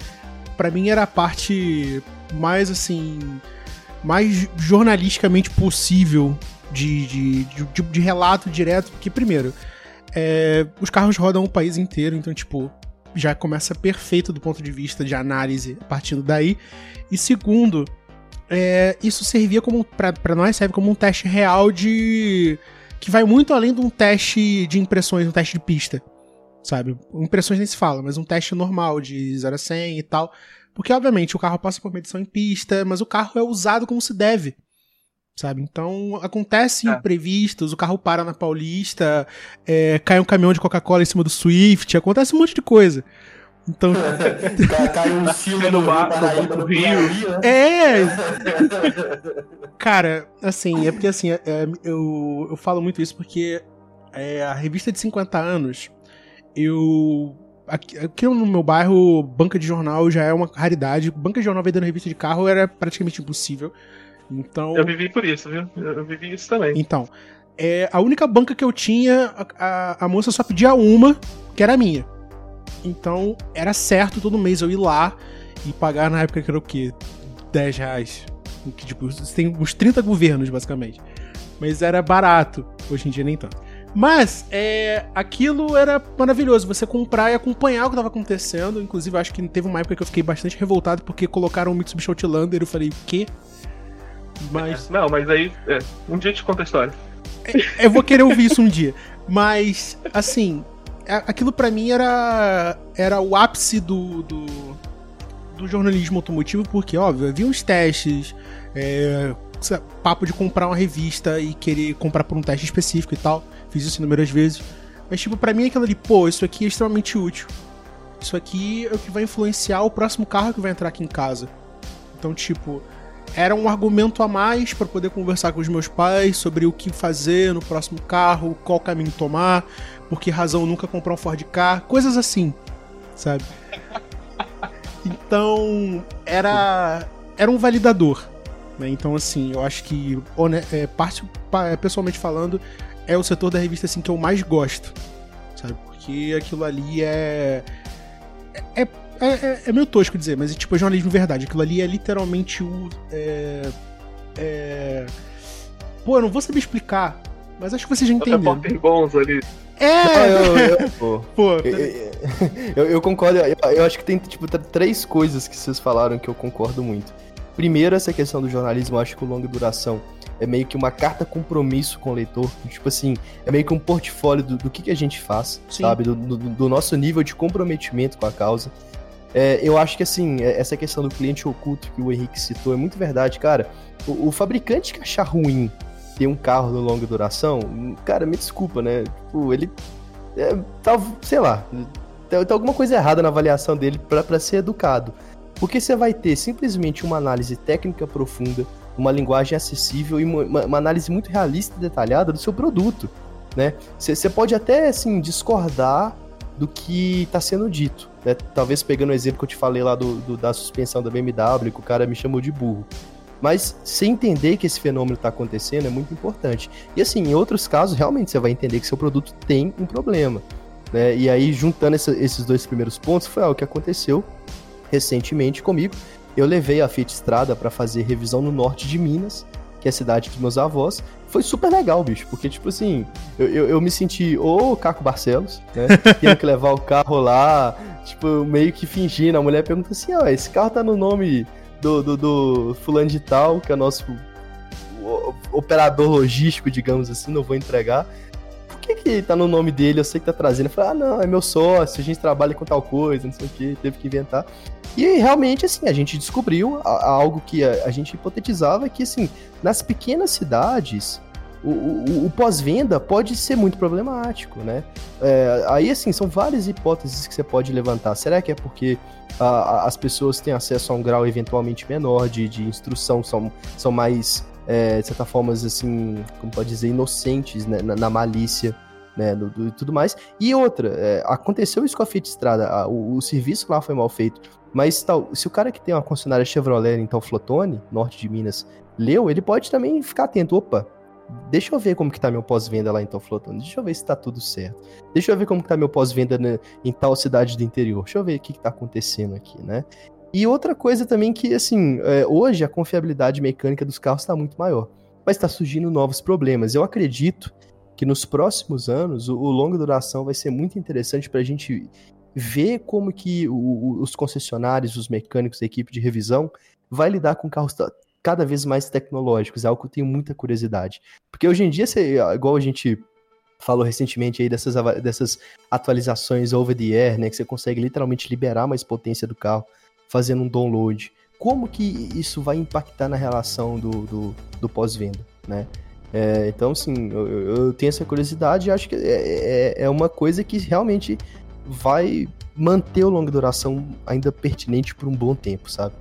para mim era a parte mais assim. mais jornalisticamente possível de, de, de, de relato direto, porque, primeiro, é, os carros rodam o país inteiro, então, tipo, já começa perfeito do ponto de vista de análise partindo daí. E segundo, é, isso servia como para nós serve como um teste real de que vai muito além de um teste de impressões, um teste de pista, sabe? Impressões nem se fala, mas um teste normal de 0 a 100 e tal, porque obviamente o carro passa por medição em pista, mas o carro é usado como se deve. Sabe? Então acontece é. imprevistos, o carro para na Paulista, é, cai um caminhão de Coca-Cola em cima do Swift, acontece um monte de coisa. Então. (laughs) Cai um filme no, bar, no Rio. É! (laughs) Cara, assim, é porque assim, é, eu, eu falo muito isso porque é, a revista de 50 anos, eu. Aqui, aqui, no meu bairro, banca de jornal já é uma raridade. Banca de jornal vendendo revista de carro era praticamente impossível. Então. Eu vivi por isso, viu? Eu vivi isso também. Então. É, a única banca que eu tinha, a, a, a moça só pedia uma, que era a minha. Então, era certo todo mês eu ir lá e pagar na época que era o quê? 10 reais. Que, tipo, tem uns 30 governos, basicamente. Mas era barato. Hoje em dia nem tanto. Mas, é, aquilo era maravilhoso. Você comprar e acompanhar o que estava acontecendo. Inclusive, acho que teve uma época que eu fiquei bastante revoltado porque colocaram o Mitsubishi Outlander. Eu falei, o quê? Mas. Não, mas aí. É, um dia eu te conta a história. É, eu vou querer ouvir isso um dia. Mas, assim, aquilo para mim era era o ápice do, do, do, jornalismo automotivo, porque, óbvio, havia uns testes, é, papo de comprar uma revista e querer comprar por um teste específico e tal. Fiz isso inúmeras vezes. Mas, tipo, pra mim aquilo ali, pô, isso aqui é extremamente útil. Isso aqui é o que vai influenciar o próximo carro que vai entrar aqui em casa. Então, tipo, era um argumento a mais para poder conversar com os meus pais sobre o que fazer no próximo carro, qual caminho tomar, por que razão nunca comprar um Ford Car, coisas assim, sabe? (laughs) Então, era era um validador, né? Então, assim, eu acho que é, parte, pessoalmente falando, é o setor da revista assim que eu mais gosto, sabe? Porque aquilo ali é é, é, é, é meio tosco dizer, mas é tipo é jornalismo verdade. Aquilo ali é literalmente o. É, é... Pô, eu não vou saber explicar, mas acho que vocês já entenderam. bons ali. É! (laughs) eu, eu, (laughs) pô, pô eu, eu, concordo. Eu, acho que tem tipo três coisas que vocês falaram que eu concordo muito. Primeiro, essa questão do jornalismo, eu acho que o longa duração é meio que uma carta compromisso com o leitor. Tipo assim, é meio que um portfólio do, do que, que a gente faz, Sim. sabe? Do, do, do, nosso nível de comprometimento com a causa. É, eu acho que assim, é, essa questão do cliente oculto que o Henrique citou é muito verdade, cara. O, o fabricante que achar ruim ter um carro de longa duração, cara, me desculpa, né? Tipo, ele. É, tá, sei lá, tem, tem, alguma coisa errada na avaliação dele para ser educado. Porque você vai ter simplesmente uma análise técnica profunda, uma linguagem acessível e uma, uma análise muito realista e detalhada do seu produto, né? Você pode até, assim, discordar do que está sendo dito. Né? Talvez pegando o exemplo que eu te falei lá do, do, da suspensão da BMW, que o cara me chamou de burro. Mas você entender que esse fenômeno está acontecendo é muito importante. E assim, em outros casos, realmente você vai entender que seu produto tem um problema. Né? E aí, juntando essa, esses dois primeiros pontos, foi algo que aconteceu recentemente comigo. Eu levei a Fiat Strada para fazer revisão no norte de Minas que é a cidade dos meus avós. Foi super legal, bicho, porque, tipo assim, eu, eu, eu me senti o Caco Barcelos, né? (laughs) Tendo que levar o carro lá, tipo, meio que fingindo. A mulher pergunta assim: ó, esse carro tá no nome do, do, do fulano de tal, que é nosso operador logístico, digamos assim, não vou entregar. Por que que tá no nome dele? Eu sei que tá trazendo. Eu falei, ah, não, é meu sócio, a gente trabalha com tal coisa, não sei o que, teve que inventar. E realmente, assim, a gente descobriu algo que a, a gente hipotetizava, que, assim, nas pequenas cidades, o, o, o pós-venda pode ser muito problemático, né? É, aí, assim, são várias hipóteses que você pode levantar. Será que é porque a, as pessoas têm acesso a um grau eventualmente menor de, de instrução, são, são mais, é, de certa forma, assim, como pode dizer, inocentes né, na, na malícia né, do, do, e tudo mais. E outra, é, aconteceu isso com a Fiat Estrada, a, o, o, serviço lá foi mal feito, mas tal, se o cara que tem uma concessionária Chevrolet em Flotone, norte de Minas, leu, ele pode também ficar atento, opa, deixa eu ver como que tá meu pós-venda lá em tal Flotone, deixa eu ver se tá tudo certo, deixa eu ver como que tá meu pós-venda em tal cidade do interior, deixa eu ver o que que tá acontecendo aqui, né? E outra coisa também que, assim, é, hoje a confiabilidade mecânica dos carros está muito maior, mas está surgindo novos problemas. Eu acredito que nos próximos anos o, o duração vai ser muito interessante para a gente ver como que o, os concessionários, os mecânicos, a equipe de revisão vai lidar com carros cada vez mais tecnológicos, é algo que eu tenho muita curiosidade. Porque hoje em dia, você, igual a gente falou recentemente aí dessas, dessas atualizações over the air, né, que você consegue literalmente liberar mais potência do carro fazendo um download. Como que isso vai impactar na relação do, do, do pós-venda, né? É, então, assim, eu, eu, tenho essa curiosidade e acho que é, é, é, uma coisa que realmente vai manter o longa duração ainda pertinente por um bom tempo, sabe?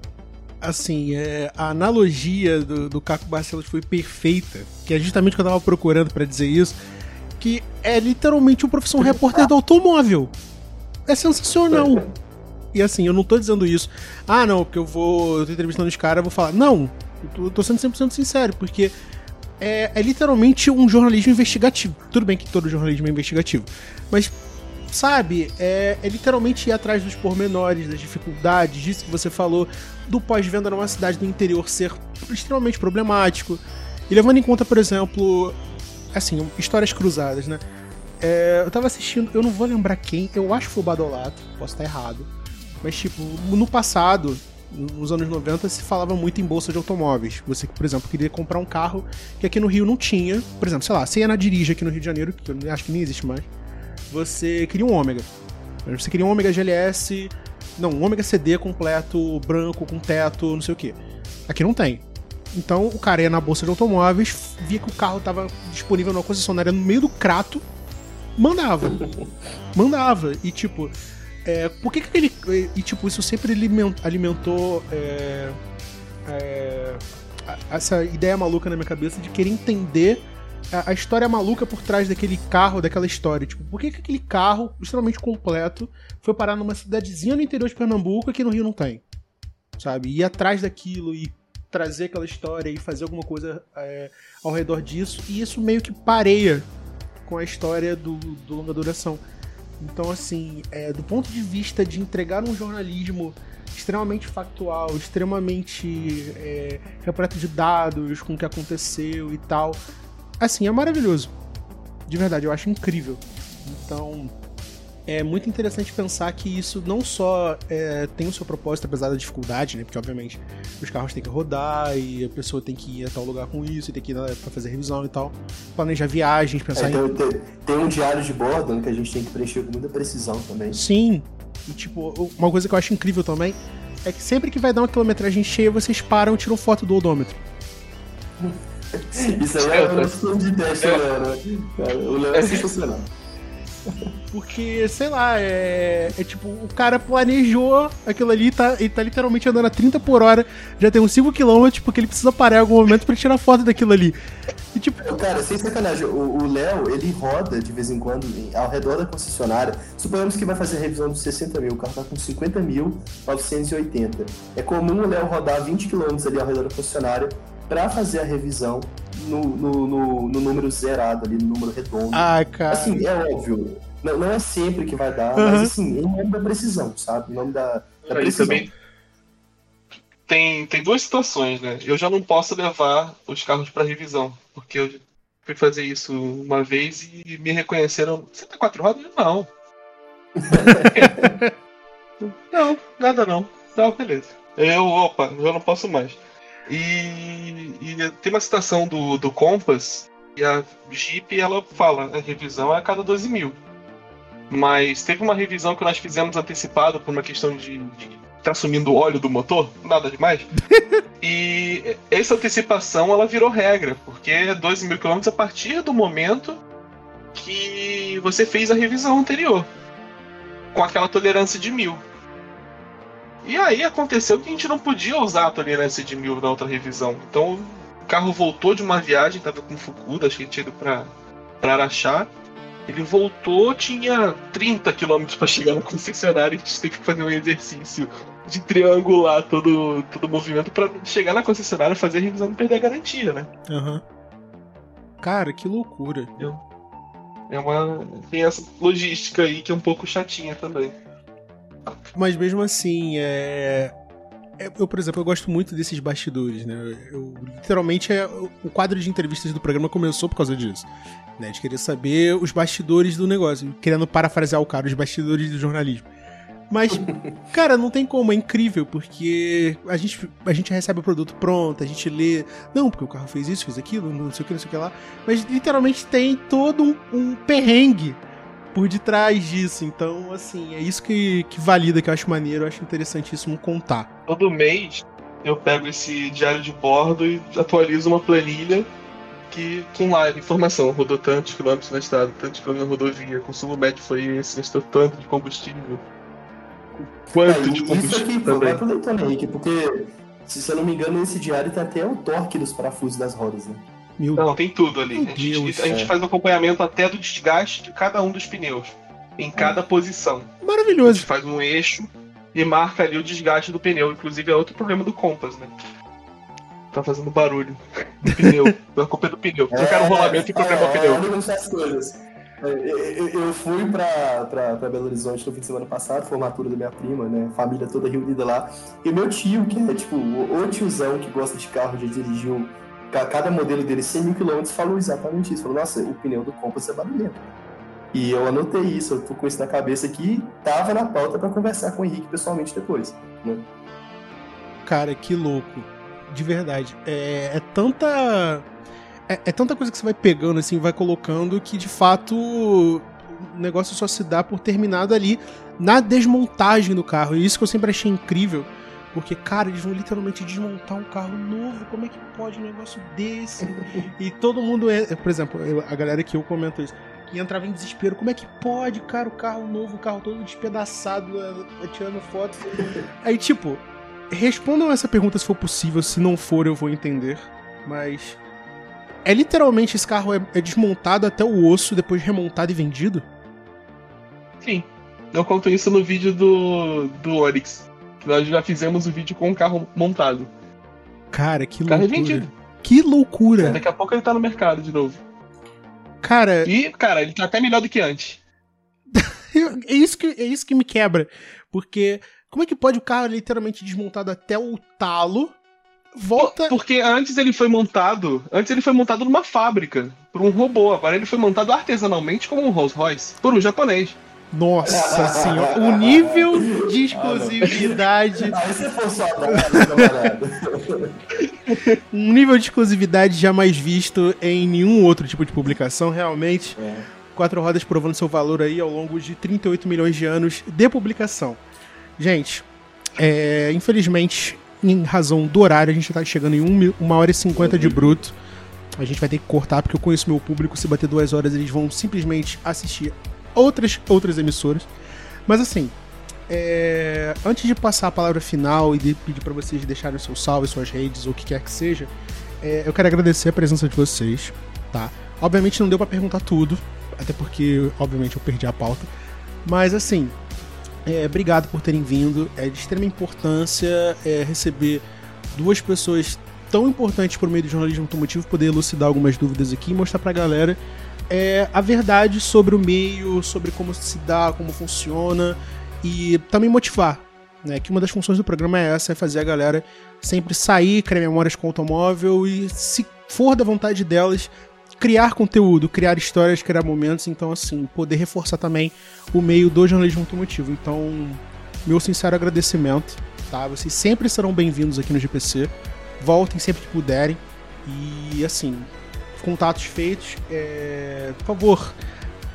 assim, é, a analogia do, do Caco Barcelos foi perfeita, que é justamente o que eu tava procurando para dizer isso, que é literalmente o profissão repórter do automóvel. É sensacional. (laughs) E assim, eu não tô dizendo isso, ah não, porque eu vou, eu tô entrevistando os caras, eu vou falar, não, eu tô, eu tô sendo 100% sincero, porque é, é literalmente um jornalismo investigativo. Tudo bem que todo jornalismo é investigativo, mas sabe, é, é, literalmente ir atrás dos pormenores, das dificuldades, disso que você falou, do pós-venda numa cidade do interior ser extremamente problemático. E levando em conta, por exemplo, assim, histórias cruzadas, né? É, eu tava assistindo, eu não vou lembrar quem, eu acho que foi o Badolato, posso estar errado. Mas, tipo, no passado, nos anos 90, se falava muito em bolsa de automóveis. Você, por exemplo, queria comprar um carro que aqui no Rio não tinha. Por exemplo, sei lá, você ia na Dirige aqui no Rio de Janeiro, que eu acho que nem existe mais você queria um ômega. Você queria um ômega GLS, não, um ômega CD completo, branco, com teto, não sei o que. Aqui não tem. Então o cara ia na bolsa de automóveis, via que o carro estava disponível na concessionária no meio do crato, mandava. (laughs) mandava. E tipo, é, por que, que ele. E tipo, isso sempre alimentou é, é, essa ideia maluca na minha cabeça de querer entender a, história maluca por trás daquele carro, daquela história. Tipo, por que, que aquele carro, extremamente completo, foi parar numa cidadezinha no interior de Pernambuco que no Rio não tem? Sabe? Ir atrás daquilo e trazer aquela história e fazer alguma coisa é, ao redor disso. E isso meio que pareia com a história do, do longa duração. Então, assim, é, do ponto de vista de entregar um jornalismo extremamente factual, extremamente é, repleto de dados com o que aconteceu e tal, assim, é maravilhoso. De verdade, eu acho incrível. Então, é muito interessante pensar que isso não só é, tem o seu propósito, apesar da dificuldade, né? Porque, obviamente, os carros têm que rodar e a pessoa tem que ir a tal lugar com isso e tem que ir pra fazer revisão e tal. Planejar viagens, pensar é, tem, em. Tem, tem, um diário de bordo né, que a gente tem que preencher com muita precisão também. Sim. E, tipo, uma coisa que eu acho incrível também é que sempre que vai dar uma quilometragem cheia, vocês param e tiram foto do odômetro. (laughs) Isso aí é um estudo de teste, é. Léo. O Léo é (laughs) sensacional. Porque, sei lá, é, é, tipo, o cara planejou aquilo ali, tá, ele tá literalmente andando a 30 por hora, já tem uns 5km, porque ele precisa parar em algum momento pra tirar foto daquilo ali. E, tipo... Cara, sem sacanagem, o Léo, ele roda de vez em quando ao redor da concessionária. Suponhamos que vai fazer a revisão dos 60 mil, o carro tá com 50 mil 980. É comum o Léo rodar 20 km ali ao redor da concessionária para fazer a revisão no, no, no, no, número zerado ali, no número redondo. Ah, cara. Assim, é óbvio. Não, não é sempre que vai dar, uhum. mas assim, em nome da precisão, sabe? Em nome da, da precisão. Também, tem, tem duas situações, né? Eu já não posso levar os carros para revisão, porque eu fui fazer isso uma vez e me reconheceram. Você tá quatro rodas? Não. (laughs) não, nada não. Não, beleza. Eu, opa, eu não posso mais. E, e tem uma citação do, do Compass e a Jeep ela fala a revisão é a cada 12 mil. Mas teve uma revisão que nós fizemos antecipada por uma questão de, de tá sumindo o óleo do motor, nada demais. (laughs) e essa antecipação ela virou regra, porque é 12 mil quilômetros a partir do momento que você fez a revisão anterior, com aquela tolerância de mil. E aí aconteceu que a gente não podia usar a tolerância de mil na outra revisão. Então o carro voltou de uma viagem, tava com Fukuda, acho que tinha ido pra, pra Araxá. Ele voltou, tinha 30 km para chegar na concessionária e a gente teve que fazer um exercício de triangular todo, todo o movimento para chegar na concessionária fazer a revisão e perder a garantia, né? Uhum. Cara, que loucura. É uma. Tem essa logística aí que é um pouco chatinha também. Mas mesmo assim, é. Eu, por exemplo, eu gosto muito desses bastidores, né? Eu, literalmente, é, o quadro de entrevistas do programa começou por causa disso. Né? De querer saber os bastidores do negócio. Querendo parafrasear o cara, os bastidores do jornalismo. Mas, (laughs) cara, não tem como, é incrível, porque a gente, a gente recebe o produto pronto, a gente lê. Não, porque o carro fez isso, fez aquilo, não sei o que, não sei o que lá. Mas literalmente tem todo um, um perrengue por detrás disso. Então, assim, é isso que, que valida, que eu acho maneiro, eu acho interessantíssimo contar. Todo mês eu pego esse diário de bordo e atualizo uma planilha que com lá informação, rodou tantos quilômetros na estrada, tantos quilômetros na rodovia, consumo médio foi esse, gastou tanto de combustível. Quanto é, de combustível isso aqui, também. Vai pro Leitor Henrique, porque, se eu não me engano, nesse diário tem até o torque dos parafusos das rodas, né? Meu não, tem tudo ali. A gente, Deus, a gente, faz o acompanhamento até do desgaste de cada um dos pneus, em cada é. posição. Maravilhoso. A gente faz um eixo e marca ali o desgaste do pneu. Inclusive é outro problema do Compass, né? Tá fazendo barulho do pneu. a culpa é do pneu. Trocaram é, o rolamento e problema é, o pneu. Eu fui pra, pra, pra, Belo Horizonte no fim de semana passado, formatura da minha prima, né? Família toda reunida lá. E meu tio, que é tipo o tiozão que gosta de carro, já dirigiu cada modelo dele 100 mil quilômetros, falou exatamente isso. Falou, nossa, o pneu do Compass é barulhento. E eu anotei isso, eu tô com isso na cabeça aqui, tava na pauta para conversar com o Henrique pessoalmente depois. Né? Cara, que louco. De verdade. É, é tanta. É, é, tanta coisa que você vai pegando, assim, vai colocando, que de fato o negócio só se dá por terminado ali na desmontagem do carro. E isso que eu sempre achei incrível porque, cara, eles vão literalmente desmontar um carro novo. Como é que pode um negócio desse? (laughs) e todo mundo é. Por exemplo, a galera que eu comento isso. Que entrava em desespero. Como é que pode, cara, o carro novo, o carro todo despedaçado, tirando foto. (laughs) Aí, tipo, respondam essa pergunta se for possível. Se não for, eu vou entender. Mas. É literalmente esse carro é, é desmontado até o osso, depois remontado e vendido? Sim. Eu conto isso no vídeo do, do Onix. Nós já fizemos o vídeo com o carro montado. Cara, que loucura. O carro é vendido. Que loucura. Daqui a pouco ele tá no mercado de novo. Cara. E, cara, ele tá até melhor do que antes. (laughs) é, isso que, é isso que me quebra. Porque como é que pode o carro literalmente desmontado até o talo? Volta. Porque antes ele foi montado. Antes ele foi montado numa fábrica. Por um robô. Agora ele foi montado artesanalmente como um Rolls Royce. Por um japonês. Nossa senhora, o nível de exclusividade. Você for só Um nível de exclusividade jamais visto em nenhum outro tipo de publicação, realmente. É. Quatro rodas provando seu valor aí ao longo de 38 milhões de anos de publicação. Gente, é, infelizmente, em razão do horário, a gente tá chegando em 1 uma hora e 50 de bruto. A gente vai ter que cortar, porque eu conheço meu público. Se bater duas horas, eles vão simplesmente assistir outras, outras emissoras. Mas assim, é, antes de passar a palavra final e de pedir para vocês deixarem seu salve, suas redes ou o que quer que seja, é, eu quero agradecer a presença de vocês, tá? Obviamente não deu para perguntar tudo, até porque, obviamente, eu perdi a pauta. Mas assim, é, obrigado por terem vindo. É de extrema importância é, receber duas pessoas tão importantes por meio do jornalismo automotivo, poder elucidar algumas dúvidas aqui e mostrar pra galera é, a verdade sobre o meio, sobre como se dá, como funciona e também motivar. né? Que uma das funções do programa é essa, é fazer a galera sempre sair, criar memórias com o automóvel e, se for da vontade delas, criar conteúdo, criar histórias, criar momentos, então assim, poder reforçar também o meio do jornalismo automotivo. Então, meu sincero agradecimento, tá? Vocês sempre serão bem-vindos aqui no GPC. Voltem sempre que puderem. E assim, contatos feitos, é... por favor,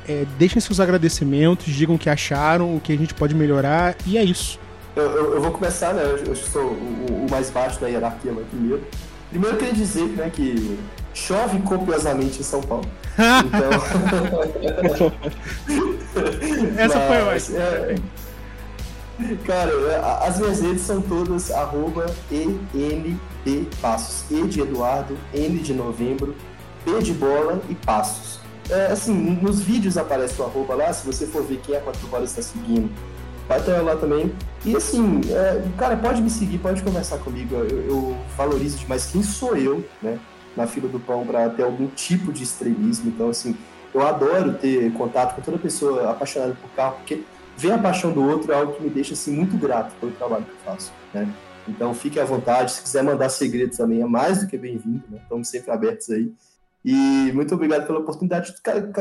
é, deixem seus agradecimentos, digam o que acharam, o que a gente pode melhorar, e é isso. Eu, eu, eu vou começar, né? Eu, eu sou o, o, mais baixo da hierarquia mas primeiro. Primeiro eu queria dizer né, que chove copiosamente em São Paulo. Então. (laughs) Essa foi ótima. É... Cara, é, as minhas redes são todas arroba Passos. E de Eduardo, N de novembro, P de bola e passos. É, assim, nos vídeos aparece o arroba lá, se você for ver quem é 4 horas está seguindo, vai ter lá também. E assim, é, cara, pode me seguir, pode conversar comigo, eu, eu valorizo demais quem sou eu, né? na fila do pão para ter algum tipo de estrelismo. Então, assim, eu adoro ter contato com toda pessoa apaixonada por carro, porque ver a paixão do outro é algo que me deixa assim muito grato pelo trabalho que eu faço, né? Então, fique à vontade. Se quiser mandar segredos também, é mais do que bem-vindo. Né? Estamos sempre abertos aí. E muito obrigado pela oportunidade.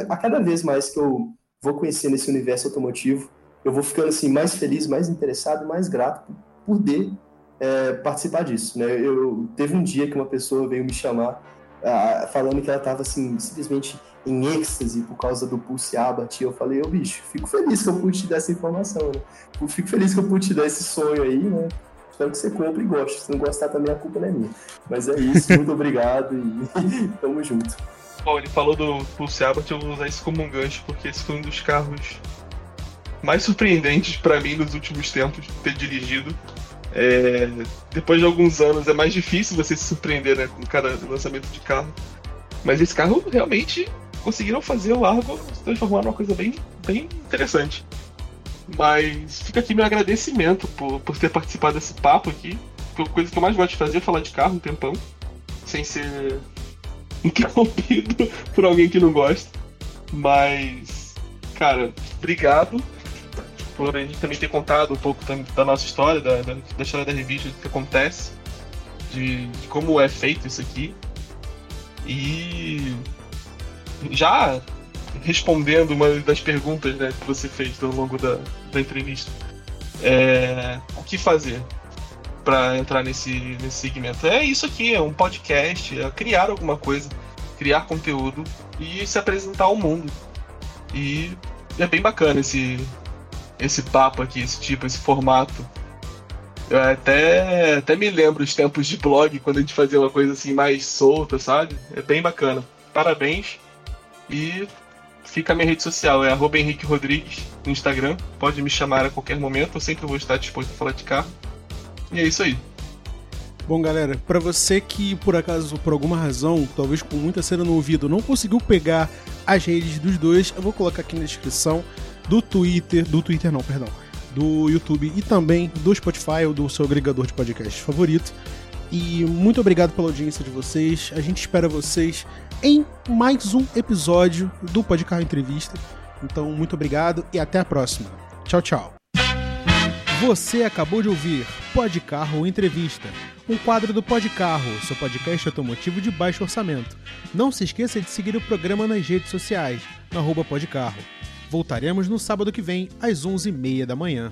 A cada vez mais que eu vou conhecendo esse universo automotivo, eu vou ficando assim mais feliz, mais interessado, mais grato por poder é, participar disso. Né? Eu, teve um dia que uma pessoa veio me chamar ah, falando que ela estava assim, simplesmente em êxtase por causa do Pulse. E eu falei, ô bicho, fico feliz que eu pude te dar essa informação, né? Fico feliz que eu pude te dar esse sonho aí, né? Espero que você compre e goste. Se não gostar também, a culpa não é minha. Mas é isso, muito (laughs) obrigado e (laughs) tamo junto. Bom, ele falou do Pulse Abat, eu vou usar isso como um gancho, porque esse foi um dos carros mais surpreendentes para mim nos últimos tempos ter dirigido. É, depois de alguns anos é mais difícil você se surpreender né, com cada lançamento de carro. Mas esse carro realmente conseguiram fazer o Largo se transformar numa coisa bem, bem interessante. Mas fica aqui meu agradecimento por, por ter participado desse papo aqui. A coisa que eu mais gosto de fazer é falar de carro um tempão. Sem ser (laughs) interrompido por alguém que não gosta. Mas, cara, obrigado por a gente também ter contado um pouco da nossa história, da, da, da história da revista, do que acontece, de, de, como é feito isso aqui. E já respondendo uma das perguntas né, que você fez ao longo da, da entrevista, é, o que fazer para entrar nesse, nesse segmento? É isso aqui, é um podcast, é criar alguma coisa, criar conteúdo e se apresentar ao mundo. E é bem bacana esse, esse papo aqui, esse tipo, esse formato. Eu até, até me lembro os tempos de blog, quando a gente fazia uma coisa assim mais solta, sabe? É bem bacana. Parabéns. E fica a minha rede social, é arroba Henrique Rodrigues no Instagram. Pode me chamar a qualquer momento, eu sempre vou estar disposto a falar de carro. E é isso aí. Bom, galera, para você que por acaso, por alguma razão, talvez com muita cena no ouvido, não conseguiu pegar as redes dos dois, eu vou colocar aqui na descrição do Twitter, do Twitter não, perdão, do YouTube e também do Spotify ou do seu agregador de podcast favorito. E muito obrigado pela audiência de vocês. A gente espera vocês em mais um episódio do Podcarro Entrevista. Então, muito obrigado e até a próxima. Tchau, tchau. Você acabou de ouvir Podcarro Entrevista, um quadro do Podcarro, seu podcast automotivo de baixo orçamento. Não se esqueça de seguir o programa nas redes sociais, no Podcarro. Voltaremos no sábado que vem, às 11h30 da manhã.